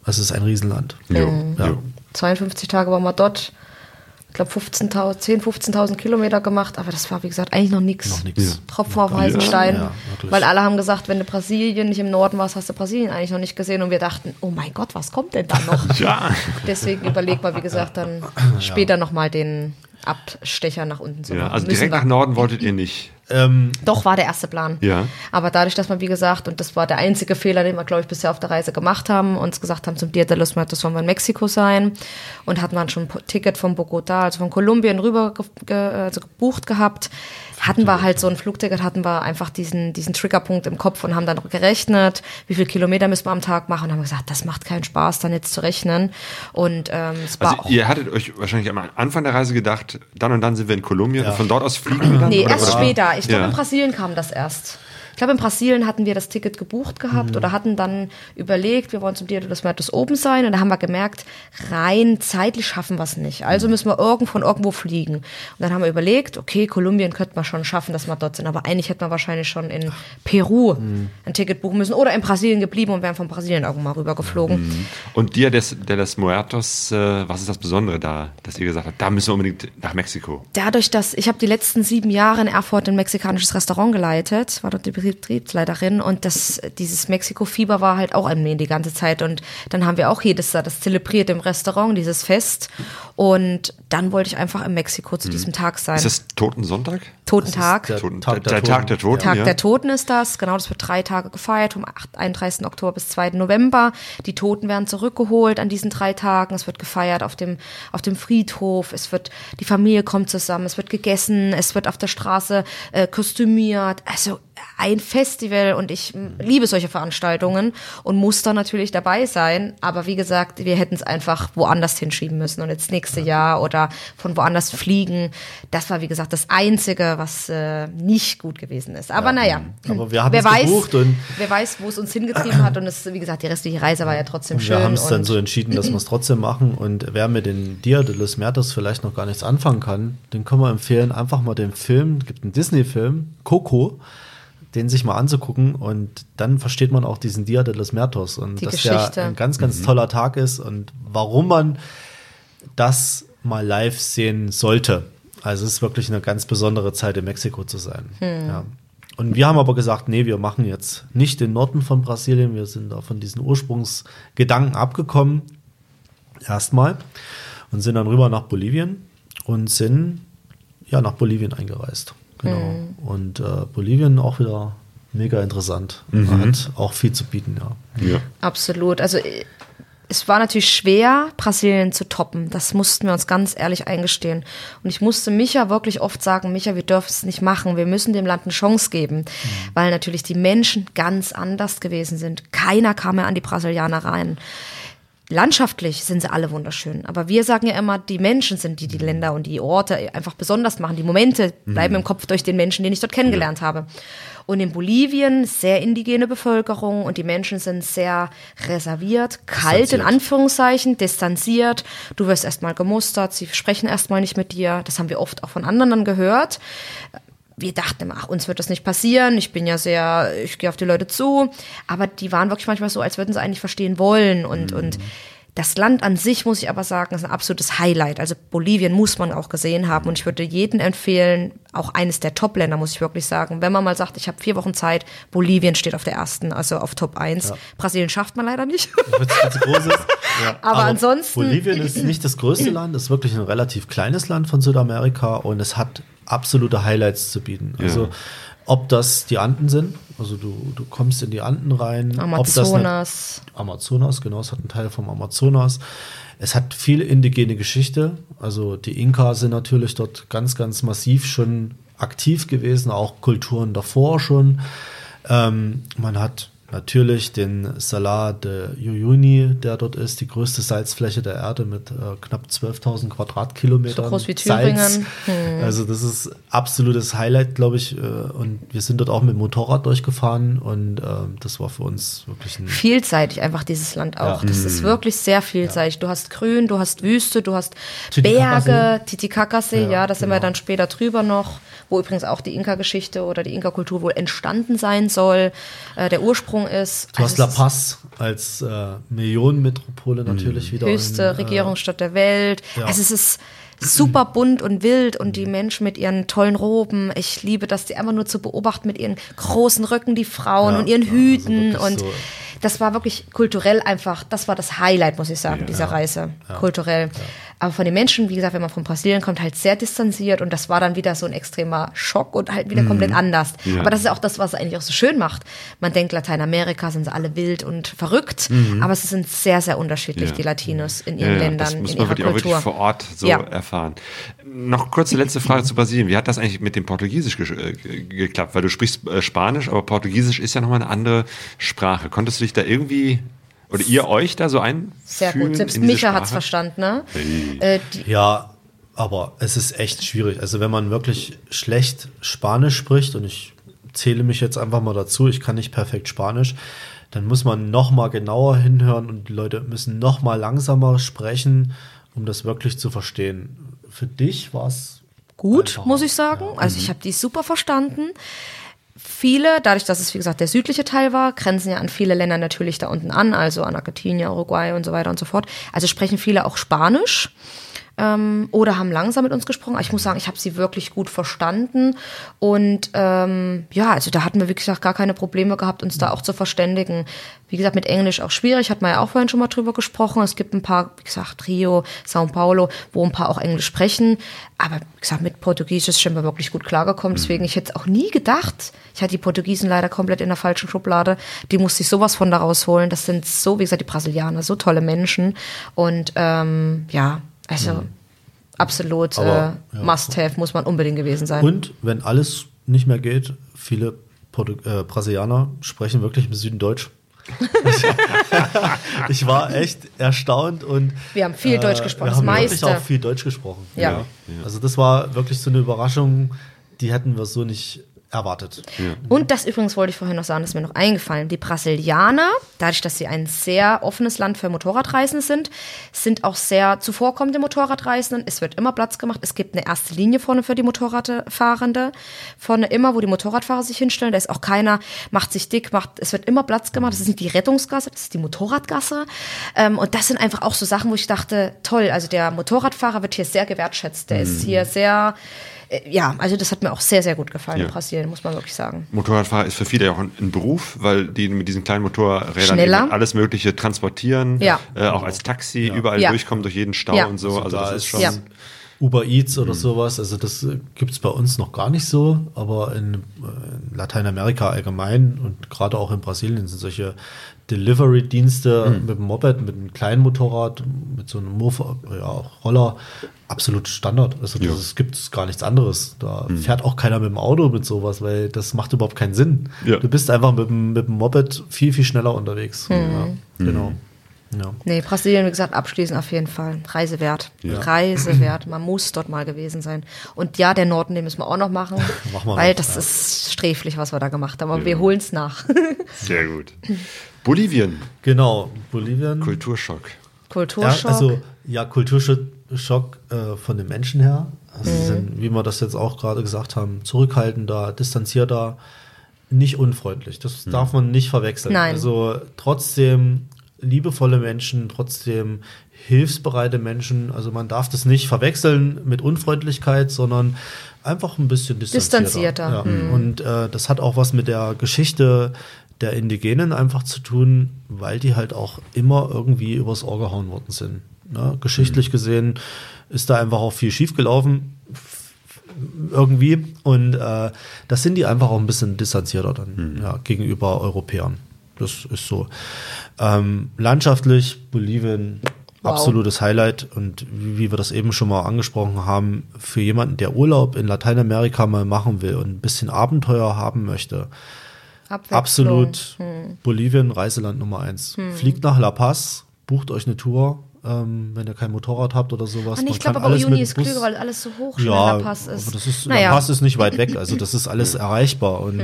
Es ist ein Riesenland. Ja. jo. 52 Tage waren wir dort. Ich glaube 15.000, 10.000, 15.000 Kilometer gemacht, aber das war, wie gesagt, eigentlich noch nichts. Noch nichts. Tropfen auf heißen Stein. Ja, weil alle haben gesagt, wenn du Brasilien nicht im Norden warst, hast du Brasilien eigentlich noch nicht gesehen. Und wir dachten, oh mein Gott, was kommt denn da noch? Ja. Deswegen überlegt mal, wie gesagt, dann später nochmal den Abstecher nach unten zu ja. machen. Also Müssen direkt wir. nach Norden wolltet ihr nicht. Ähm, Doch, war der erste Plan. Ja. Aber dadurch, dass man, wie gesagt, und das war der einzige Fehler, den wir, glaube ich, bisher auf der Reise gemacht haben, uns gesagt haben, zum Dia de los Muertos wollen wir in Mexiko sein und hatten dann schon ein Ticket von Bogota, also von Kolumbien rüber ge ge also gebucht gehabt. Hatten wir halt so ein Flugticket, hatten wir einfach diesen, diesen Triggerpunkt im Kopf und haben dann gerechnet, wie viele Kilometer müssen wir am Tag machen und haben gesagt, das macht keinen Spaß, dann jetzt zu rechnen. Und ähm, es war Also auch ihr hattet euch wahrscheinlich am Anfang der Reise gedacht, dann und dann sind wir in Kolumbien und von dort aus fliegen wir dann? Nee, oder, erst oder? später. Ich glaube, Ja. in Brasilien kam das erst. Ich glaube, in Brasilien hatten wir das Ticket gebucht gehabt Mhm. oder hatten dann überlegt, wir wollen zum Dia de los Muertos oben sein. Und da haben wir gemerkt, rein zeitlich schaffen wir es nicht. Also müssen wir irgend von irgendwo fliegen. Und dann haben wir überlegt, okay, Kolumbien könnte man schon schaffen, dass wir dort sind. Aber eigentlich hätten wir wahrscheinlich schon in Peru Mhm. ein Ticket buchen müssen oder in Brasilien geblieben und wären von Brasilien irgendwann mal rübergeflogen. Und Dia des, de los Muertos, äh, was ist das Besondere da, dass ihr gesagt habt, da müssen wir unbedingt nach Mexiko? dadurch, dass ich habe die letzten sieben Jahre in Erfurt ein mexikanisches Restaurant geleitet, war dort die Betriebsleiterin und das, dieses Mexiko-Fieber war halt auch an mir die ganze Zeit und dann haben wir auch jedes Jahr das zelebriert im Restaurant, dieses Fest und dann wollte ich einfach in Mexiko zu diesem Tag sein. Ist das Totensonntag? Totentag. der Toten, Tag der, der Tag der Toten, Tag ja. der Toten ist das, genau, das wird drei Tage gefeiert, vom 8 31. Oktober bis 2. November. Die Toten werden zurückgeholt an diesen drei Tagen. Es wird gefeiert auf dem, auf dem Friedhof, es wird, die Familie kommt zusammen, es wird gegessen, es wird auf der Straße äh, kostümiert. Also ein Festival und ich liebe solche Veranstaltungen und muss da natürlich dabei sein. Aber wie gesagt, wir hätten es einfach woanders hinschieben müssen und jetzt nächste Jahr oder von woanders fliegen. Das war, wie gesagt, das Einzige, was äh, nicht gut gewesen ist. Aber naja, Aber wir haben wer es weiß, wer weiß, wo es uns hingetrieben hat. Und es, wie gesagt, die restliche Reise war ja trotzdem schön. Wir haben es dann so entschieden, dass wir es trotzdem machen. Und wer mit den Dia de los Muertos vielleicht noch gar nichts anfangen kann, den können wir empfehlen, einfach mal den Film, es gibt einen Disney-Film, Coco, den sich mal anzugucken und dann versteht man auch diesen Dia de los Muertos und Die dass Geschichte. der ein ganz, ganz toller Tag ist und warum man das mal live sehen sollte. Also es ist wirklich eine ganz besondere Zeit in Mexiko zu sein. Ja. Und wir haben aber gesagt, nee, wir machen jetzt nicht den Norden von Brasilien, wir sind da von diesen Ursprungsgedanken abgekommen, erstmal, und sind dann rüber nach Bolivien und sind ja nach Bolivien eingereist. Genau. Und äh, Bolivien auch wieder mega interessant. Hat auch viel zu bieten, ja. Ja. Absolut. Also äh, es war natürlich schwer, Brasilien zu toppen. Das mussten wir uns ganz ehrlich eingestehen. Und ich musste Micha wirklich oft sagen, Micha, wir dürfen es nicht machen. Wir müssen dem Land eine Chance geben. Weil natürlich die Menschen ganz anders gewesen sind. Keiner kam mehr an die Brasilianer rein. Landschaftlich sind sie alle wunderschön. Aber wir sagen ja immer, die Menschen sind die, die Länder und die Orte einfach besonders machen. Die Momente bleiben im Kopf durch den Menschen, den ich dort kennengelernt habe. Und in Bolivien sehr indigene Bevölkerung und die Menschen sind sehr reserviert, kalt in. Anführungszeichen, distanziert. Du wirst erstmal gemustert, sie sprechen erstmal nicht mit dir. Das haben wir oft auch von anderen dann gehört. Wir dachten immer, ach, uns wird das nicht passieren. Ich bin ja sehr, ich gehe auf die Leute zu. Aber die waren wirklich manchmal so, als würden sie eigentlich verstehen wollen. Und, und das Land an sich, muss ich aber sagen, ist ein absolutes Highlight. Also Bolivien muss man auch gesehen haben. Und ich würde jedem empfehlen, auch eines der Top-Länder, muss ich wirklich sagen. Wenn man mal sagt, ich habe vier Wochen Zeit, Bolivien steht auf der ersten, also auf Top 1. Brasilien schafft man leider nicht. Ja. Aber ansonsten- Bolivien ist nicht das größte Land, ist wirklich ein relativ kleines Land von Südamerika und es hat absolute Highlights zu bieten. Also, ob das die Anden sind, also du, du kommst in die Anden rein. Ob das eine, Amazonas. Amazonas, genau, es hat einen Teil vom Amazonas. Es hat viel indigene Geschichte. Also die Inka sind natürlich dort ganz, ganz massiv schon aktiv gewesen, auch Kulturen davor schon. Ähm, man hat natürlich den Salar de Uyuni, der dort ist, die größte Salzfläche der Erde mit äh, knapp 12.000 Quadratkilometern. So groß wie Salz. Thüringen. Hm. Also das ist absolutes Highlight, glaube ich. äh, Und wir sind dort auch mit dem Motorrad durchgefahren und ähm, das war für uns wirklich ein vielseitig einfach dieses Land auch. Ja. Das ist wirklich sehr vielseitig. Du hast Grün, du hast Wüste, du hast Titicacasee. Berge, Titicacasee, ja, Ja, da sind wir genau. dann später drüber noch, wo übrigens auch die Inka-Geschichte oder die Inka-Kultur wohl entstanden sein soll, äh, der Ursprung ist. Du hast Also La Paz als äh, Millionenmetropole natürlich wieder. höchste in, äh, Regierungsstadt der Welt. ja. Also es ist super bunt und wild und die Menschen mit ihren tollen Roben. Ich liebe das, die einfach nur zu beobachten mit ihren großen Röcken, die Frauen Ja, und ihren ja, also Hüten wirklich und so. das war wirklich kulturell einfach, das war das Highlight, muss ich sagen, dieser Reise, kulturell. Aber von den Menschen, wie gesagt, wenn man von Brasilien kommt, halt sehr distanziert und das war dann wieder so ein extremer Schock und halt wieder komplett anders. Aber das ist auch das, was es eigentlich auch so schön macht. Man denkt, Lateinamerika sind sie alle wild und verrückt, aber sie sind sehr, sehr unterschiedlich, Ja. die Latinos in Ja, ihren ja, Ländern, das muss in man wirklich auch wirklich vor Ort so Ja. erfahren. Noch kurze letzte Frage zu Brasilien. Wie hat das eigentlich mit dem Portugiesisch äh, ge- geklappt? Weil du sprichst äh, Spanisch, aber Portugiesisch ist ja nochmal eine andere Sprache. Konntest du dich da irgendwie oder ihr euch da so einfühlen? Sehr gut. Selbst Micha hat's Sprache? verstanden, ne? Hey. Äh, Ja, aber es ist echt schwierig. Also wenn man wirklich schlecht Spanisch spricht und ich zähle mich jetzt einfach mal dazu, ich kann nicht perfekt Spanisch, dann muss man noch mal genauer hinhören und die Leute müssen noch mal langsamer sprechen, um das wirklich zu verstehen. Für dich war es gut, einfacher. muss ich sagen. Also ich habe die super verstanden. Viele, dadurch, dass es wie gesagt der südliche Teil war, grenzen ja an viele Länder natürlich da unten an, also an Argentinien, Uruguay und so weiter und so fort. Also sprechen viele auch Spanisch ähm, oder haben langsam mit uns gesprochen. Ich muss sagen, ich habe sie wirklich gut verstanden und ähm, ja, also da hatten wir wie gesagt gar keine Probleme gehabt, uns da auch zu verständigen. Wie gesagt, mit Englisch auch schwierig, hat man ja auch vorhin schon mal drüber gesprochen. Es gibt ein paar, wie gesagt, Rio, Sao Paulo, wo ein paar auch Englisch sprechen. Aber wie gesagt, mit Portugiesisch sind wir wirklich gut klargekommen. Deswegen, ich hätte es auch nie gedacht. Ich hatte die Portugiesen leider komplett in der falschen Schublade. Die musste ich sowas von da rausholen. Das sind so, wie gesagt, die Brasilianer, so tolle Menschen. Und ähm, ja, also absolut Aber, äh, ja. Must-Have, muss man unbedingt gewesen sein. Und wenn alles nicht mehr geht, viele Portu äh, Brasilianer sprechen wirklich im Süden Deutsch. ich war echt erstaunt und äh, Wir haben viel Deutsch gesprochen, Wir das haben wirklich meiste. auch viel Deutsch gesprochen. Ja. Also das war wirklich so eine Überraschung, die hätten wir so nicht erwartet. Und das übrigens wollte ich vorhin noch sagen, das ist mir noch eingefallen. Die Brasilianer, dadurch, dass sie ein sehr offenes Land für Motorradreisende sind, sind auch sehr zuvorkommende Motorradreisenden. Es wird immer Platz gemacht. Es gibt eine erste Linie vorne für die Motorradfahrende. Vorne immer, wo die Motorradfahrer sich hinstellen. Da ist auch keiner, macht sich dick, macht, es wird immer Platz gemacht. Das ist nicht die Rettungsgasse, das ist die Motorradgasse. Ähm, und das sind einfach auch so Sachen, wo ich dachte, toll, also der Motorradfahrer wird hier sehr gewertschätzt. Der ist hier sehr, ja, also das hat mir auch sehr, sehr gut gefallen Ja. in Brasilien, muss man wirklich sagen. Motorradfahrer ist für viele ja auch ein, ein Beruf, weil die mit diesen kleinen Motorrädern alles Mögliche transportieren, Ja. äh, auch als Taxi überall Ja. durchkommen durch jeden Stau Ja. und so. Also da das ist schon. Ja. Uber Eats oder sowas, also das gibt es bei uns noch gar nicht so, aber in, äh, in Lateinamerika allgemein und gerade auch in Brasilien sind solche Delivery-Dienste mit dem Moped, mit einem kleinen Motorrad, mit so einem Mofa, ja, auch Roller, absolut Standard. Also das es gibt gar nichts anderes. Da fährt auch keiner mit dem Auto mit sowas, weil das macht überhaupt keinen Sinn. Ja. Du bist einfach mit dem, mit dem Moped viel, viel schneller unterwegs. Ja, genau. Ja. Nee, Brasilien, wie gesagt, abschließend auf jeden Fall. Reise wert. Reise wert. Man muss dort mal gewesen sein. Und ja, der Norden, den müssen wir auch noch machen. Machen wir weil noch, das ja. ist sträflich, was wir da gemacht haben. Aber wir holen es nach. Sehr gut. Bolivien, Genau, Bolivien. Kulturschock. Ja, Kulturschock. also ja, Kulturschock äh, von den Menschen her. Also sie sind, wie wir das jetzt auch gerade gesagt haben, zurückhaltender, distanzierter, nicht unfreundlich. Das darf man nicht verwechseln. Nein. Also trotzdem liebevolle Menschen, trotzdem hilfsbereite Menschen. Also man darf das nicht verwechseln mit Unfreundlichkeit, sondern einfach ein bisschen distanzierter. Distanzierter, Ja. Und äh, das hat auch was mit der Geschichte der Indigenen einfach zu tun, weil die halt auch immer irgendwie übers Ohr gehauen worden sind. Ne? Geschichtlich gesehen ist da einfach auch viel schiefgelaufen irgendwie und äh, das sind die einfach auch ein bisschen distanzierter dann ja, gegenüber Europäern. Das ist so. Ähm, landschaftlich Bolivien Wow. absolutes Highlight und wie, wir das eben schon mal angesprochen haben, für jemanden, der Urlaub in Lateinamerika mal machen will und ein bisschen Abenteuer haben möchte, absolut Hm. Bolivien, Reiseland Nummer eins. Fliegt nach La Paz, bucht euch eine Tour, ähm, wenn ihr kein Motorrad habt oder sowas. Ah, Man ich glaube aber alles Uni ist klüger, weil alles so hoch schon ja, in La Paz ist. aber das ist, naja, La Paz ist nicht weit weg, also das ist alles erreichbar und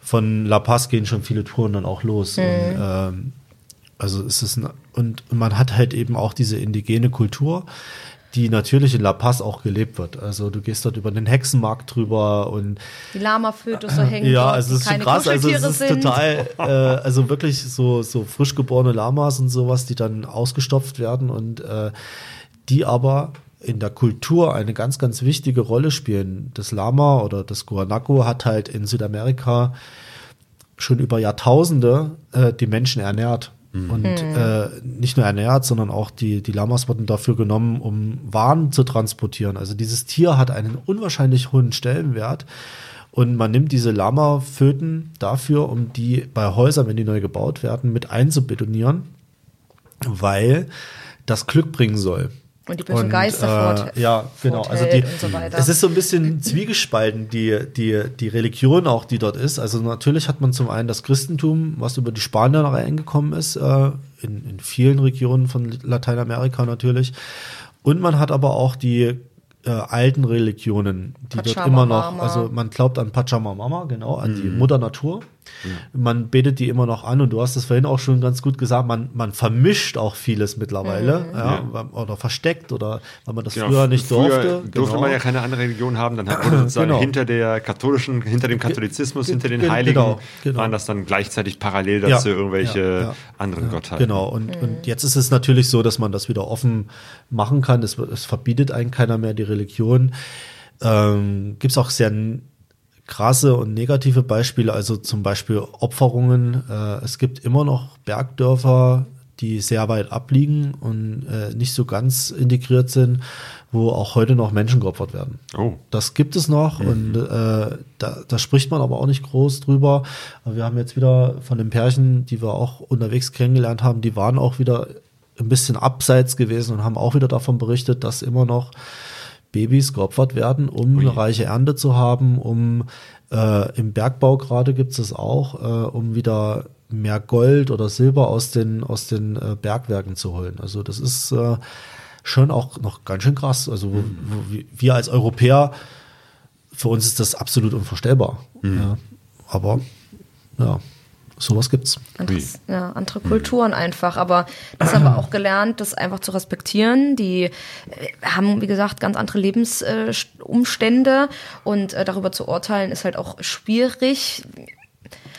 von La Paz gehen schon viele Touren dann auch los. Und, ähm, also es ist ein, und man hat halt eben auch diese indigene Kultur, die natürlich in La Paz auch gelebt wird. Also du gehst dort über den Hexenmarkt drüber und die Lama-Fötus so hängen ja, also es ist schon krass, also es ist sind. total, äh, also wirklich so, so frisch geborene Lamas und sowas, die dann ausgestopft werden und äh, die aber in der Kultur eine ganz, ganz wichtige Rolle spielen. Das Lama oder das Guanaco hat halt in Südamerika schon über Jahrtausende äh, die Menschen ernährt. Und äh, nicht nur ernährt, sondern auch die, die Lamas wurden dafür genommen, um Waren zu transportieren. Also dieses Tier hat einen unwahrscheinlich hohen Stellenwert. Und man nimmt diese Lama-Föten dafür, um die bei Häusern, wenn die neu gebaut werden, mit einzubetonieren, weil das Glück bringen soll. Und die bösen Geister fort- äh, Ja, genau. Also die, und so weiter. es ist so ein bisschen zwiegespalten, die, die, die Religion auch, die dort ist. Also natürlich hat man zum einen das Christentum, was über die Spanier reingekommen ist, äh, in, in vielen Regionen von Lateinamerika natürlich. Und man hat aber auch die äh, alten Religionen, die dort immer noch, Pachamama. also man glaubt an Pachamama, genau, an Mhm. die Mutter Natur. Man betet die immer noch an und du hast es vorhin auch schon ganz gut gesagt, man, man vermischt auch vieles mittlerweile, Mhm. ja, oder versteckt oder weil man das Genau, früher nicht früher durfte. durfte genau. man ja keine andere Religion haben, dann hat man sozusagen Genau. hinter der katholischen, hinter dem Katholizismus, ge- hinter den ge- Heiligen, genau, genau. waren das dann gleichzeitig parallel Ja, dazu irgendwelche ja, ja. anderen Gottheiten. Genau, und, und jetzt ist es natürlich so, dass man das wieder offen machen kann. Es, es verbietet einen keiner mehr die Religion. Ähm, Gibt es auch sehr krasse und negative Beispiele, also zum Beispiel Opferungen. Äh, es gibt immer noch Bergdörfer, die sehr weit abliegen und äh, nicht so ganz integriert sind, wo auch heute noch Menschen geopfert werden. Oh. Das gibt es noch und äh, da, da spricht man aber auch nicht groß drüber. Aber wir haben jetzt wieder von den Pärchen, die wir auch unterwegs kennengelernt haben, die waren auch wieder ein bisschen abseits gewesen und haben auch wieder davon berichtet, dass immer noch Babys geopfert werden, um eine reiche Ernte zu haben, um äh, im Bergbau gerade gibt es das auch, äh, um wieder mehr Gold oder Silber aus den, aus den äh, Bergwerken zu holen. Also das ist äh, schon auch noch ganz schön krass. Also wo, wo wir- als Europäer, für uns ist das absolut unvorstellbar. Ja. Aber ja, sowas gibt's. Anderes, ja, andere Kulturen einfach. Aber das haben wir auch gelernt, das einfach zu respektieren. Die äh, haben, wie gesagt, ganz andere Lebensumstände und äh, darüber zu urteilen ist halt auch schwierig.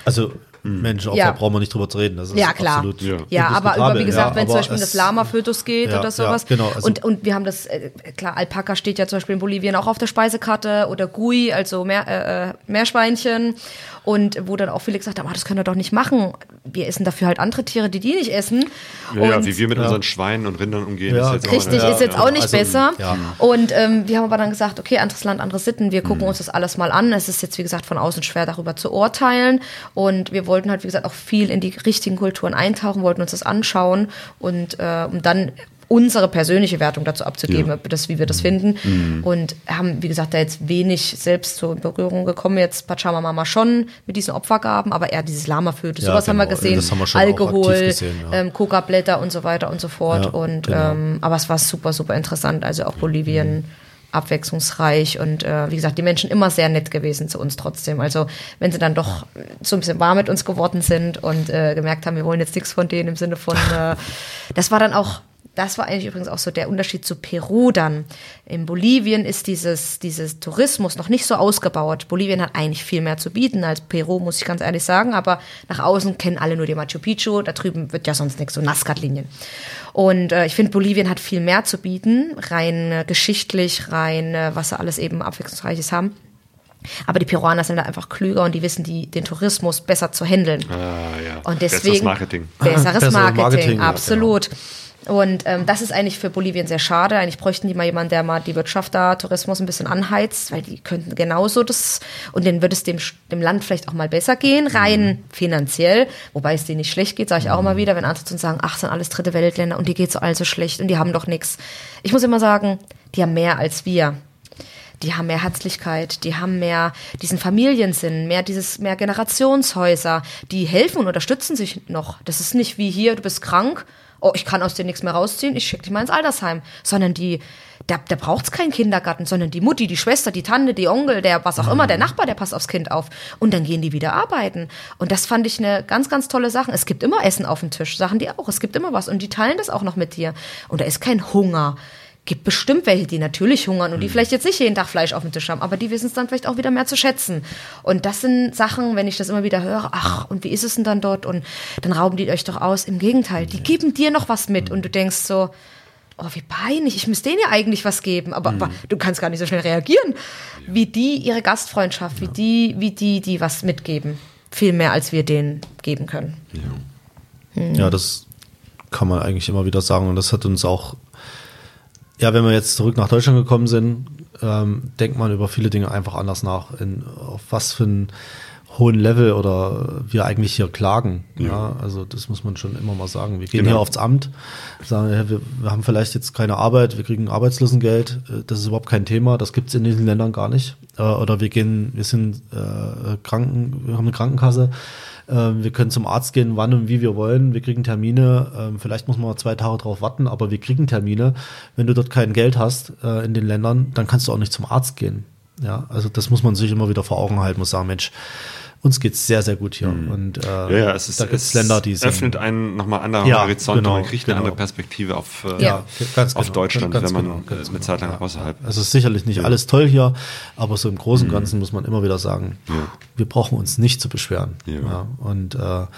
Also Menschenopfer Ja. brauchen wir nicht drüber zu reden. Das ist Ja, klar. absolut Ja. Ja, aber über, wie gesagt, Ja, wenn zum Beispiel um das Lama-Fötus geht Ja, oder ja, sowas. genau, also- und, und wir haben das, äh, klar, Alpaka steht ja zum Beispiel in Bolivien auch auf der Speisekarte oder Gui, also Meer, äh, äh, Meerschweinchen. Und wo dann auch viele gesagt haben, ah, das können wir doch nicht machen. Wir essen dafür halt andere Tiere, die die nicht essen. Ja, ja, wie wir mit unseren Schweinen und Rindern umgehen, Ja, ist jetzt auch Richtig, eine- ist jetzt ja, auch nicht also, besser. ja. Und ähm, wir haben aber dann gesagt, okay, anderes Land, andere Sitten, wir Mhm. gucken uns das alles mal an. Es ist jetzt, wie gesagt, von außen schwer darüber zu urteilen. Und wir wollten halt, wie gesagt, auch viel in die richtigen Kulturen eintauchen, wollten uns das anschauen und äh, um dann unsere persönliche Wertung dazu abzugeben, ja. das, wie wir das finden. Mhm. Und haben, wie gesagt, da jetzt wenig selbst in Berührung gekommen. Jetzt Pachamama schon mit diesen Opfergaben, aber eher dieses Lama-Föte, ja, sowas genau. haben wir gesehen. Das haben wir Alkohol, gesehen, ja. ähm, Coca-Blätter und so weiter und so fort. und genau. ähm, aber es war super, super interessant. Also auch Bolivien. Mhm abwechslungsreich und äh, wie gesagt, die Menschen immer sehr nett gewesen zu uns trotzdem. Also wenn sie dann doch so ein bisschen warm mit uns geworden sind und äh, gemerkt haben, wir wollen jetzt nichts von denen im Sinne von, äh, das war dann auch das war eigentlich übrigens auch so der Unterschied zu Peru dann. In Bolivien ist dieses, dieses Tourismus noch nicht so ausgebaut. Bolivien hat eigentlich viel mehr zu bieten als Peru, muss ich ganz ehrlich sagen. Aber nach außen kennen alle nur die Machu Picchu. Da drüben wird ja sonst nichts, so Nazca-Linien. Und äh, ich finde, Bolivien hat viel mehr zu bieten, rein äh, geschichtlich, rein, äh, was sie alles eben abwechslungsreiches haben. Aber die Peruaner sind da einfach klüger und die wissen die, den Tourismus besser zu handeln. Ah, ja. Und deswegen besseres Marketing. Besseres Marketing, Marketing absolut. Ja, genau. Und ähm, das ist eigentlich für Bolivien sehr schade. Eigentlich bräuchten die mal jemanden, der mal die Wirtschaft da, Tourismus ein bisschen anheizt, weil die könnten genauso das, und denen würde es dem, dem Land vielleicht auch mal besser gehen, rein mhm. finanziell, wobei es denen nicht schlecht geht, sage ich auch immer wieder, wenn andere zu uns sagen, ach, sind alles dritte Weltländer und die geht so all so schlecht und die haben doch nichts. Ich muss immer sagen, die haben mehr als wir die haben mehr Herzlichkeit, die haben mehr diesen Familiensinn, mehr dieses, mehr Generationshäuser, die helfen und unterstützen sich noch. Das ist nicht wie hier, du bist krank, oh, ich kann aus dir nichts mehr rausziehen, ich schicke dich mal ins Altersheim. Sondern die, da, da braucht es keinen Kindergarten, sondern die Mutti, die Schwester, die Tante, die Onkel, der was auch immer, der Nachbar, der passt aufs Kind auf. Und dann gehen die wieder arbeiten. Und das fand ich eine ganz, ganz tolle Sache. Es gibt immer Essen auf dem Tisch, sagen die auch. Es gibt immer was. Und die teilen das auch noch mit dir. Und da ist kein Hunger gibt bestimmt welche, die natürlich hungern und die mhm. vielleicht jetzt nicht jeden Tag Fleisch auf dem Tisch haben, aber die wissen es dann vielleicht auch wieder mehr zu schätzen. Und das sind Sachen, wenn ich das immer wieder höre, ach, und wie ist es denn dann dort? Und dann rauben die euch doch aus. Im Gegenteil, die geben dir noch was mit und du denkst so, oh, wie peinlich, ich müsste denen ja eigentlich was geben, aber, mhm. aber, du kannst gar nicht so schnell reagieren. Wie die ihre Gastfreundschaft, wie die, wie die, die was mitgeben. Viel mehr, als wir denen geben können. Ja. Mhm. ja, das kann man eigentlich immer wieder sagen und das hat uns auch ja, wenn wir jetzt zurück nach Deutschland gekommen sind, ähm, denkt man über viele Dinge einfach anders nach, in, auf was für ein hohen Level oder wir eigentlich hier klagen. Ja. ja. also das muss man schon immer mal sagen. Wir gehen genau. hier aufs Amt, sagen, ja, wir, wir, haben vielleicht jetzt keine Arbeit, wir kriegen Arbeitslosengeld, äh, das ist überhaupt kein Thema, das gibt es in diesen Ländern gar nicht. Äh, oder wir gehen, wir sind äh, Kranken, wir haben eine Krankenkasse, wir können zum Arzt gehen, wann und wie wir wollen. Wir kriegen Termine. Ähm, vielleicht muss man zwei Tage drauf warten, aber wir kriegen Termine. Wenn du dort kein Geld hast äh, in den Ländern, dann kannst du auch nicht zum Arzt gehen. Ja, also das muss man sich immer wieder vor Augen halten, muss sagen, Mensch, uns geht's sehr, sehr gut hier. Mhm. Und äh, ja, es ist, da gibt's es Länder, die sind, öffnet einen nochmal anderen ja, Horizont genau, und man kriegt genau. eine andere Perspektive auf, äh, ja, ganz auf genau, Deutschland, ganz wenn man genau, ganz eine Zeit lang ja. außerhalb Also es ist sicherlich nicht alles toll hier, aber so im Großen und mhm. Ganzen muss man immer wieder sagen, wir brauchen uns nicht zu beschweren. Ja. Und äh, wir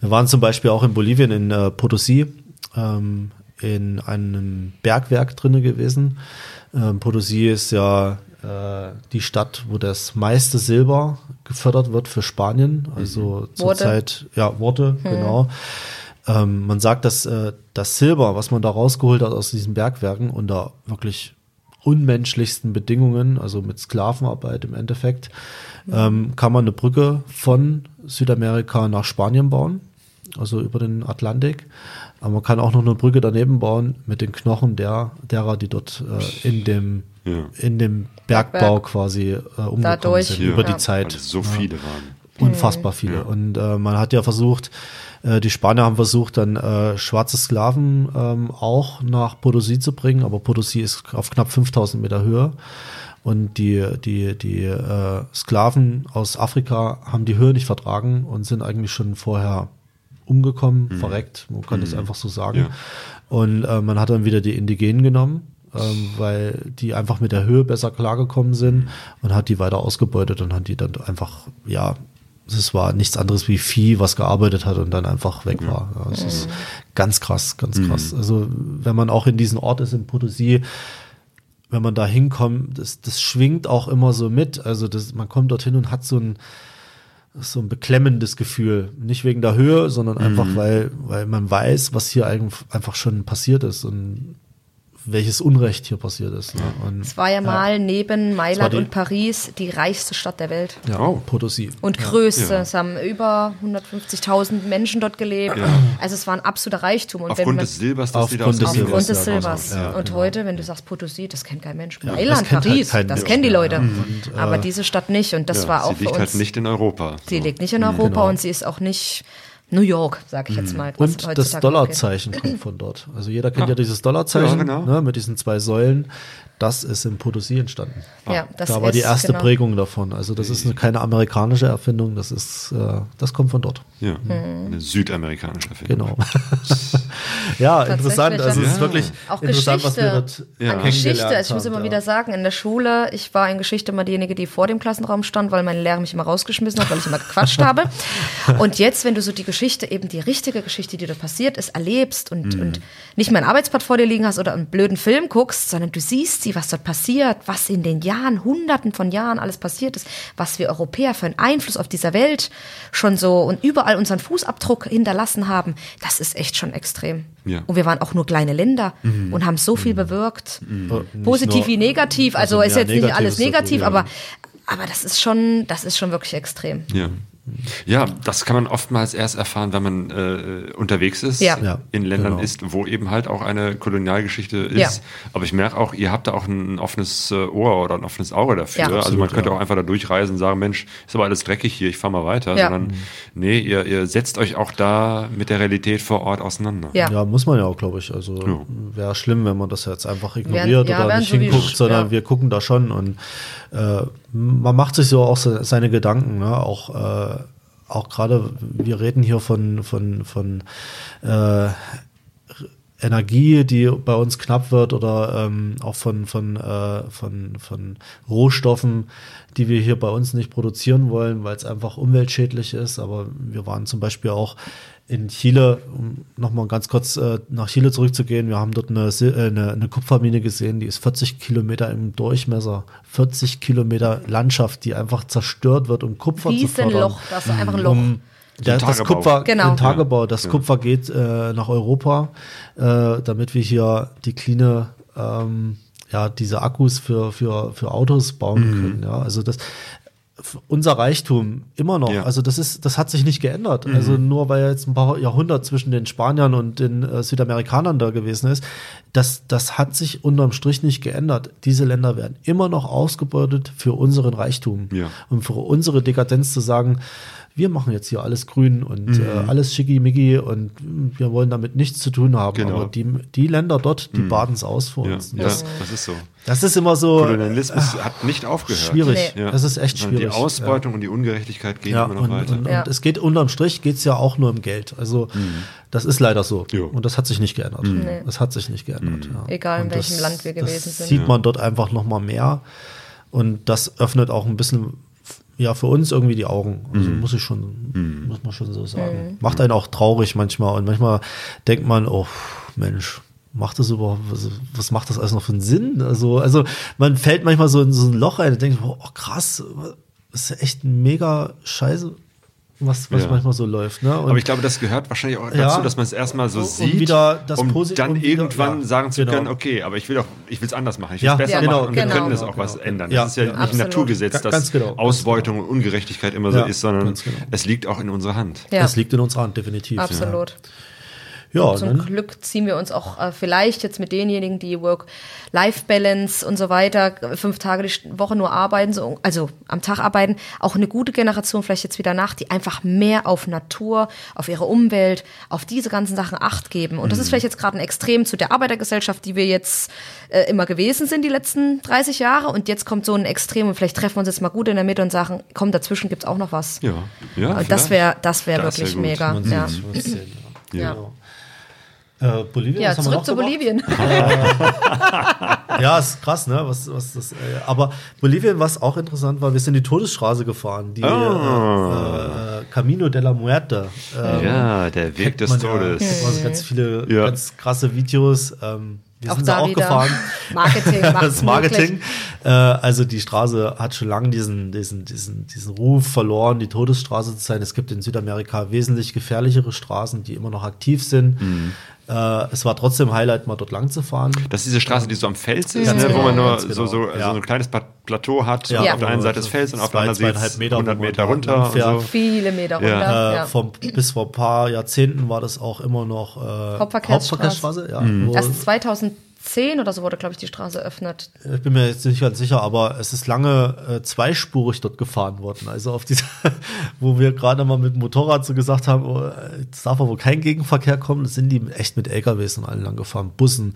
waren zum Beispiel auch in Bolivien, in äh, Potosí, ähm, in einem Bergwerk drinne gewesen. Ähm, Potosí ist ja die Stadt, wo das meiste Silber gefördert wird für Spanien. Also mhm. zurzeit, ja, Worte, hm. genau. Ähm, man sagt, dass äh, das Silber, was man da rausgeholt hat aus diesen Bergwerken, unter wirklich unmenschlichsten Bedingungen, also mit Sklavenarbeit im Endeffekt, ähm, kann man eine Brücke von Südamerika nach Spanien bauen, also über den Atlantik. Aber man kann auch noch eine Brücke daneben bauen mit den Knochen der, derer, die dort äh, in dem ja. in dem Bergbau Bergwerk. quasi äh, umgekommen Dadurch, sind ja. über die Zeit. Weil so viele waren. Unfassbar viele. Und äh, man hat ja versucht, äh, die Spanier haben versucht, dann äh, schwarze Sklaven ähm, auch nach Potosí zu bringen, aber Potosí ist auf knapp 5000 Meter Höhe. Und die, die, die äh, Sklaven aus Afrika haben die Höhe nicht vertragen und sind eigentlich schon vorher umgekommen, mhm. verreckt, man kann mhm. das einfach so sagen. Ja. Und äh, man hat dann wieder die Indigenen genommen ähm, weil die einfach mit der Höhe besser klargekommen sind und hat die weiter ausgebeutet und hat die dann einfach, ja, es war nichts anderes wie Vieh, was gearbeitet hat und dann einfach weg war. Ja, das ist ganz krass, ganz mhm. krass. Also wenn man auch in diesem Ort ist, in Potosí, wenn man da hinkommt, das, das schwingt auch immer so mit. Also das, man kommt dorthin und hat so ein, so ein beklemmendes Gefühl. Nicht wegen der Höhe, sondern einfach, mhm. weil, weil man weiß, was hier einfach schon passiert ist. Und welches Unrecht hier passiert ist. Ne? Und, Es war ja mal neben Mailand die- und Paris die reichste Stadt der Welt. ja, Oh. Potosí. Und größte. Ja. Es haben über 150.000 Menschen dort gelebt. Also es war ein absoluter Reichtum. Und wenn Aufgrund man, des Silbers, das Aufgrund des ausgewiesen aufgrund des ja, Silbers. Ja, und genau. heute, wenn du sagst Potosí, das kennt kein Mensch. Mailand, kennt halt Paris, kein das kennen die Leute. ja. Und, äh, Aber diese Stadt nicht. Und das Ja, war auch sie für liegt uns. halt nicht in Europa. sie So. liegt nicht in Europa Genau. und sie ist auch nicht New York, sag ich jetzt mal. was Und das. Dollarzeichen kommt von dort. Also jeder kennt ja dieses Dollarzeichen Ja, genau. ne, mit diesen zwei Säulen. Das ist in Potosí entstanden. Ja, das da war die ist, erste genau. Prägung davon. Also das ist eine, keine amerikanische Erfindung, das ist, äh, das kommt von dort. Ja, Hm. eine südamerikanische Erfindung. Genau. ja, interessant. Also es Ja. ist wirklich Auch interessant, was wir Geschichte. dort Ja. An Geschichte, also ich muss haben, immer ja. wieder sagen, in der Schule, ich war in Geschichte immer diejenige, die vor dem Klassenraum stand, weil mein Lehrer mich immer rausgeschmissen hat, weil ich immer gequatscht habe. Und jetzt, wenn du so die Geschichte, eben die richtige Geschichte, die dort passiert ist, erlebst und, und nicht mehr ein Arbeitsblatt vor dir liegen hast oder einen blöden Film guckst, sondern du siehst sie, was dort passiert, was in den Jahren, hunderten von Jahren alles passiert ist, was wir Europäer für einen Einfluss auf dieser Welt schon so und überall unseren Fußabdruck hinterlassen haben, das ist echt schon extrem. Ja. Und wir waren auch nur kleine Länder und haben so viel bewirkt. Äh, nicht Positiv wie negativ. Also, also ist ja, jetzt nicht alles negativ, Problem. aber, aber das ist schon, das ist schon wirklich extrem. Ja. Ja, das kann man oftmals erst erfahren, wenn man äh, unterwegs ist, Ja. Ja, in Ländern genau. ist, wo eben halt auch eine Kolonialgeschichte ist. Ja. Aber ich merke auch, ihr habt da auch ein offenes äh, Ohr oder ein offenes Auge dafür. Ja. also man Absolut, könnte ja. auch einfach da durchreisen und sagen, Mensch, ist aber alles dreckig hier, ich fahre mal weiter. Ja. Sondern nee, ihr, ihr setzt euch auch da mit der Realität vor Ort auseinander. Ja. Ja, muss man ja auch, glaube ich. Also Ja. wäre schlimm, wenn man das jetzt einfach ignoriert ja, oder wären nicht hinguckt, sondern ja. wir gucken da schon und äh, man macht sich so auch se- seine Gedanken, ne? auch äh, auch gerade, wir reden hier von von von äh, Energie, die bei uns knapp wird oder ähm, auch von, von, äh, von, von Rohstoffen, die wir hier bei uns nicht produzieren wollen, weil es einfach umweltschädlich ist. Aber wir waren zum Beispiel auch in Chile, um nochmal ganz kurz äh, nach Chile zurückzugehen, wir haben dort eine, äh, eine, eine Kupfermine gesehen, die ist 40 Kilometer im Durchmesser, 40 Kilometer Landschaft, die einfach zerstört wird, um Kupfer zu Wie ist ein fördern. Loch? Das ist einfach ein Loch. Um, der, das Tagebau. Kupfer, Genau. ein Tagebau, das Kupfer geht äh, nach Europa, äh, damit wir hier die kleine, ähm, ja, diese Akkus für, für, für Autos bauen können. Ja, also das, unser Reichtum immer noch. Ja. Also das ist, das hat sich nicht geändert. Also nur weil jetzt ein paar Jahrhundert zwischen den Spaniern und den äh, Südamerikanern da gewesen ist, das, das hat sich unterm Strich nicht geändert. Diese Länder werden immer noch ausgebeutet für unseren Reichtum Ja. und für unsere Dekadenz zu sagen, wir machen jetzt hier alles grün und äh, alles schickimicki und wir wollen damit nichts zu tun haben. Genau. Aber die, die Länder dort, die baden es aus für Ja, uns. ja, Das, das ist so. das ist immer so Kolonialismus hat nicht aufgehört. schwierig. Nee. Das ist echt schwierig. Die Ausbeutung und die Ungerechtigkeit gehen ja, immer noch und, weiter. und, Ja. und es geht unterm Strich geht's ja auch nur um Geld. Also das ist leider so. Jo. Und das hat sich nicht geändert. Nee. Das hat sich nicht geändert. Ja. Egal, in Und welchem Land wir gewesen das sind. Sieht man dort einfach noch mal mehr. Und das öffnet auch ein bisschen ja für uns irgendwie die Augen. Also muss ich schon, muss man schon so sagen. Macht einen auch traurig manchmal. Und manchmal denkt man, oh Mensch, macht das überhaupt, was, was macht das alles noch für einen Sinn? Also, also man fällt manchmal so in so ein Loch rein und denkt, oh krass, das ist echt mega scheiße, was, was Ja. manchmal so läuft. Ne? Und Aber ich glaube, das gehört wahrscheinlich auch dazu, Ja. dass man es erstmal so sieht, wieder das um Posi- dann wieder- irgendwann ja, sagen zu genau. können, okay, aber ich will doch, ich will es anders machen, ich will Ja, es besser Ja, machen genau, und wir genau. können das auch Genau, was genau. ändern. Ja, das ist ja ja. nicht ein Absolut. Naturgesetz, dass ganz genau, ganz Ausbeutung und Ungerechtigkeit immer so ist, sondern genau. es liegt auch in unserer Hand. Ja, Das liegt in unserer Hand, definitiv. absolut. Ja, Zum dann, Glück ziehen wir uns auch äh, vielleicht jetzt mit denjenigen, die Work-Life-Balance und so weiter, fünf Tage die Woche nur arbeiten, so, also am Tag arbeiten, auch eine gute Generation vielleicht jetzt wieder nach, die einfach mehr auf Natur, auf ihre Umwelt, auf diese ganzen Sachen Acht geben. Und das Mhm. ist vielleicht jetzt gerade ein Extrem zu der Arbeitergesellschaft, die wir jetzt äh, immer gewesen sind die letzten 30 Jahre. Und jetzt kommt so ein Extrem und vielleicht treffen wir uns jetzt mal gut in der Mitte und sagen, komm, dazwischen gibt's auch noch was. Ja, ja. Und das wäre das wär Das wär wirklich gut. mega. Ja. ja. Ja. Äh, Bolivien, Ja, was haben wir zurück noch zu gemacht? Bolivien. Ja, ist krass, ne? Was, was das, äh, aber Bolivien, was auch interessant war, wir sind die Todesstraße gefahren, die Ah. äh, Camino de la Muerte. Ähm, Ja, der Weg des man ja. Todes. Also ganz viele, Ja. ganz krasse Videos. Ähm, wir Auch sind sie da auch wieder gefahren. Marketing das Marketing. Äh, also die Straße hat schon lange diesen, diesen, diesen, diesen Ruf verloren, die Todesstraße zu sein. Es gibt in Südamerika wesentlich gefährlichere Straßen, die immer noch aktiv sind. Mhm. Äh, es war trotzdem Highlight, mal dort lang zu fahren. Das ist diese Straße, die so am Fels ist, Ganz ne, wo genau, man nur so, genau. so, so Ja. ein kleines Plateau hat. Ja. auf der einen Wo Seite ist Fels und auf der anderen Seite zweieinhalb Meter, 100 wo man Meter runter. So. Viele Meter runter. Äh, vom, bis vor ein paar Jahrzehnten war das auch immer noch äh, Hauptverkehrsstraße. ja, wo- Erst 2010 oder so wurde, glaube ich, die Straße eröffnet. Ich bin mir jetzt nicht ganz sicher, aber es ist lange äh, zweispurig dort gefahren worden. Also auf dieser, wo wir gerade mal mit dem Motorrad so gesagt haben, oh, darf aber kein Gegenverkehr kommen, sind die echt mit LKWs und allen lang gefahren, Bussen.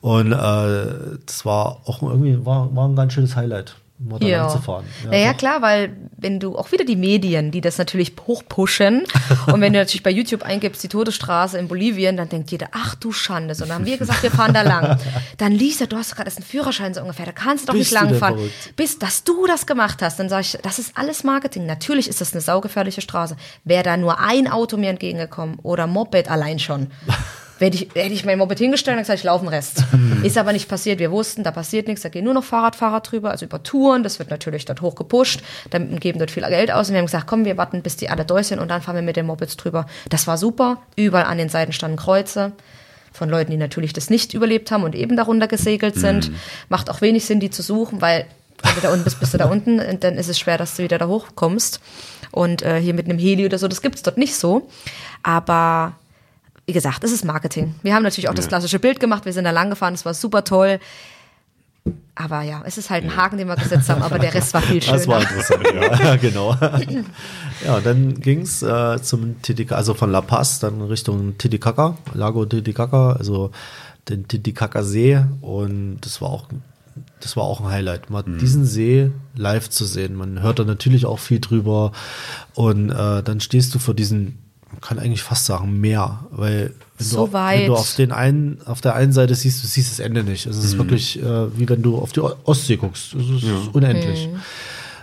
Und äh, das war auch irgendwie war, war ein ganz schönes Highlight, lang zu fahren. naja, doch. klar, weil wenn du auch wieder die Medien, die das natürlich hochpushen und wenn du natürlich bei YouTube eingibst, die Todesstraße in Bolivien, dann denkt jeder, ach du Schande. So, dann haben wir gesagt, wir fahren da lang. Dann Lisa, du hast gerade erst einen Führerschein so ungefähr, da kannst du doch Bist nicht du lang denn fahren. verrückt? Bis, dass du das gemacht hast, dann sage ich, das ist alles Marketing. Natürlich ist das eine saugefährliche Straße. Wäre da nur ein Auto mir entgegengekommen oder Moped allein schon. Hätte ich, hätte ich mein Moped hingestellt und gesagt, ich laufe den Rest. Ist aber nicht passiert. Wir wussten, da passiert nichts. Da gehen nur noch Fahrradfahrer drüber, also über Touren. Das wird natürlich dort hoch gepusht. Dann geben dort viel Geld aus. Und wir haben gesagt, komm, wir warten, bis die alle durch sind und dann fahren wir mit den Mopeds drüber. Das war super. Überall an den Seiten standen Kreuze von Leuten, die natürlich das nicht überlebt haben und eben darunter gesegelt sind. Macht auch wenig Sinn, die zu suchen, weil wenn du da unten bist, bist du da unten und dann ist es schwer, dass du wieder da hochkommst. Und äh, hier mit einem Heli oder so, das gibt's dort nicht so. Aber wie gesagt, das ist Marketing. Wir haben natürlich auch das klassische Bild gemacht, wir sind da lang gefahren, das war super toll. Aber ja, es ist halt ein Haken, den wir gesetzt haben, aber der Rest war viel schöner. Das war interessant, ja, genau. Ja, dann ging's äh, zum Titicaca, also von La Paz dann Richtung Titicaca, Lago Titicaca, also den Titicaca-See und das war auch das war auch ein Highlight, mal diesen See live zu sehen. Man hört da natürlich auch viel drüber und äh, dann stehst du vor diesem, man kann eigentlich fast sagen Meer, weil wenn, So du, weit. wenn du auf den einen, auf der einen Seite siehst, du siehst das Ende nicht. Es ist wirklich äh, wie wenn du auf die Ostsee guckst. Es ist unendlich.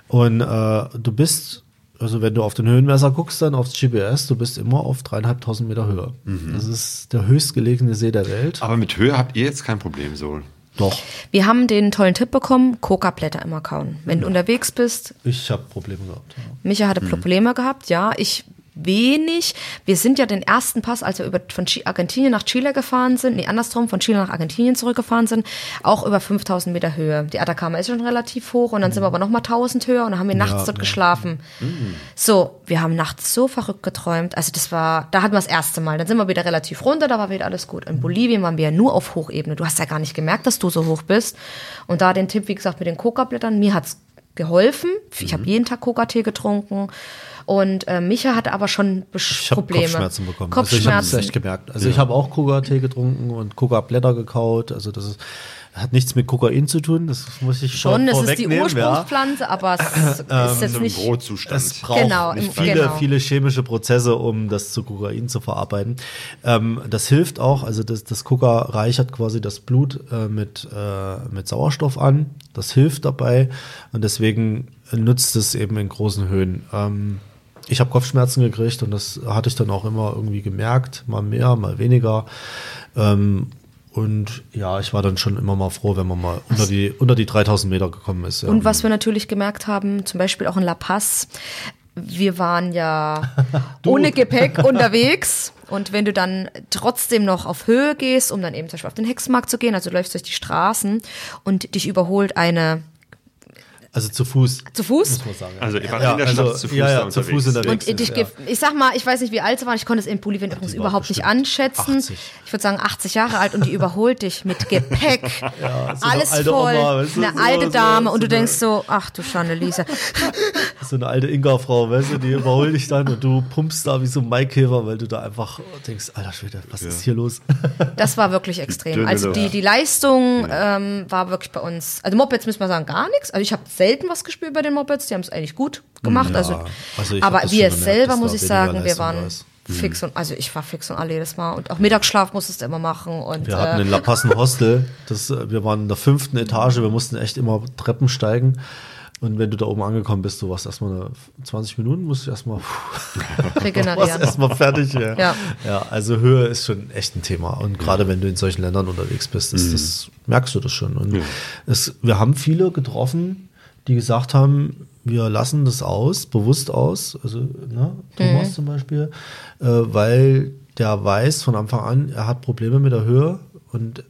Und äh, du bist, also wenn du auf den Höhenmesser guckst, dann aufs GPS, du bist immer auf dreieinhalbtausend Meter Höhe. Das ist der höchstgelegene See der Welt. Aber mit Höhe habt ihr jetzt kein Problem so. Doch, Wir haben den tollen Tipp bekommen, Coca-Blätter immer kauen. Wenn du unterwegs bist, ich habe Probleme gehabt. Ja. Micha hatte Probleme gehabt, ja. Ich wenig. Wir sind ja den ersten Pass, als wir über, von Argentinien nach Chile gefahren sind, nee, andersrum, von Chile nach Argentinien zurückgefahren sind, auch über 5000 Meter Höhe. Die Atacama ist schon relativ hoch und dann sind wir aber noch mal 1000 höher und dann haben wir nachts Ja, dort ja. geschlafen. So, wir haben nachts so verrückt geträumt. Also das war, da hatten wir das erste Mal. Dann sind wir wieder relativ runter, da war wieder alles gut. In Bolivien waren wir ja nur auf Hochebene. Du hast ja gar nicht gemerkt, dass du so hoch bist. Und da den Tipp, wie gesagt, mit den Coca-Blättern, mir hat's geholfen. Ich habe jeden Tag Coca-Tee getrunken. Und äh, Micha hatte aber schon Besch Ich Probleme. Kopfschmerzen bekommen. Also ich habe es Kopfschmerzen. echt gemerkt. Also ich habe auch Coca-Tee getrunken und Coca-Blätter gekaut. Also das ist, hat nichts mit Kokain zu tun. Das muss ich schon schon, es ist die vorwegnehmen, ja. Ursprungspflanze, aber es ist jetzt So ein nicht. Brotzustand. Es braucht Genau, im- viele, genau. viele chemische Prozesse, um das zu Kokain zu verarbeiten. Ähm, das hilft auch, also das, das Coca reichert quasi das Blut äh, mit, äh, mit Sauerstoff an. Das hilft dabei und deswegen nutzt es eben in großen Höhen. Ähm, ich habe Kopfschmerzen gekriegt und das hatte ich dann auch immer irgendwie gemerkt, mal mehr, mal weniger. Ähm, und ja, ich war dann schon immer mal froh, wenn man mal unter die, unter die 3000 Meter gekommen ist. Ja. Und was wir natürlich gemerkt haben, zum Beispiel auch in La Paz, wir waren ja ohne Gepäck unterwegs. Und wenn du dann trotzdem noch auf Höhe gehst, um dann eben zum Beispiel auf den Hexenmarkt zu gehen, also du läufst durch die Straßen und dich überholt eine also zu Fuß. zu Fuß. Muss man sagen. Also ihr wart Ja, in der also, Stadt zu Fuß ja, ja, zu Fuß unterwegs. Und ich, ja. ge- ich sag mal, ich weiß nicht, wie alt sie waren. Ich konnte es in Bolivien übrigens war überhaupt nicht anschätzen. 80. Ich würde sagen 80 Jahre alt und die überholt dich mit Gepäck. so Alles voll. Oma, weißt du, eine so- alte so- Dame so und du denkst so, ach du Schande, Lisa. So eine alte Inga-Frau, weißt du, die überholt dich dann und du pumpst da wie so ein Maikäfer, weil du da einfach denkst, alter Schwede, was ist hier los? Das war wirklich extrem. Also die, die Leistung ähm, war wirklich bei uns. Also Mopeds müssen wir sagen gar nichts. Also ich habe selten was gespürt bei den Mopeds. Die haben es eigentlich gut gemacht. also, also hab aber wir gemerkt, selber muss ich sagen, wir waren da ist. fix und also ich war fix und alle jedes Mal und auch Mittagsschlaf musstest du immer machen und Wir hatten äh, in La Paz ein Hostel, das, äh, wir waren in der fünften Etage, wir mussten echt immer Treppen steigen. Und wenn du da oben angekommen bist, du warst erstmal eine 20 Minuten, musst du erstmal regenerieren. erstmal fertig. Ja. Ja. ja, also Höhe ist schon echt ein Thema. Und gerade wenn du in solchen Ländern unterwegs bist, ist das, merkst du das schon. Und es, wir haben viele getroffen, die gesagt haben, wir lassen das aus, bewusst aus, also ne, Thomas zum Beispiel, äh, weil der weiß von Anfang an, er hat Probleme mit der Höhe und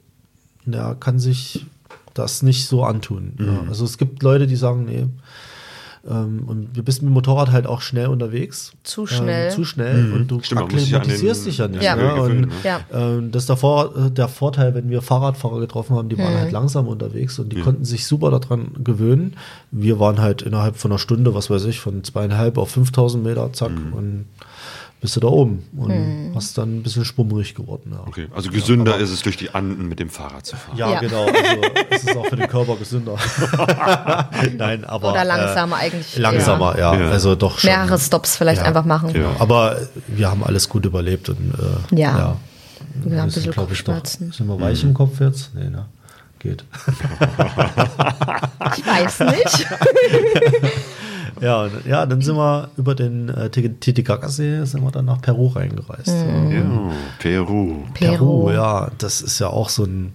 er kann sich das nicht so antun. Ja, also es gibt Leute, die sagen, nee, ähm, und du bist mit dem Motorrad halt auch schnell unterwegs. Zu schnell. Ähm, zu schnell. Und du Stimmt, akklimatisierst dich ja nicht. Ja. Ne? Und, ne? Ja. ähm, das ist der, Vor der Vorteil, wenn wir Fahrradfahrer getroffen haben, die waren halt langsam unterwegs und die konnten sich super daran gewöhnen. Wir waren halt innerhalb von einer Stunde, was weiß ich, von zweieinhalb auf 5000 Meter, zack, und bist du da oben und hast dann ein bisschen schwummrig geworden. Ja. Okay, also gesünder ist es, durch die Anden mit dem Fahrrad zu fahren. Ja, Ja. genau. Also es ist auch für den Körper gesünder. Nein, aber. Oder langsamer äh, eigentlich. Langsamer, ja. Ja. Also doch schon. Mehrere Stops vielleicht Ja. einfach machen. Ja. Aber wir haben alles gut überlebt und äh, Ja. Wir haben ein bisschen doch- Kopfschmerzen. Sind wir weich im Kopf jetzt? Nee, ne? Geht. Ich weiß nicht. Ja, und, ja, dann sind wir über den äh, Titicaca-See sind wir dann nach Peru reingereist. Mhm. Ja, Peru. Peru. ja, das ist ja auch so ein,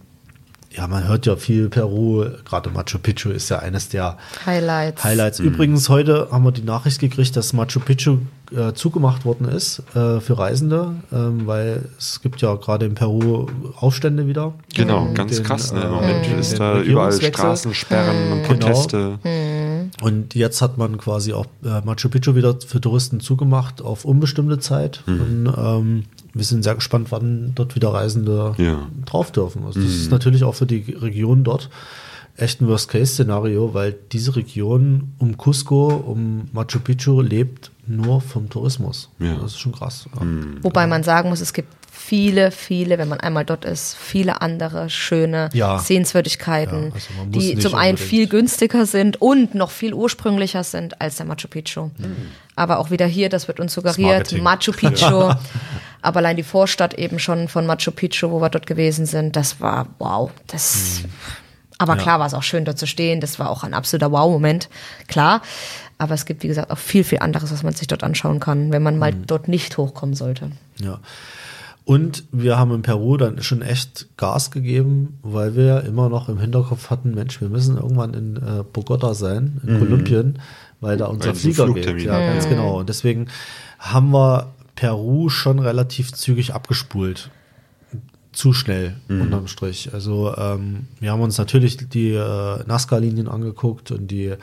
ja, man hört ja viel Peru, gerade Machu Picchu ist ja eines der Highlights. Highlights. Übrigens, heute haben wir die Nachricht gekriegt, dass Machu Picchu äh, zugemacht worden ist äh, für Reisende, ähm, weil es gibt ja gerade in Peru Aufstände wieder. Genau, Ähm, ganz den, krass. Ne? Im äh, Moment den ist da überall. Straßensperren und Genau. Und jetzt hat man quasi auch äh, Machu Picchu wieder für Touristen zugemacht auf unbestimmte Zeit. Und ähm, wir sind sehr gespannt, wann dort wieder Reisende Ja. drauf dürfen. Also das ist natürlich auch für die Region dort echt ein Worst-Case-Szenario, weil diese Region um Cusco, um Machu Picchu lebt nur vom Tourismus. Ja. Das ist schon krass. Ja. Wobei man sagen muss, es gibt viele, viele, wenn man einmal dort ist, viele andere schöne Ja. Sehenswürdigkeiten, Ja, also die zum einen unbedingt- viel günstiger sind und noch viel ursprünglicher sind als der Machu Picchu. Aber auch wieder hier, das wird uns suggeriert. Machu Picchu. Aber allein die Vorstadt eben schon von Machu Picchu, wo wir dort gewesen sind, das war wow. Das, aber klar war es auch schön, dort zu stehen. Das war auch ein absoluter Wow-Moment, klar. Aber es gibt, wie gesagt, auch viel, viel anderes, was man sich dort anschauen kann, wenn man mal dort nicht hochkommen sollte. Ja. Und wir haben in Peru dann schon echt Gas gegeben, weil wir ja immer noch im Hinterkopf hatten, Mensch, wir müssen irgendwann in äh, Bogota sein, in Kolumbien, weil da unser Weil Flieger geht. Ja, hat. ganz genau. Und deswegen haben wir Peru schon relativ zügig abgespult. Zu schnell, unterm Strich. Also ähm, wir haben uns natürlich die äh, Nazca-Linien angeguckt und die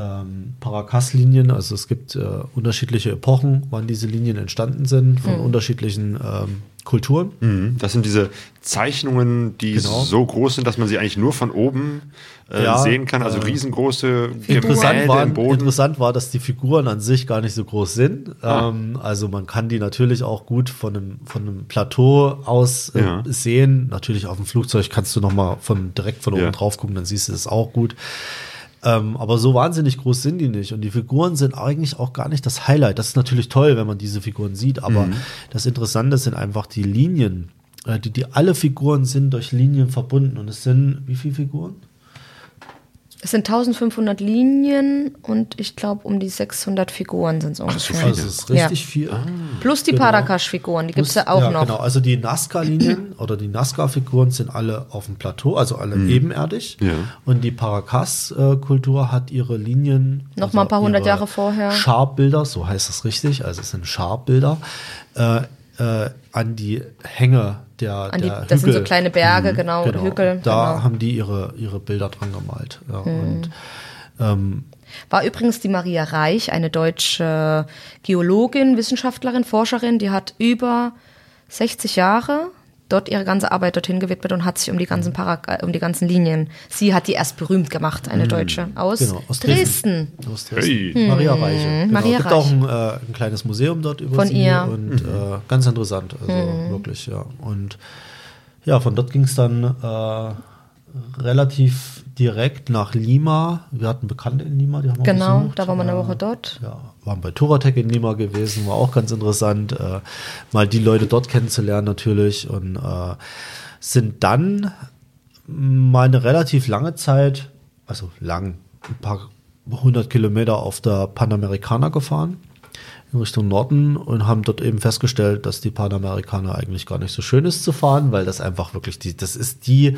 ähm, Paracas-Linien. Also es gibt äh, unterschiedliche Epochen, wann diese Linien entstanden sind, von unterschiedlichen ähm, Kulturen. Mhm. Das sind diese Zeichnungen, die Genau. so groß sind, dass man sie eigentlich nur von oben äh, Ja, sehen kann. Also äh, riesengroße Interessant war, im Boden. interessant war, dass die Figuren an sich gar nicht so groß sind. Ah. Ähm, also man kann die natürlich auch gut von einem, von einem Plateau aus äh, Ja. sehen. Natürlich auf dem Flugzeug kannst du noch mal von direkt von oben Ja. drauf gucken, dann siehst du das auch gut. Ähm, aber so wahnsinnig groß sind die nicht. Und die Figuren sind eigentlich auch gar nicht das Highlight. Das ist natürlich toll, wenn man diese Figuren sieht. Aber Mhm. das Interessante sind einfach die Linien. Äh, die, die alle Figuren sind durch Linien verbunden. Und es sind wie viele Figuren? Es sind 1500 Linien und ich glaube um die 600 Figuren sind es so ungefähr. viele. Also es ist richtig Ja. viel. Plus die Genau. Parakash-Figuren, die gibt es ja auch noch. Genau, also die Nazca-Linien oder die Nazca-Figuren sind alle auf dem Plateau, also alle ebenerdig. Ja. Und die Paracas-Kultur hat ihre Linien. also Noch mal ein paar hundert Jahre vorher. Scharbilder, so heißt es richtig, also es sind Scharbilder, äh, äh, an die Hänge der, die, der das sind so kleine Berge, genau, Genau, Hügel. da genau. haben die ihre, ihre Bilder dran gemalt. Ja, Mhm. und, ähm, War übrigens die Maria Reich, eine deutsche Geologin, Wissenschaftlerin, Forscherin, die hat über 60 Jahre dort ihre ganze Arbeit dorthin gewidmet und hat sich um die ganzen Para äh, um die ganzen Linien. Sie hat die erst berühmt gemacht, eine Deutsche aus, Genau, aus Dresden. Aus Dresden. Hey. Maria Reiche. Genau. Mhm. Maria gibt Reich. auch ein, äh, ein kleines Museum dort über Von sie ihr. Mhm. und äh, ganz interessant, also wirklich, ja. Und ja, von dort ging es dann äh, relativ direkt nach Lima. Wir hatten Bekannte in Lima, die haben wir Genau, da waren wir eine Woche dort. Ja, waren bei Touratec in Lima gewesen, war auch ganz interessant, äh, mal die Leute dort kennenzulernen natürlich und äh, sind dann mal eine relativ lange Zeit, also lang, ein paar hundert Kilometer auf der Panamericana gefahren in Richtung Norden und haben dort eben festgestellt, dass die Panamericana eigentlich gar nicht so schön ist zu fahren, weil das einfach wirklich die, das ist die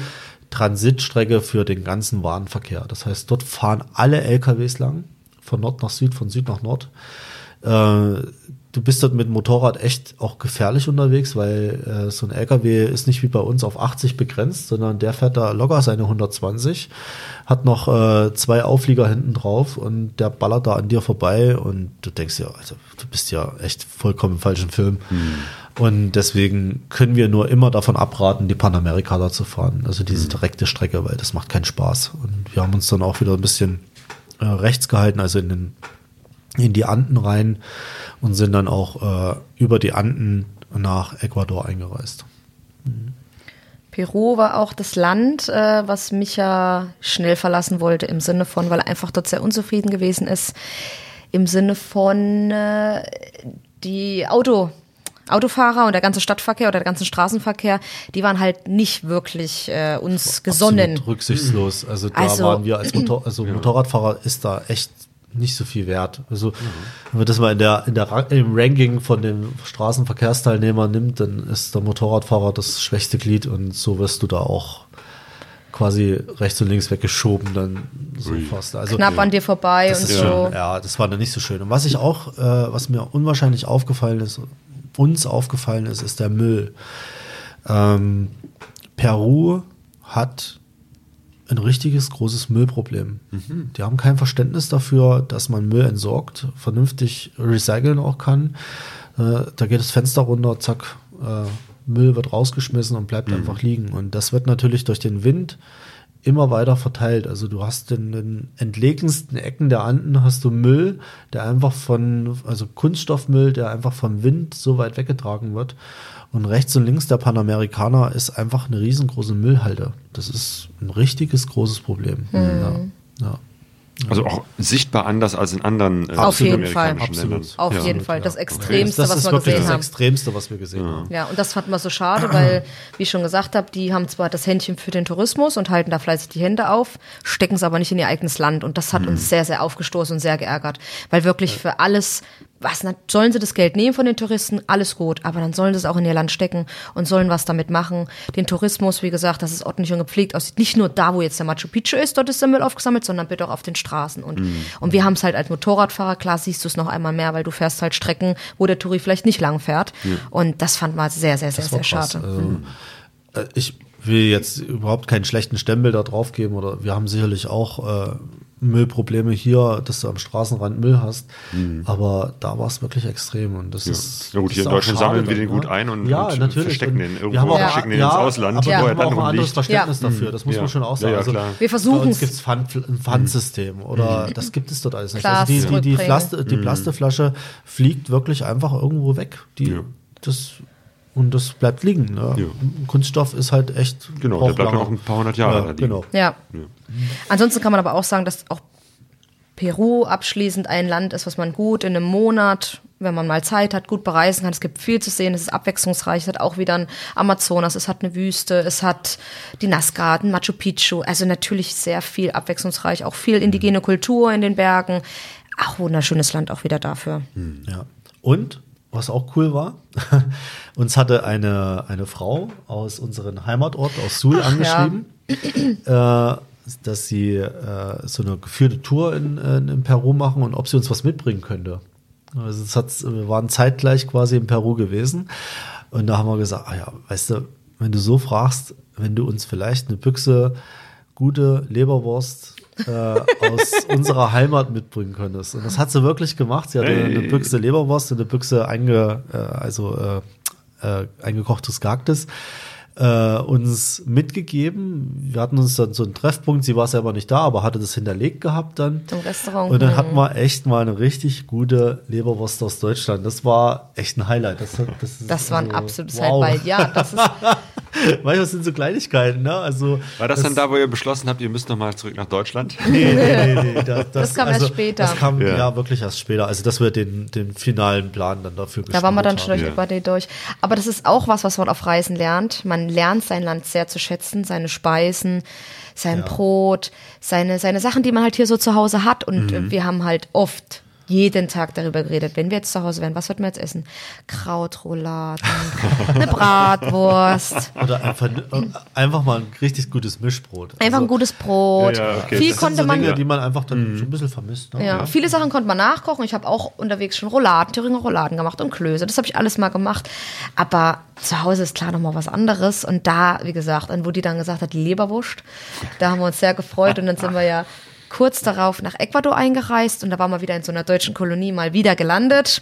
Transitstrecke für den ganzen Warenverkehr. Das heißt, dort fahren alle LKWs lang, von Nord nach Süd, von Süd nach Nord. Äh, du bist dort mit dem Motorrad echt auch gefährlich unterwegs, weil äh, so ein LKW ist nicht wie bei uns auf 80 begrenzt, sondern der fährt da locker seine 120, hat noch äh, zwei Auflieger hinten drauf und der ballert da an dir vorbei und du denkst ja, also, du bist ja echt vollkommen im falschen Film. Und deswegen können wir nur immer davon abraten, die Panamerika da zu fahren. Also diese direkte Strecke, weil das macht keinen Spaß. Und wir haben uns dann auch wieder ein bisschen äh, rechts gehalten, also in, den, in die Anden rein und sind dann auch äh, über die Anden nach Ecuador eingereist. Peru war auch das Land, äh, was Micha schnell verlassen wollte, im Sinne von, weil er einfach dort sehr unzufrieden gewesen ist, im Sinne von äh, die Auto. Autofahrer und der ganze Stadtverkehr oder der ganze Straßenverkehr, die waren halt nicht wirklich äh, uns gesonnen. Absolut rücksichtslos. Also da Also- waren wir als Motor also Motorradfahrer ist da echt nicht so viel wert. Also wenn man das mal in der, in der im Ranking von den Straßenverkehrsteilnehmern nimmt, dann ist der Motorradfahrer das schwächste Glied und so wirst du da auch quasi rechts und links weggeschoben dann so fast. Also Knapp an dir vorbei das und ist so. schon, ja, das war dann nicht so schön. Und was ich auch, äh, was mir unwahrscheinlich aufgefallen ist, uns aufgefallen ist, ist der Müll. Ähm, Peru hat ein richtiges großes Müllproblem. Die haben kein Verständnis dafür, dass man Müll entsorgt, vernünftig recyceln auch kann. Äh, da geht das Fenster runter, zack, äh, Müll wird rausgeschmissen und bleibt einfach liegen. Und das wird natürlich durch den Wind immer weiter verteilt. Also du hast in den entlegensten Ecken der Anden hast du Müll, der einfach von, also Kunststoffmüll, der einfach vom Wind so weit weggetragen wird. Und rechts und links der Panamerikaner ist einfach eine riesengroße Müllhalde. Das ist ein richtiges großes Problem. Ja, ja. Also auch sichtbar anders als in anderen äh, Auf jeden Fall. Ländern. Auf Ja. jeden Fall. Das Ja. Extremste, das was ist wir gesehen das haben. Extremste, was wir gesehen haben. Ja, und das fand man so schade, weil, wie ich schon gesagt habe, die haben zwar das Händchen für den Tourismus und halten da fleißig die Hände auf, stecken es aber nicht in ihr eigenes Land. Und das hat uns sehr, sehr aufgestoßen und sehr geärgert. Weil wirklich für alles, was sollen sie das Geld nehmen von den Touristen, alles gut, aber dann sollen sie es auch in ihr Land stecken und sollen was damit machen. Den Tourismus, wie gesagt, dass es ordentlich und gepflegt aussieht. Nicht nur da, wo jetzt der Machu Picchu ist, dort ist der Müll aufgesammelt, sondern bitte auch auf den Straßen. Und, und wir haben es halt als Motorradfahrer, klar siehst du es noch einmal mehr, weil du fährst halt Strecken, wo der Touri vielleicht nicht lang fährt. Und das fand man sehr, sehr, sehr, Das sehr schade. Also, äh, ich will jetzt überhaupt keinen schlechten Stempel da drauf geben oder wir haben sicherlich auch äh, Müllprobleme hier, dass du am Straßenrand Müll hast, aber da war es wirklich extrem und das ist Ja gut, das hier ist in Deutschland sammeln wir den gut ne? ein und- ja, und natürlich. verstecken Und den irgendwo, wir haben auch, schicken den ins Ausland, aber wo wir er haben dann auch ein anderes. Verständnis Ja. dafür, das muss Ja. man schon auch Ja, sagen. ja, also, klar. Wir versuchen's. Bei uns gibt es ein Pfandsystem oder das gibt es dort alles nicht. Also die, die, die. Plaste, die Plasteflasche fliegt wirklich einfach irgendwo weg. Die, Ja. das, und das bleibt liegen. Ne? Ja. Kunststoff ist halt echt. Genau, der bleibt lange. noch ein paar hundert Jahre Ja, da liegen. genau. Ja. Ansonsten kann man aber auch sagen, dass auch Peru abschließend ein Land ist, was man gut in einem Monat, wenn man mal Zeit hat, gut bereisen kann. Es gibt viel zu sehen, es ist abwechslungsreich, es hat auch wieder ein Amazonas, es hat eine Wüste, es hat die Nazca, ein Machu Picchu, also natürlich sehr viel abwechslungsreich, auch viel indigene Kultur in den Bergen. Ach, wunderschönes Land auch wieder dafür. Ja. Und, was auch cool war, uns hatte eine, eine Frau aus unserem Heimatort, aus Suhl, Ach, angeschrieben, äh, dass sie äh, so eine geführte Tour in, in, in Peru machen und ob sie uns was mitbringen könnte. Also es hat, wir waren zeitgleich quasi in Peru gewesen. Und da haben wir gesagt, ah ja, weißt du, wenn du so fragst, wenn du uns vielleicht eine Büchse gute Leberwurst äh, aus unserer Heimat mitbringen könntest. Und das hat sie wirklich gemacht. Sie hatte Hey. eine Büchse Leberwurst eine Büchse einge, äh, also, äh, äh, eingekochtes Gehacktes äh, uns mitgegeben. Wir hatten uns dann so einen Treffpunkt, sie war selber nicht da, aber hatte das hinterlegt gehabt dann. Im Restaurant. Und dann Mhm. hatten wir echt mal eine richtig gute Leberwurst aus Deutschland. Das war echt ein Highlight. Das, das, ist Das war ein also, absolutes wow. Highlight. Ja, das ist, Manchmal sind so Kleinigkeiten, ne? Also, War das, dann da, wo ihr beschlossen habt, ihr müsst nochmal zurück nach Deutschland? Nee, nee, nee, nee. Das, Das kam erst später. Das kam Ja. ja. wirklich erst später. Also, dass wir den, den finalen Plan dann dafür Da waren wir dann schon durch Ja. über die durch. Aber das ist auch was, was man auf Reisen lernt. Man lernt sein Land sehr zu schätzen, seine Speisen, sein Ja. Brot, seine, seine Sachen, die man halt hier so zu Hause hat. Und Mhm. wir haben halt oft jeden Tag darüber geredet. Wenn wir jetzt zu Hause wären, was würden wir jetzt essen? Krautrouladen, eine Bratwurst, Oder einfach, äh, einfach mal ein richtig gutes Mischbrot. einfach ein gutes Brot. Ja, ja, okay. Viel das konnte sind so man Dinge, die man einfach dann so ein bisschen vermisst. Ne? Ja, viele Sachen konnte man nachkochen. Ich habe auch unterwegs schon Rouladen, Thüringer Rouladen gemacht und Klöße. Das habe ich alles mal gemacht. Aber zu Hause ist klar nochmal was anderes. Und da, wie gesagt, an wo die dann gesagt hat, Leberwurst, da haben wir uns sehr gefreut. Und dann sind wir ja kurz darauf nach Ecuador eingereist und da waren wir wieder in so einer deutschen Kolonie mal wieder gelandet.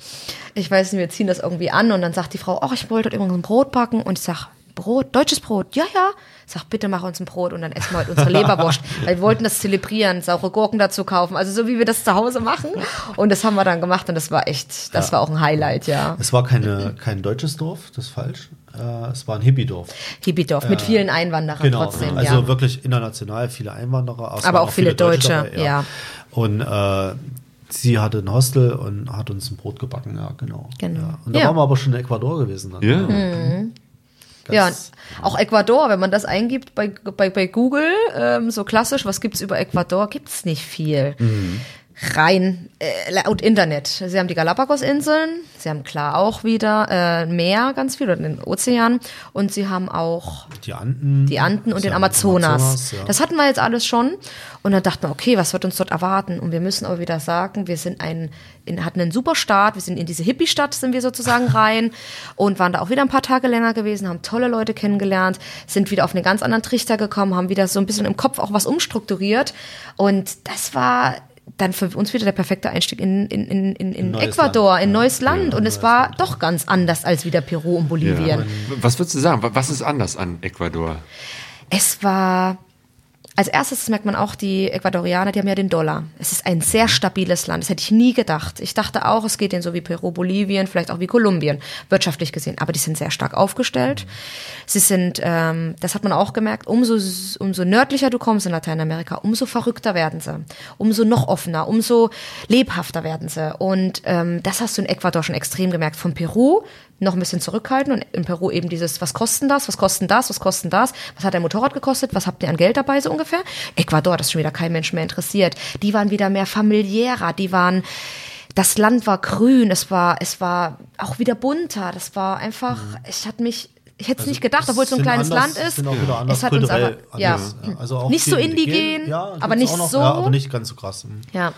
Ich weiß nicht, wir ziehen das irgendwie an und dann sagt die Frau, ach, ich wollte dort irgendein Brot backen und ich sag, Brot, deutsches Brot, ja, ja. Sag, bitte mach uns ein Brot und dann essen wir heute unsere Leberwurst. Weil wir wollten das zelebrieren, saure Gurken dazu kaufen. Also so wie wir das zu Hause machen. Und das haben wir dann gemacht und das war echt, das war auch ein Highlight, ja. Es war keine, kein deutsches Dorf, das ist falsch. Äh, es war ein Hippie-Dorf. Hippidorf mit vielen Einwanderern Genau, trotzdem, also ja. wirklich international viele Einwanderer. es Aber waren auch viele Deutsche, dabei, ja. Und äh, sie hatte ein Hostel und hat uns ein Brot gebacken, ja, genau. Genau. Ja. Und da Ja. waren wir aber schon in Ecuador gewesen. Dann. Ja. Ganz- Ja, auch Ecuador, wenn man das eingibt bei, bei, bei Google, ähm, so klassisch, was gibt's über Ecuador, gibt's nicht viel. Rein äh, laut Internet. Sie haben die Galapagos-Inseln, sie haben klar auch wieder äh, Meer, ganz viel, oder den Ozean, und sie haben auch Die Anden. die Anden und den Amazonas. ja. Das hatten wir jetzt alles schon. Und dann dachten wir, okay, was wird uns dort erwarten? Und wir müssen aber wieder sagen, wir sind ein, in, hatten einen super Start. Wir sind in diese Hippie-Stadt, sind wir sozusagen rein und waren da auch wieder ein paar Tage länger gewesen, haben tolle Leute kennengelernt, sind wieder auf einen ganz anderen Trichter gekommen, haben wieder so ein bisschen im Kopf auch was umstrukturiert. Und das war dann für uns wieder der perfekte Einstieg in, in, in, in, in Ecuador, Land. in Ja. neues Land. und es war doch ganz anders als wieder Peru und Bolivien. Was würdest du sagen? Was ist anders an Ecuador? Es war, als erstes merkt man auch, die Ecuadorianer, die haben ja den Dollar. Es ist ein sehr stabiles Land. Das hätte ich nie gedacht. Ich dachte auch, es geht denen so wie Peru, Bolivien, vielleicht auch wie Kolumbien, wirtschaftlich gesehen. Aber die sind sehr stark aufgestellt. Sie sind, ähm, das hat man auch gemerkt, umso, umso nördlicher du kommst in Lateinamerika, umso verrückter werden sie. Umso noch offener, umso lebhafter werden sie. Und ähm, das hast du in Ecuador schon extrem gemerkt. Von Peru noch ein bisschen zurückhalten und in Peru eben dieses, was kosten das, was kosten das, was kosten das, was hat ein Motorrad gekostet, was habt ihr an Geld dabei so ungefähr? Ecuador, das ist schon wieder kein Mensch mehr interessiert. Die waren wieder mehr familiärer, die waren, das Land war grün, es war, es war auch wieder bunter, das war einfach, ich hatte mich, ich hätte es nicht gedacht, obwohl es so ein kleines anders- Land ist. Sind auch wieder anders es hat uns aber, ja, anders, Also auch nicht so indigen, ja, aber nicht noch, so. Ja, aber nicht ganz so krass. Mhm. ja.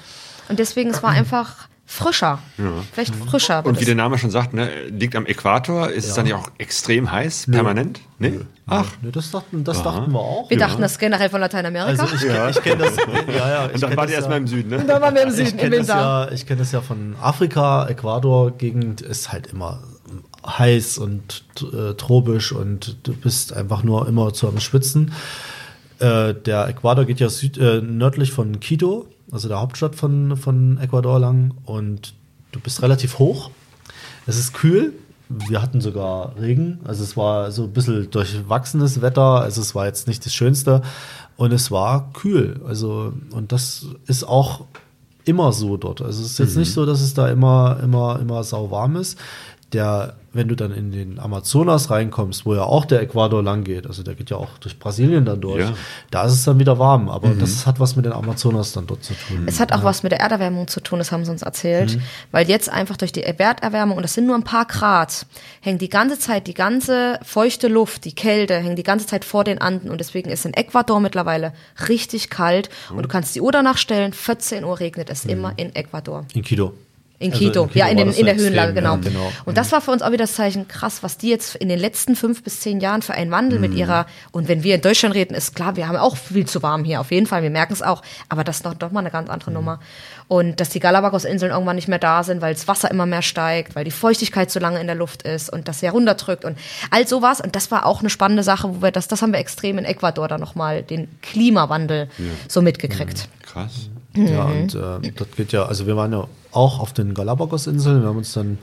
Und deswegen, es war einfach frischer, vielleicht frischer. Und wie das- der Name schon sagt, ne, liegt am Äquator. Ist es dann ja auch extrem heiß, permanent? Nee? Ach, Nee, das dachten, das dachten wir auch. wir dachten das generell von Lateinamerika. Also ich, kenn- ich kenne das. Ja, ja, ich und dann das ihr erstmal ja. im Süden, ne? da waren wir im Süden, Ich im kenne das, Winter. ja, ich kenn das ja von Afrika, Ecuador-Gegend ist halt immer heiß und äh, tropisch und du bist einfach nur immer zu am Schwitzen. Äh, der Äquator geht ja süd, äh, nördlich von Quito, also der Hauptstadt von, von Ecuador lang und du bist relativ hoch. Es ist kühl. Wir hatten sogar Regen, also es war so ein bisschen durchwachsenes Wetter, also es war jetzt nicht das Schönste und es war kühl. Also, und das ist auch immer so dort. Also es ist jetzt nicht so, dass es da immer, immer, immer sauwarm ist. Der, wenn du dann in den Amazonas reinkommst, wo ja auch der Äquator lang geht, also der geht ja auch durch Brasilien dann durch, Ja. da ist es dann wieder warm. Aber das hat was mit den Amazonas dann dort zu tun. Es hat auch was mit der Erderwärmung zu tun, das haben sie uns erzählt. Weil jetzt einfach durch die Erderwärmung, und das sind nur ein paar Grad, hängt die ganze Zeit, die ganze feuchte Luft, die Kälte, hängt die ganze Zeit vor den Anden. Und deswegen ist in Ecuador mittlerweile richtig kalt. Und du kannst die Uhr danach stellen, 14 Uhr regnet es immer in Ecuador. in Quito. In Also Quito, ja, in, den, in der so Höhenlage, extrem, genau. ja, genau. Und das war für uns auch wieder das Zeichen, krass, was die jetzt in den letzten fünf bis zehn Jahren für einen Wandel Mhm. mit ihrer, und wenn wir in Deutschland reden, ist klar, wir haben auch viel zu warm hier, auf jeden Fall, wir merken es auch, aber das ist doch, doch mal eine ganz andere Mhm. Nummer. Und dass die Galapagos-Inseln irgendwann nicht mehr da sind, weil das Wasser immer mehr steigt, weil die Feuchtigkeit so lange in der Luft ist und das sehr runterdrückt und all sowas. Und das war auch eine spannende Sache, wo wir das, das haben wir extrem in Ecuador dann nochmal, den Klimawandel so mitgekriegt. Krass. Ja, Mhm. und äh, das geht ja, also wir waren ja auch auf den Galapagos-Inseln. Wir haben uns dann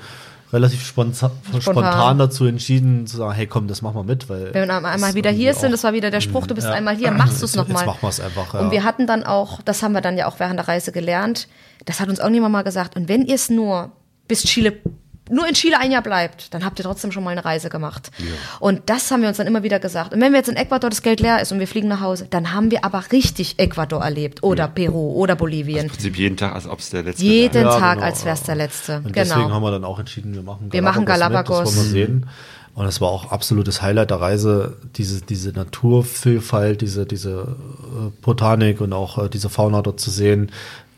relativ spontan, spontan dazu entschieden, zu sagen, hey komm, das machen wir mit, weil. Wenn wir einmal wieder hier sind, auch- das war wieder der Spruch, du bist Ja. einmal hier, machst du es nochmal. Jetzt machen wir es einfach. Ja. Und wir hatten dann auch, das haben wir dann ja auch während der Reise gelernt, das hat uns irgendjemand mal gesagt, und wenn ihr es nur bis Chile nur in Chile ein Jahr bleibt, dann habt ihr trotzdem schon mal eine Reise gemacht. Und das haben wir uns dann immer wieder gesagt. Und wenn wir jetzt in Ecuador das Geld leer ist und wir fliegen nach Hause, dann haben wir aber richtig Ecuador erlebt oder Peru oder Bolivien. Im Prinzip jeden Tag, als ob es der letzte Jeden wäre. Ja, Tag, genau, als wär's der letzte. Und deswegen genau. haben wir dann auch entschieden, wir machen Wir machen Mit, das Galapagos. wollen wir sehen. Und das war auch absolutes Highlight der Reise, diese, diese Naturvielfalt, diese, diese äh, Botanik und auch äh, diese Fauna dort zu sehen.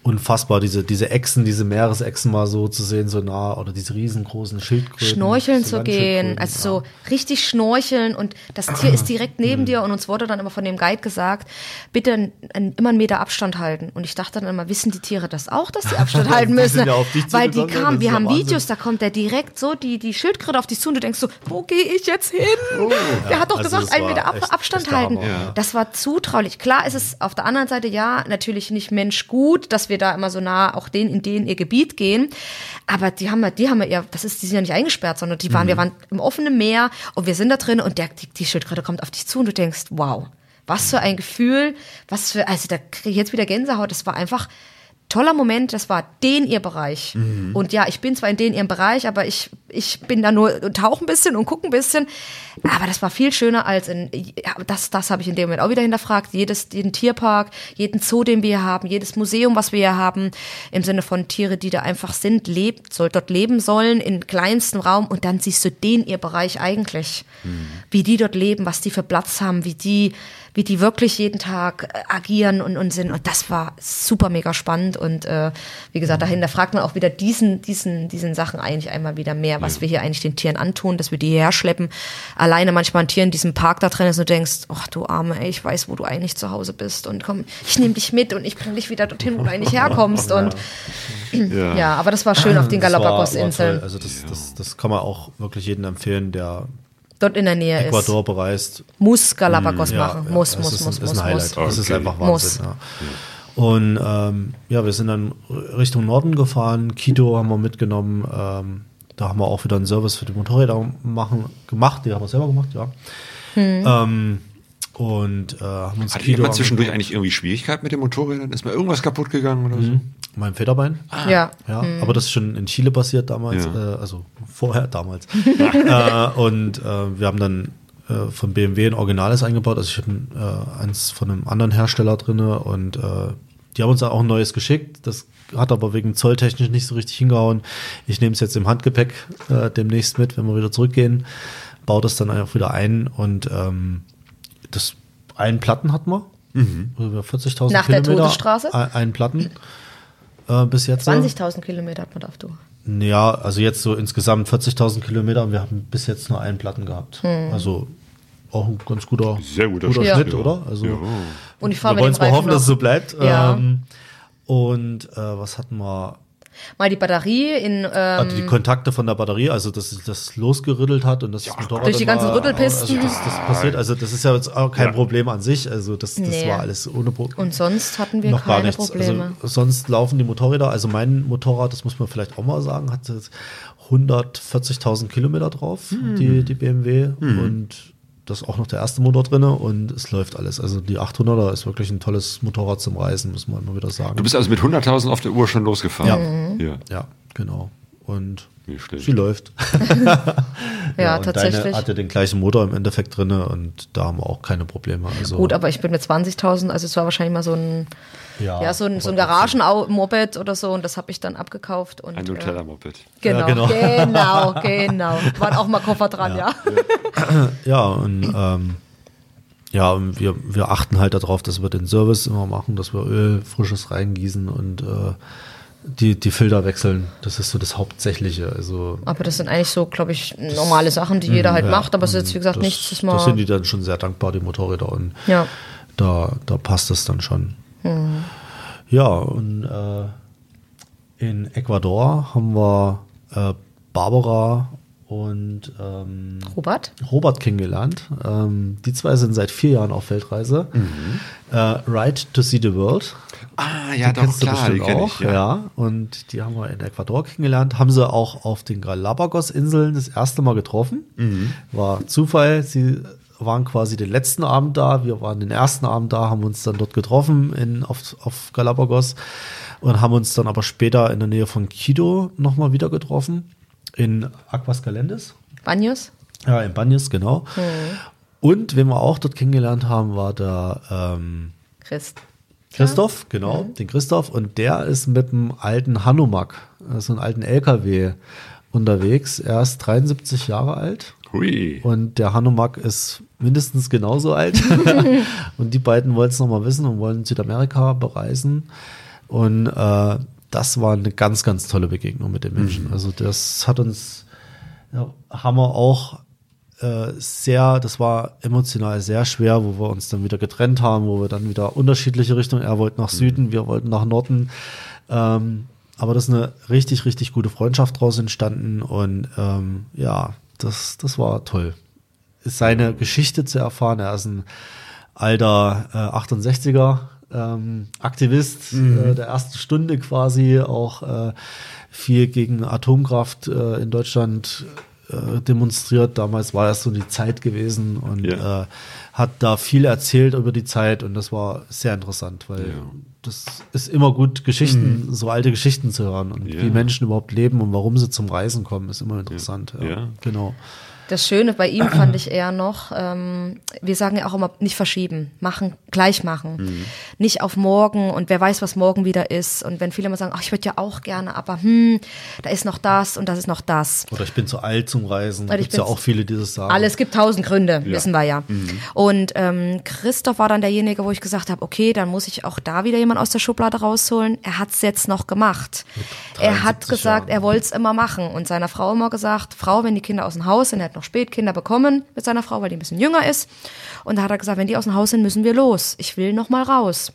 Unfassbar, diese, diese Echsen, diese Meeresechsen mal so zu sehen, so nah, oder diese riesengroßen Schildkröten. Schnorcheln zu gehen, also ja. so richtig schnorcheln und das Tier ist direkt neben dir und uns wurde dann immer von dem Guide gesagt, bitte n- n- immer einen Meter Abstand halten. Und ich dachte dann immer, wissen die Tiere das auch, dass sie Abstand halten müssen? ja Weil die kamen, wir haben Wahnsinn. Videos, da kommt der direkt so, die, die Schildkröte auf dich zu und du denkst so, wo gehe ich jetzt hin? der hat doch also gesagt, einen Meter Ab echt- Abstand echt halten. Das war zutraulich. Klar ist es auf der anderen Seite ja natürlich nicht Mensch gut, dass wir da immer so nah auch denen in denen ihr Gebiet gehen. Aber die haben ja, die haben ja, eher- das ist, die sind ja nicht eingesperrt, sondern die waren, wir waren im offenen Meer und wir sind da drin und der, die, die Schildkröte kommt auf dich zu und du denkst, wow, was für ein Gefühl, was für, also da kriege ich jetzt wieder Gänsehaut. Das war einfach toller Moment, das war den ihr Bereich. Und ja, ich bin zwar in den ihrem Bereich, aber ich, ich bin da nur und tauche ein bisschen und gucke ein bisschen. Aber das war viel schöner als in, ja, das, das habe ich in dem Moment auch wieder hinterfragt. Jedes, jeden Tierpark, jeden Zoo, den wir hier haben, jedes Museum, was wir hier haben, im Sinne von Tiere, die da einfach sind, lebt, soll dort leben sollen, in kleinstem Raum und dann siehst du den ihr Bereich eigentlich. Wie die dort leben, was die für Platz haben, wie die, wie die wirklich jeden Tag äh, agieren und, und sind. Und das war super mega spannend. Und äh, wie gesagt, dahinter fragt man auch wieder diesen, diesen, diesen Sachen eigentlich einmal wieder mehr, was wir hier eigentlich den Tieren antun, dass wir die hierher schleppen. Alleine manchmal ein Tier in diesem Park da drin ist und du denkst, ach du Arme, ey, ich weiß, wo du eigentlich zu Hause bist. Und komm, ich nehme dich mit und ich bringe dich wieder dorthin, wo du eigentlich herkommst. Und Ja. ja, aber das war schön auf den Galapagos-Inseln. Also das, das, das kann man auch wirklich jedem empfehlen, der Dort in der Nähe Ecuador bereist. ist. Muss Galapagos machen. ja, muss, es muss, muss, ein- muss, ist ein muss. Highlight. Das ist Okay. einfach Muss. Wahnsinn. Ja. Und ähm, ja, wir sind dann Richtung Norden gefahren. Quito haben wir mitgenommen. Ähm, da haben wir auch wieder einen Service für die Motorräder machen, gemacht. Die haben wir selber gemacht, ja. Hm. Ähm, und äh, haben uns Hattet ihr mal zwischendurch angeguckt. eigentlich irgendwie Schwierigkeiten mit den Motorrädern? Ist mal irgendwas kaputt gegangen oder so? Mein Federbein. Ja. Ja, aber das ist schon in Chile passiert damals, Ja. äh, also vorher damals. äh, und äh, wir haben dann äh, von BMW ein Originales eingebaut. Also ich habe äh, eins von einem anderen Hersteller drinne und äh, die haben uns auch ein neues geschickt. Das hat aber wegen zolltechnisch nicht so richtig hingehauen. Ich nehme es jetzt im Handgepäck äh, demnächst mit, wenn wir wieder zurückgehen. Baue das dann einfach wieder ein und ähm, das einen Platten hatten wir. Über 40.000 Nach der Kilometer. Todesstraße? Ein, einen Platten äh, bis jetzt. 20.000 Kilometer hat man auf du. Ja, also jetzt so insgesamt 40.000 Kilometer und wir haben bis jetzt nur einen Platten gehabt. Hm. Also auch ein ganz guter, Sehr guter guter Schnitt, Schnitt, ja. oder? Also Ja. Und ich fahre wir wollen es mal hoffen, dass es noch. so bleibt. Ja. Ähm, und äh, was hatten wir? Mal die Batterie in, ähm, Also die Kontakte von der Batterie, also dass sich das losgerüttelt hat und das Motorrad Durch die ganzen mal- Rüttelpisten. Also das, das passiert, also das ist ja jetzt auch kein Ja. Problem an sich. Also das, das Nee. war alles ohne Probleme. und sonst hatten wir noch gar keine nichts. Probleme. Also, sonst laufen die Motorräder, also mein Motorrad, das muss man vielleicht auch mal sagen, hat jetzt 140.000 Kilometer drauf, Hm. die, die BMW. Und das ist auch noch der erste Motor drin und es läuft alles. Also die 800er ist wirklich ein tolles Motorrad zum Reisen, muss man immer wieder sagen. Du bist also mit 100.000 auf der Uhr schon losgefahren? Ja. ja, genau. Und sie läuft. ja, und tatsächlich. Deine hat ja den gleichen Motor im Endeffekt drin und da haben wir auch keine Probleme. Also, Gut, aber ich bin mit 20.000, also es war wahrscheinlich mal so ein, ja, so ein, so ein Garagen-Moped oder so und das habe ich dann abgekauft. Und, Ein äh, Nutella-Moped. Genau, Ja, genau. genau, genau. Waren auch mal Koffer dran, ja. Ja, und ähm, ja, wir, wir achten halt darauf, dass wir den Service immer machen, dass wir Öl frisches reingießen und äh, die, die Filter wechseln. Das ist so das Hauptsächliche. Also Aber das sind eigentlich so, glaube ich, normale Sachen, die jeder halt ja, macht, aber es ist jetzt, wie gesagt, das, nichts, das mal. Das sind die dann schon sehr dankbar, die Motorräder. Und ja. da, da passt das dann schon. Ja, und äh, in Ecuador haben wir äh, Barbara und ähm, Robert? Robert kennengelernt. Ähm, die zwei sind seit vier Jahren auf Weltreise. Äh, Ride to See the World. Ah, ja, Die doch, kennst du klar, die bestimmt auch. ich. Ja. und die haben wir in Ecuador kennengelernt. Haben sie auch auf den Galapagos-Inseln das erste Mal getroffen. Mhm. War Zufall. Sie waren quasi den letzten Abend da. Wir waren den ersten Abend da, haben uns dann dort getroffen in, auf, auf Galapagos und haben uns dann aber später in der Nähe von Quito nochmal wieder getroffen. In Aquascalentes. Banyos? Ja, in Banyos, genau. Und wen wir auch dort kennengelernt haben, war der ähm, Christ. Christoph, genau, den Christoph. Und der ist mit einem alten Hanomag, so einem alten LKW unterwegs. Er ist 73 Jahre alt. Hui. Und der Hanomag ist mindestens genauso alt. und die beiden wollten es nochmal wissen und wollen Südamerika bereisen. Und äh, das war eine ganz, ganz tolle Begegnung mit den Menschen. Also das hat uns, ja, haben wir auch äh, sehr, das war emotional sehr schwer, wo wir uns dann wieder getrennt haben, wo wir dann wieder unterschiedliche Richtungen, er wollte nach Süden, wir wollten nach Norden. Ähm, aber das ist eine richtig, richtig gute Freundschaft draus entstanden und ähm, ja, das, das war toll. Seine Geschichte zu erfahren, er ist ein alter äh, 68er ähm, Aktivist äh, der ersten Stunde quasi, auch äh, viel gegen Atomkraft äh, in Deutschland äh, demonstriert. Damals war das so die Zeit gewesen und Ja. äh, hat da viel erzählt über die Zeit und das war sehr interessant, weil Ja. das ist immer gut, Geschichten, so alte Geschichten zu hören und Ja. wie Menschen überhaupt leben und warum sie zum Reisen kommen, ist immer interessant. Ja. genau. Das Schöne bei ihm fand ich eher noch, ähm, wir sagen ja auch immer, nicht verschieben, machen, gleich machen. Mhm. Nicht auf morgen und wer weiß, was morgen wieder ist. Und wenn viele immer sagen, ach, ich würde ja auch gerne, aber hm, da ist noch das und das ist noch das. Oder ich bin zu alt zum Reisen. Oder ich Gibt ja auch viele, die das sagen. Alles gibt tausend Gründe, wissen wir ja. Mhm. Und ähm, Christoph war dann derjenige, wo ich gesagt habe, okay, dann muss ich auch da wieder jemand aus der Schublade rausholen. Er hat es jetzt noch gemacht. Er hat 73 gesagt, Jahren. er wollte es immer machen. Und seiner Frau immer gesagt, Frau, wenn die Kinder aus dem Haus sind, er hat noch spät Kinder bekommen mit seiner Frau, weil die ein bisschen jünger ist. Und da hat er gesagt, wenn die aus dem Haus sind, müssen wir los. Ich will noch mal raus.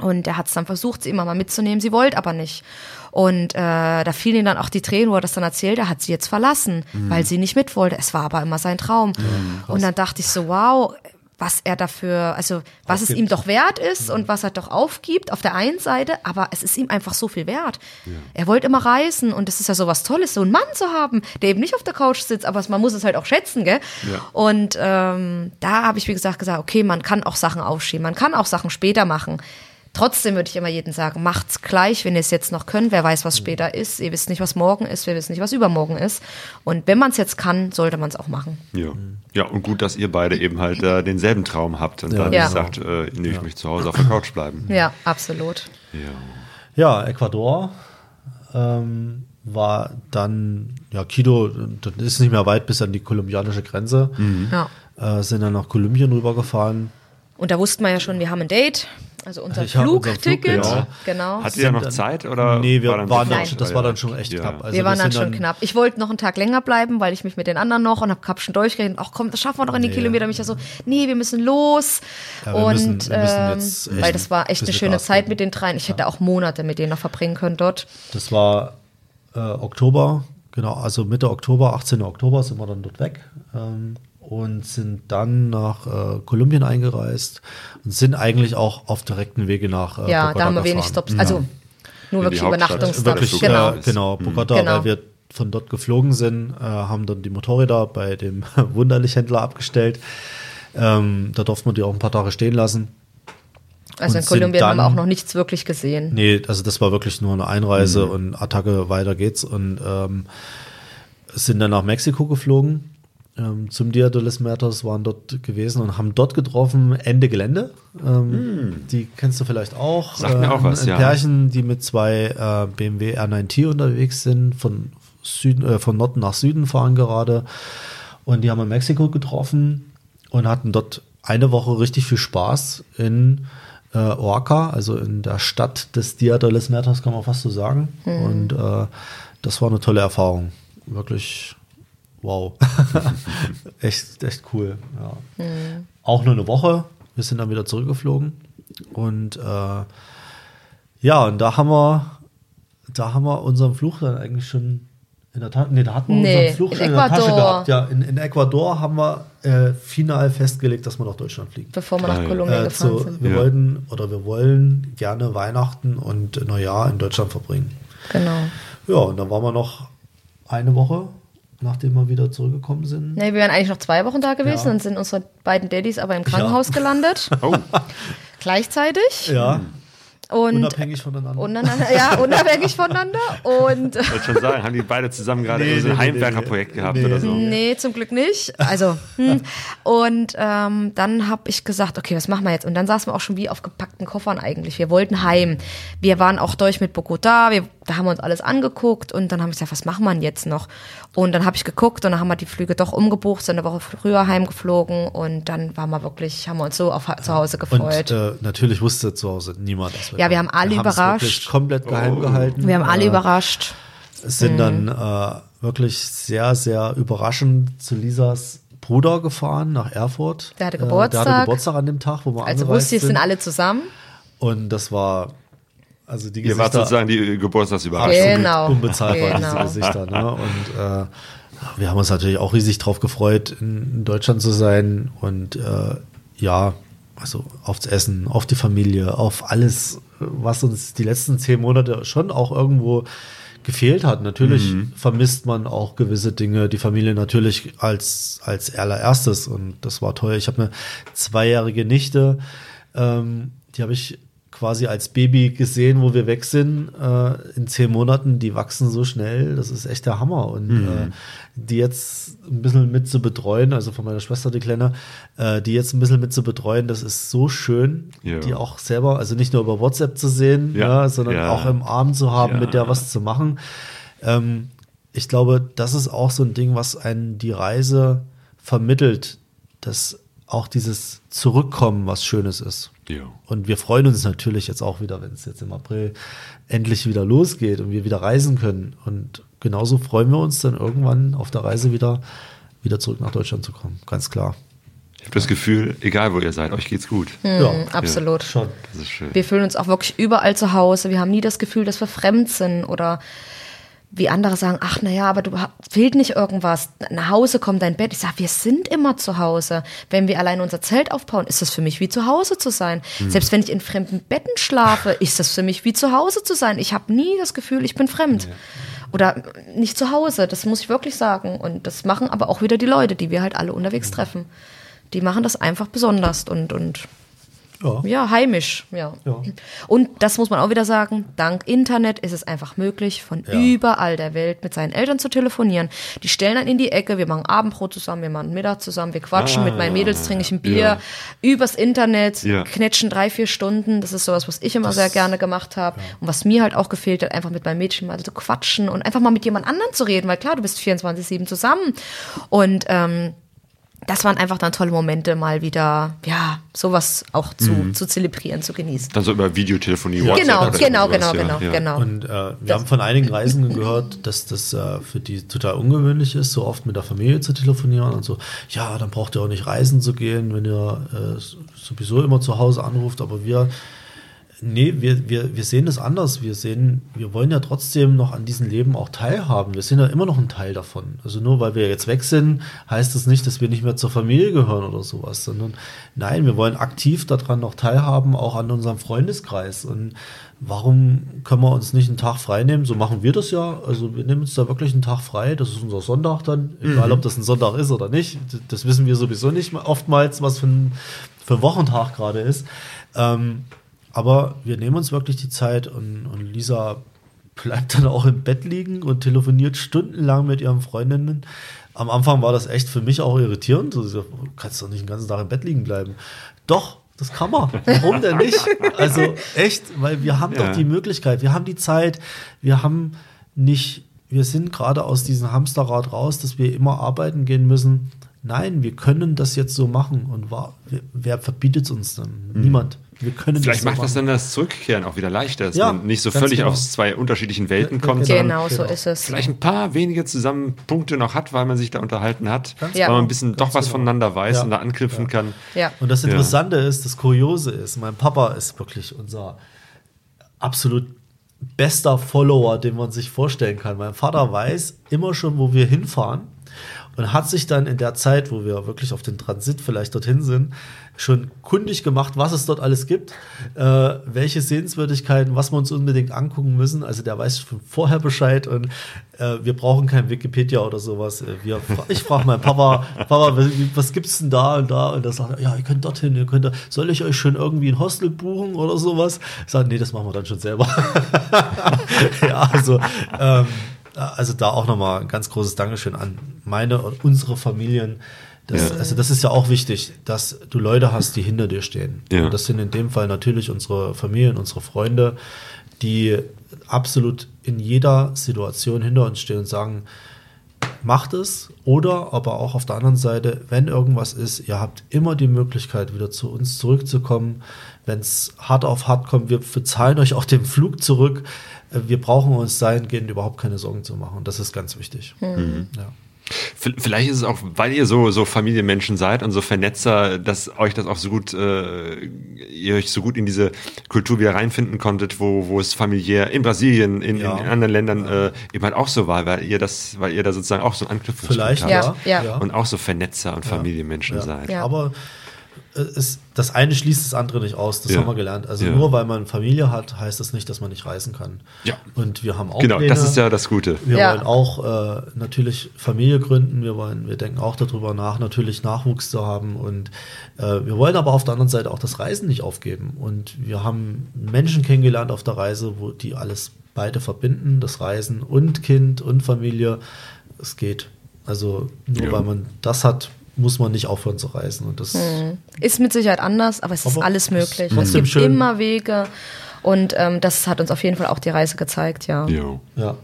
Und er hat es dann versucht, sie immer mal mitzunehmen, sie wollte aber nicht. Und äh, da fielen ihm dann auch die Tränen, wo er das dann erzählt, er hat sie jetzt verlassen, weil sie nicht mit wollte. Es war aber immer sein Traum. und dann dachte ich so, wow, was er dafür, also was es ihm doch wert ist und was er doch aufgibt auf der einen Seite, aber es ist ihm einfach so viel wert. Er wollte immer reisen und es ist ja so was Tolles, so einen Mann zu haben, der eben nicht auf der Couch sitzt, aber man muss es halt auch schätzen, gell? Ja. Und ähm, da habe ich, wie gesagt, gesagt, okay, man kann auch Sachen aufschieben, man kann auch Sachen später machen. Trotzdem würde ich immer jedem sagen, macht's gleich, wenn ihr es jetzt noch könnt. Wer weiß, was später ist. Ihr wisst nicht, was morgen ist. Wir wissen nicht, was übermorgen ist. Und wenn man es jetzt kann, sollte man es auch machen. Ja. ja, und gut, dass ihr beide eben halt äh, denselben Traum habt und dann Ja. sagt, äh, nee, ich möchte zu Hause auf der Couch bleiben. Ja, absolut. Ja. Ja, Ecuador ähm, war dann, ja, Quito, das ist nicht mehr weit bis an die kolumbianische Grenze. Ja. Äh, sind dann nach Kolumbien rübergefahren. Und da wussten wir ja schon, wir haben ein Date. Also unser Ich Flugticket. Flug, Genau. Hattet ihr noch dann- Zeit oder? nee, wir war dann waren dann- das war dann schon echt ja. knapp. Also wir waren dann schon knapp. Ich wollte noch einen Tag länger bleiben, weil ich mich mit den anderen noch und hab, hab schon durchgerechnet, ach komm, das schaffen wir doch in die Nee. Kilometer. Mich ja so, nee, wir müssen los. Ja, wir und müssen- wir müssen ähm, weil das war echt ein eine schöne Gas Zeit geben. mit den dreien. Ich hätte auch Monate mit denen noch verbringen können dort. Das war äh, Oktober, genau, also Mitte Oktober, 18. Oktober sind wir dann dort weg ähm, und sind dann nach äh, Kolumbien eingereist und sind eigentlich auch auf direkten Wege nach äh, ja, Bogota da haben wir wenig. Stops. Also nur In die wirklich. Übernachtungsstops. Wirklich, genau. äh, genau, Bogota, Genau. weil wir von dort geflogen sind, äh, haben dann die Motorräder bei dem Wunderlichhändler abgestellt. Ähm, da durften wir die auch ein paar Tage stehen lassen. Also in Kolumbien haben wir dann- auch noch nichts wirklich gesehen. Nee, also das war wirklich nur eine Einreise und Attacke, weiter geht's und ähm, sind dann nach Mexiko geflogen ähm, zum Dia de los Muertos, waren dort gewesen und haben dort getroffen Ende Gelände. Ähm, Die kennst du vielleicht auch. Sagt mir auch was, ein ja. Pärchen, die mit zwei äh, BMW R9T unterwegs sind, von, Süden, äh, von Norden nach Süden fahren gerade. Und die haben in Mexiko getroffen und hatten dort eine Woche richtig viel Spaß in äh, Oaxaca, also in der Stadt des Dia de los Muertos, kann man fast so sagen. Und äh, das war eine tolle Erfahrung. Wirklich wow. echt, echt cool. Ja. Auch nur eine Woche. Wir sind dann wieder zurückgeflogen. Und äh, ja, und da haben wir, da haben wir unseren Fluch dann eigentlich schon in der Tasche. Nee, da hatten wir Nee, unseren Fluch in schon in der Tasche Ecuador. gehabt. Ja, in, in Ecuador haben wir äh, final festgelegt, dass wir nach Deutschland fliegen. Bevor wir nach Ah, ja. Kolumbien Äh, gefahren zu, sind. wir Ja. wollten oder wir wollen gerne Weihnachten und Neujahr in Deutschland verbringen. Genau. Ja, und dann waren wir noch eine Woche, nachdem wir wieder zurückgekommen sind. Nee, wir wären eigentlich noch zwei Wochen da gewesen, Ja. dann sind unsere beiden Daddys aber im Krankenhaus gelandet. Oh, Gleichzeitig. Ja, und Unabhängig voneinander. Untereinander, ja, unabhängig voneinander. Und Ich wollte schon sagen, haben die beide zusammen gerade Nee, so ein nee, Heimwerkerprojekt nee, gehabt nee. oder so? Nee, zum Glück nicht. Also, hm. und ähm, dann habe ich gesagt, okay, was machen wir jetzt? Und dann saßen wir auch schon wie auf gepackten Koffern eigentlich. Wir wollten heim. Wir waren auch durch mit Bogota, wir, da haben wir uns alles angeguckt und dann haben wir gesagt, was machen wir denn jetzt noch? Und dann habe ich geguckt und dann haben wir die Flüge doch umgebucht, sind eine Woche früher heimgeflogen und dann waren wir wirklich, haben wir uns so auf zu Hause Und gefreut. äh, natürlich wusste zu Hause niemand. dass Ja, wir haben alle haben's überrascht. wirklich komplett geheim gehalten. wir haben alle Äh, überrascht. sind dann äh, wirklich sehr, sehr überraschend zu Lisas Bruder gefahren nach Erfurt. Der hatte Äh, der Geburtstag. hatte Geburtstag an dem Tag, wo wir Also angereist wusste ich, sind. sind alle zusammen. Und das war, also die Ihr wart Gesichter sozusagen die Geburtstagsüberraschung. Okay. Genau. unbezahlbar, Genau. diese Gesichter. Ne? Und äh, wir haben uns natürlich auch riesig drauf gefreut, in, in Deutschland zu sein. Und äh, ja, also aufs Essen, auf die Familie, auf alles, was uns die letzten zehn Monate schon auch irgendwo gefehlt hat. Natürlich vermisst man auch gewisse Dinge, die Familie natürlich als, als allererstes. Und das war toll. Ich habe eine zweijährige Nichte, ähm, die habe ich quasi als Baby gesehen, wo wir weg sind, äh, in zehn Monaten, die wachsen so schnell, das ist echt der Hammer. Und äh, die jetzt ein bisschen mit zu betreuen, also von meiner Schwester, die Kleine, äh, die jetzt ein bisschen mit zu betreuen, das ist so schön, Ja. die auch selber, also nicht nur über WhatsApp zu sehen, Ja. ja, sondern auch im Arm zu haben, mit der was zu machen. Ähm, ich glaube, das ist auch so ein Ding, was einen die Reise vermittelt, dass auch dieses Zurückkommen was Schönes ist. Ja. Und wir freuen uns natürlich jetzt auch wieder, wenn es jetzt im April endlich wieder losgeht und wir wieder reisen können. Und genauso freuen wir uns dann irgendwann auf der Reise wieder, wieder zurück nach Deutschland zu kommen. Ganz klar. Ich habe das Gefühl, egal wo ihr seid, euch geht's gut. Ja, Absolut. schon. Das ist schön. Wir fühlen uns auch wirklich überall zu Hause. Wir haben nie das Gefühl, dass wir fremd sind oder wie andere sagen, ach naja, aber du fehlt nicht irgendwas. Nach Hause kommt dein Bett. Ich sage, wir sind immer zu Hause. Wenn wir allein unser Zelt aufbauen, ist das für mich wie zu Hause zu sein. Selbst wenn ich in fremden Betten schlafe, ist das für mich wie zu Hause zu sein. Ich habe nie das Gefühl, ich bin fremd. Oder nicht zu Hause, das muss ich wirklich sagen. Und das machen aber auch wieder die Leute, die wir halt alle unterwegs treffen. Die machen das einfach besonders und, und Ja. ja, heimisch, ja. Ja. Und das muss man auch wieder sagen, dank Internet ist es einfach möglich, von Ja. überall der Welt mit seinen Eltern zu telefonieren. Die stellen dann in die Ecke, wir machen Abendbrot zusammen, wir machen Mittag zusammen, wir quatschen, Ah, mit meinen Mädels trinke ich ein Bier, übers Internet, knetschen drei, vier Stunden. Das ist sowas, was ich immer sehr gerne gemacht habe. Und was mir halt auch gefehlt hat, einfach mit meinem Mädchen mal zu quatschen und einfach mal mit jemand anderem zu reden, weil klar, du bist 24-7 zusammen. Und ähm, das waren einfach dann tolle Momente, mal wieder, ja, sowas auch zu, Mhm. zu zelebrieren, zu genießen. Dann so über Videotelefonie, WhatsApp Genau, genau, genau, ja, genau, ja. genau. Und äh, wir haben von einigen Reisenden gehört, dass das äh, für die total ungewöhnlich ist, so oft mit der Familie zu telefonieren und so. Ja, dann braucht ihr auch nicht reisen zu gehen, wenn ihr äh, sowieso immer zu Hause anruft. Aber wir, nee, wir, wir, wir sehen das anders. Wir sehen, wir wollen ja trotzdem noch an diesem Leben auch teilhaben. Wir sind ja immer noch ein Teil davon. Also nur weil wir jetzt weg sind, heißt das nicht, dass wir nicht mehr zur Familie gehören oder sowas, sondern nein, wir wollen aktiv daran noch teilhaben, auch an unserem Freundeskreis. Und warum können wir uns nicht einen Tag frei nehmen? So machen wir das ja. Also wir nehmen uns da wirklich einen Tag frei. Das ist unser Sonntag dann. Egal, ob das ein Sonntag ist oder nicht. Das wissen wir sowieso nicht oftmals, was für ein, für ein Wochentag gerade ist. Ähm, aber wir nehmen uns wirklich die Zeit und, und Lisa bleibt dann auch im Bett liegen und telefoniert stundenlang mit ihren Freundinnen. Am Anfang war das echt für mich auch irritierend. Du kannst doch nicht den ganzen Tag im Bett liegen bleiben. Doch, das kann man. Warum denn nicht? Also echt, weil wir haben Ja. doch die Möglichkeit, wir haben die Zeit, wir haben nicht, wir sind gerade aus diesem Hamsterrad raus, dass wir immer arbeiten gehen müssen. Nein, wir können das jetzt so machen. Und wa- wer, wer verbietet es uns dann? Niemand. Wir können. Vielleicht das so macht das machen. dann das Zurückkehren auch wieder leichter, dass Ja, man nicht so völlig genau. aus zwei unterschiedlichen Welten Ja, kommt, genau. sondern Genau, so genau. ist es. vielleicht ein paar wenige Zusammenpunkte noch hat, weil man sich da unterhalten hat, Ganz Ja. weil man ein bisschen ganz doch was genau. voneinander weiß Ja. und da anknüpfen kann. Ja. Und das Ja. Interessante ist, das Kuriose ist, mein Papa ist wirklich unser absolut bester Follower, den man sich vorstellen kann. Mein Vater weiß immer schon, wo wir hinfahren. Und hat sich dann in der Zeit, wo wir wirklich auf den Transit vielleicht dorthin sind, schon kundig gemacht, was es dort alles gibt, äh, welche Sehenswürdigkeiten, was wir uns unbedingt angucken müssen. Also der weiß schon vorher Bescheid und äh, wir brauchen kein Wikipedia oder sowas. Äh, wir, ich frage meinen Papa, Papa, was, was gibt's denn da und da? Und er sagt, ja, ihr könnt dorthin, ihr könnt da, soll ich euch schon irgendwie ein Hostel buchen oder sowas? Ich sage, nee, das machen wir dann schon selber. ja, also ähm, also da auch nochmal ein ganz großes Dankeschön an meine und unsere Familien. Das, ja. Also das ist ja auch wichtig, dass du Leute hast, die hinter dir stehen. Ja. Und das sind in dem Fall natürlich unsere Familien, unsere Freunde, die absolut in jeder Situation hinter uns stehen und sagen, macht es. Oder aber auch auf der anderen Seite, wenn irgendwas ist, ihr habt immer die Möglichkeit, wieder zu uns zurückzukommen. Wenn es hart auf hart kommt, wir bezahlen euch auch den Flug zurück. Äh, wir brauchen uns dahingehend überhaupt keine Sorgen zu machen. Das ist ganz wichtig. Mhm. Ja. Vielleicht ist es auch, weil ihr so, so Familienmenschen seid und so Vernetzer, dass euch das auch so gut, äh, ihr euch so gut in diese Kultur wieder reinfinden konntet, wo, wo es familiär in Brasilien, in, ja. in anderen Ländern ja. äh, eben halt auch so war, weil ihr das, weil ihr da sozusagen auch so einen Anknüpfungspunkt habt. Ja. Ja. Und auch so Vernetzer und Familienmenschen seid. Aber es, das eine schließt das andere nicht aus, das ja. haben wir gelernt. Also ja. nur weil man Familie hat, heißt das nicht, dass man nicht reisen kann. Ja. Und wir haben auch Genau, Pläne. das ist ja das Gute. Wir ja. wollen auch äh, natürlich Familie gründen, wir wollen, wir denken auch darüber nach, natürlich Nachwuchs zu haben und äh, wir wollen aber auf der anderen Seite auch das Reisen nicht aufgeben. Und wir haben Menschen kennengelernt auf der Reise, wo die alles beide verbinden, das Reisen und Kind und Familie. Es geht. Also nur weil man das hat, muss man nicht aufhören zu reisen. Und das hm. Ist mit Sicherheit anders, aber es aber ist alles möglich. Es gibt schön. immer Wege. Und ähm, das hat uns auf jeden Fall auch die Reise gezeigt, ja. Jo. Ja.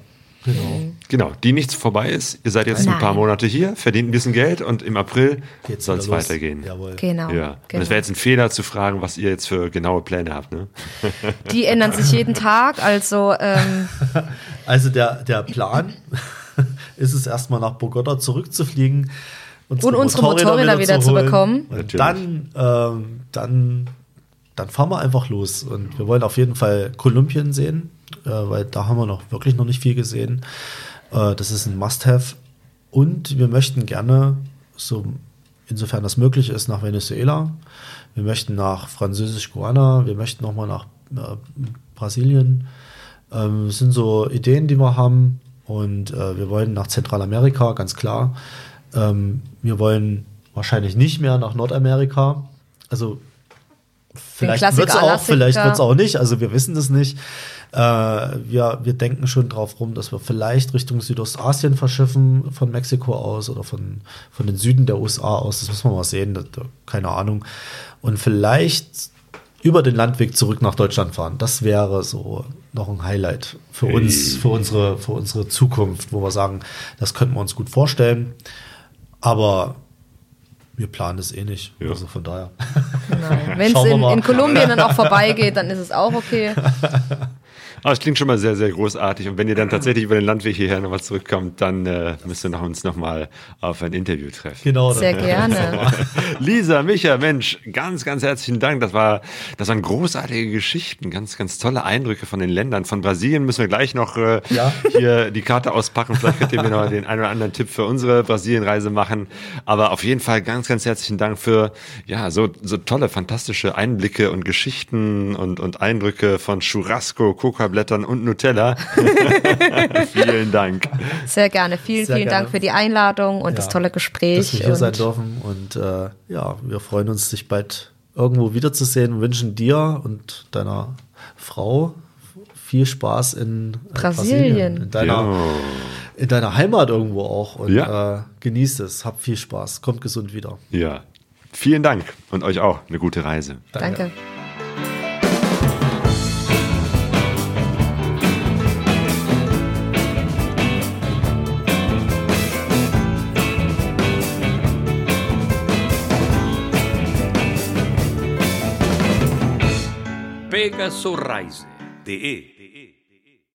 Genau. genau, die nichts vorbei ist. Ihr seid jetzt Nein. ein paar Monate hier, verdient ein bisschen Geld und im April soll es weitergehen. Jawohl. Genau. Ja. Genau. Und es wäre jetzt ein Fehler zu fragen, was ihr jetzt für genaue Pläne habt. Ne? Die ändern sich jeden Tag. Also, ähm also der, der Plan ist es erstmal nach Bogota zurückzufliegen unsere und unsere Motorräder, Motorräder wieder, zu, bekommen. Und dann, ähm, dann, dann fahren wir einfach los. Und wir wollen auf jeden Fall Kolumbien sehen, äh, weil da haben wir noch wirklich noch nicht viel gesehen. Äh, das ist ein Must-Have. Und wir möchten gerne, so insofern das möglich ist, nach Venezuela. Wir möchten nach Französisch-Guana. Wir möchten nochmal nach äh, Brasilien. Ähm, das sind so Ideen, die wir haben. Und äh, wir wollen nach Zentralamerika, ganz klar. Ähm, wir wollen wahrscheinlich nicht mehr nach Nordamerika. Also vielleicht wird es auch, vielleicht wird es auch nicht. Also wir wissen das nicht. Äh, wir, wir denken schon drauf rum, dass wir vielleicht Richtung Südostasien verschiffen, von Mexiko aus oder von, von den Süden der USA aus. Das müssen wir mal sehen. Das, keine Ahnung. Und vielleicht über den Landweg zurück nach Deutschland fahren. Das wäre so noch ein Highlight für uns, für unsere, für unsere Zukunft, wo wir sagen, das könnten wir uns gut vorstellen. Aber wir planen es eh nicht. Ja. Also von daher. Wenn es in, in Kolumbien dann auch vorbeigeht, dann ist es auch okay. Aber es klingt schon mal sehr, sehr großartig. Und wenn ihr dann tatsächlich über den Landweg hierher nochmal zurückkommt, dann äh, müsst ihr noch uns nochmal auf ein Interview treffen. Genau. Sehr gerne. Lisa, Micha, Mensch, ganz, ganz herzlichen Dank. Das war, das waren großartige Geschichten, ganz, ganz tolle Eindrücke von den Ländern. Von Brasilien müssen wir gleich noch äh, ja. hier die Karte auspacken. Vielleicht könnt ihr mir noch den einen oder anderen Tipp für unsere Brasilienreise machen. Aber auf jeden Fall ganz, ganz herzlichen Dank für ja so, so tolle, fantastische Einblicke und Geschichten und, und Eindrücke von Churrasco, Coca Zuckerblättern und Nutella. vielen Dank. Sehr gerne. Vielen, Sehr vielen gerne. Dank für die Einladung und ja, das tolle Gespräch. Dass wir hier sein dürfen. Und äh, ja, wir freuen uns, dich bald irgendwo wiederzusehen und wünschen dir und deiner Frau viel Spaß in Brasilien. Brasilien in, deiner, ja. in deiner Heimat irgendwo auch. Und ja. äh, genießt es. Habt viel Spaß. Kommt gesund wieder. Ja. Vielen Dank und euch auch eine gute Reise. Danke. Danke. Helga Sorreise, DE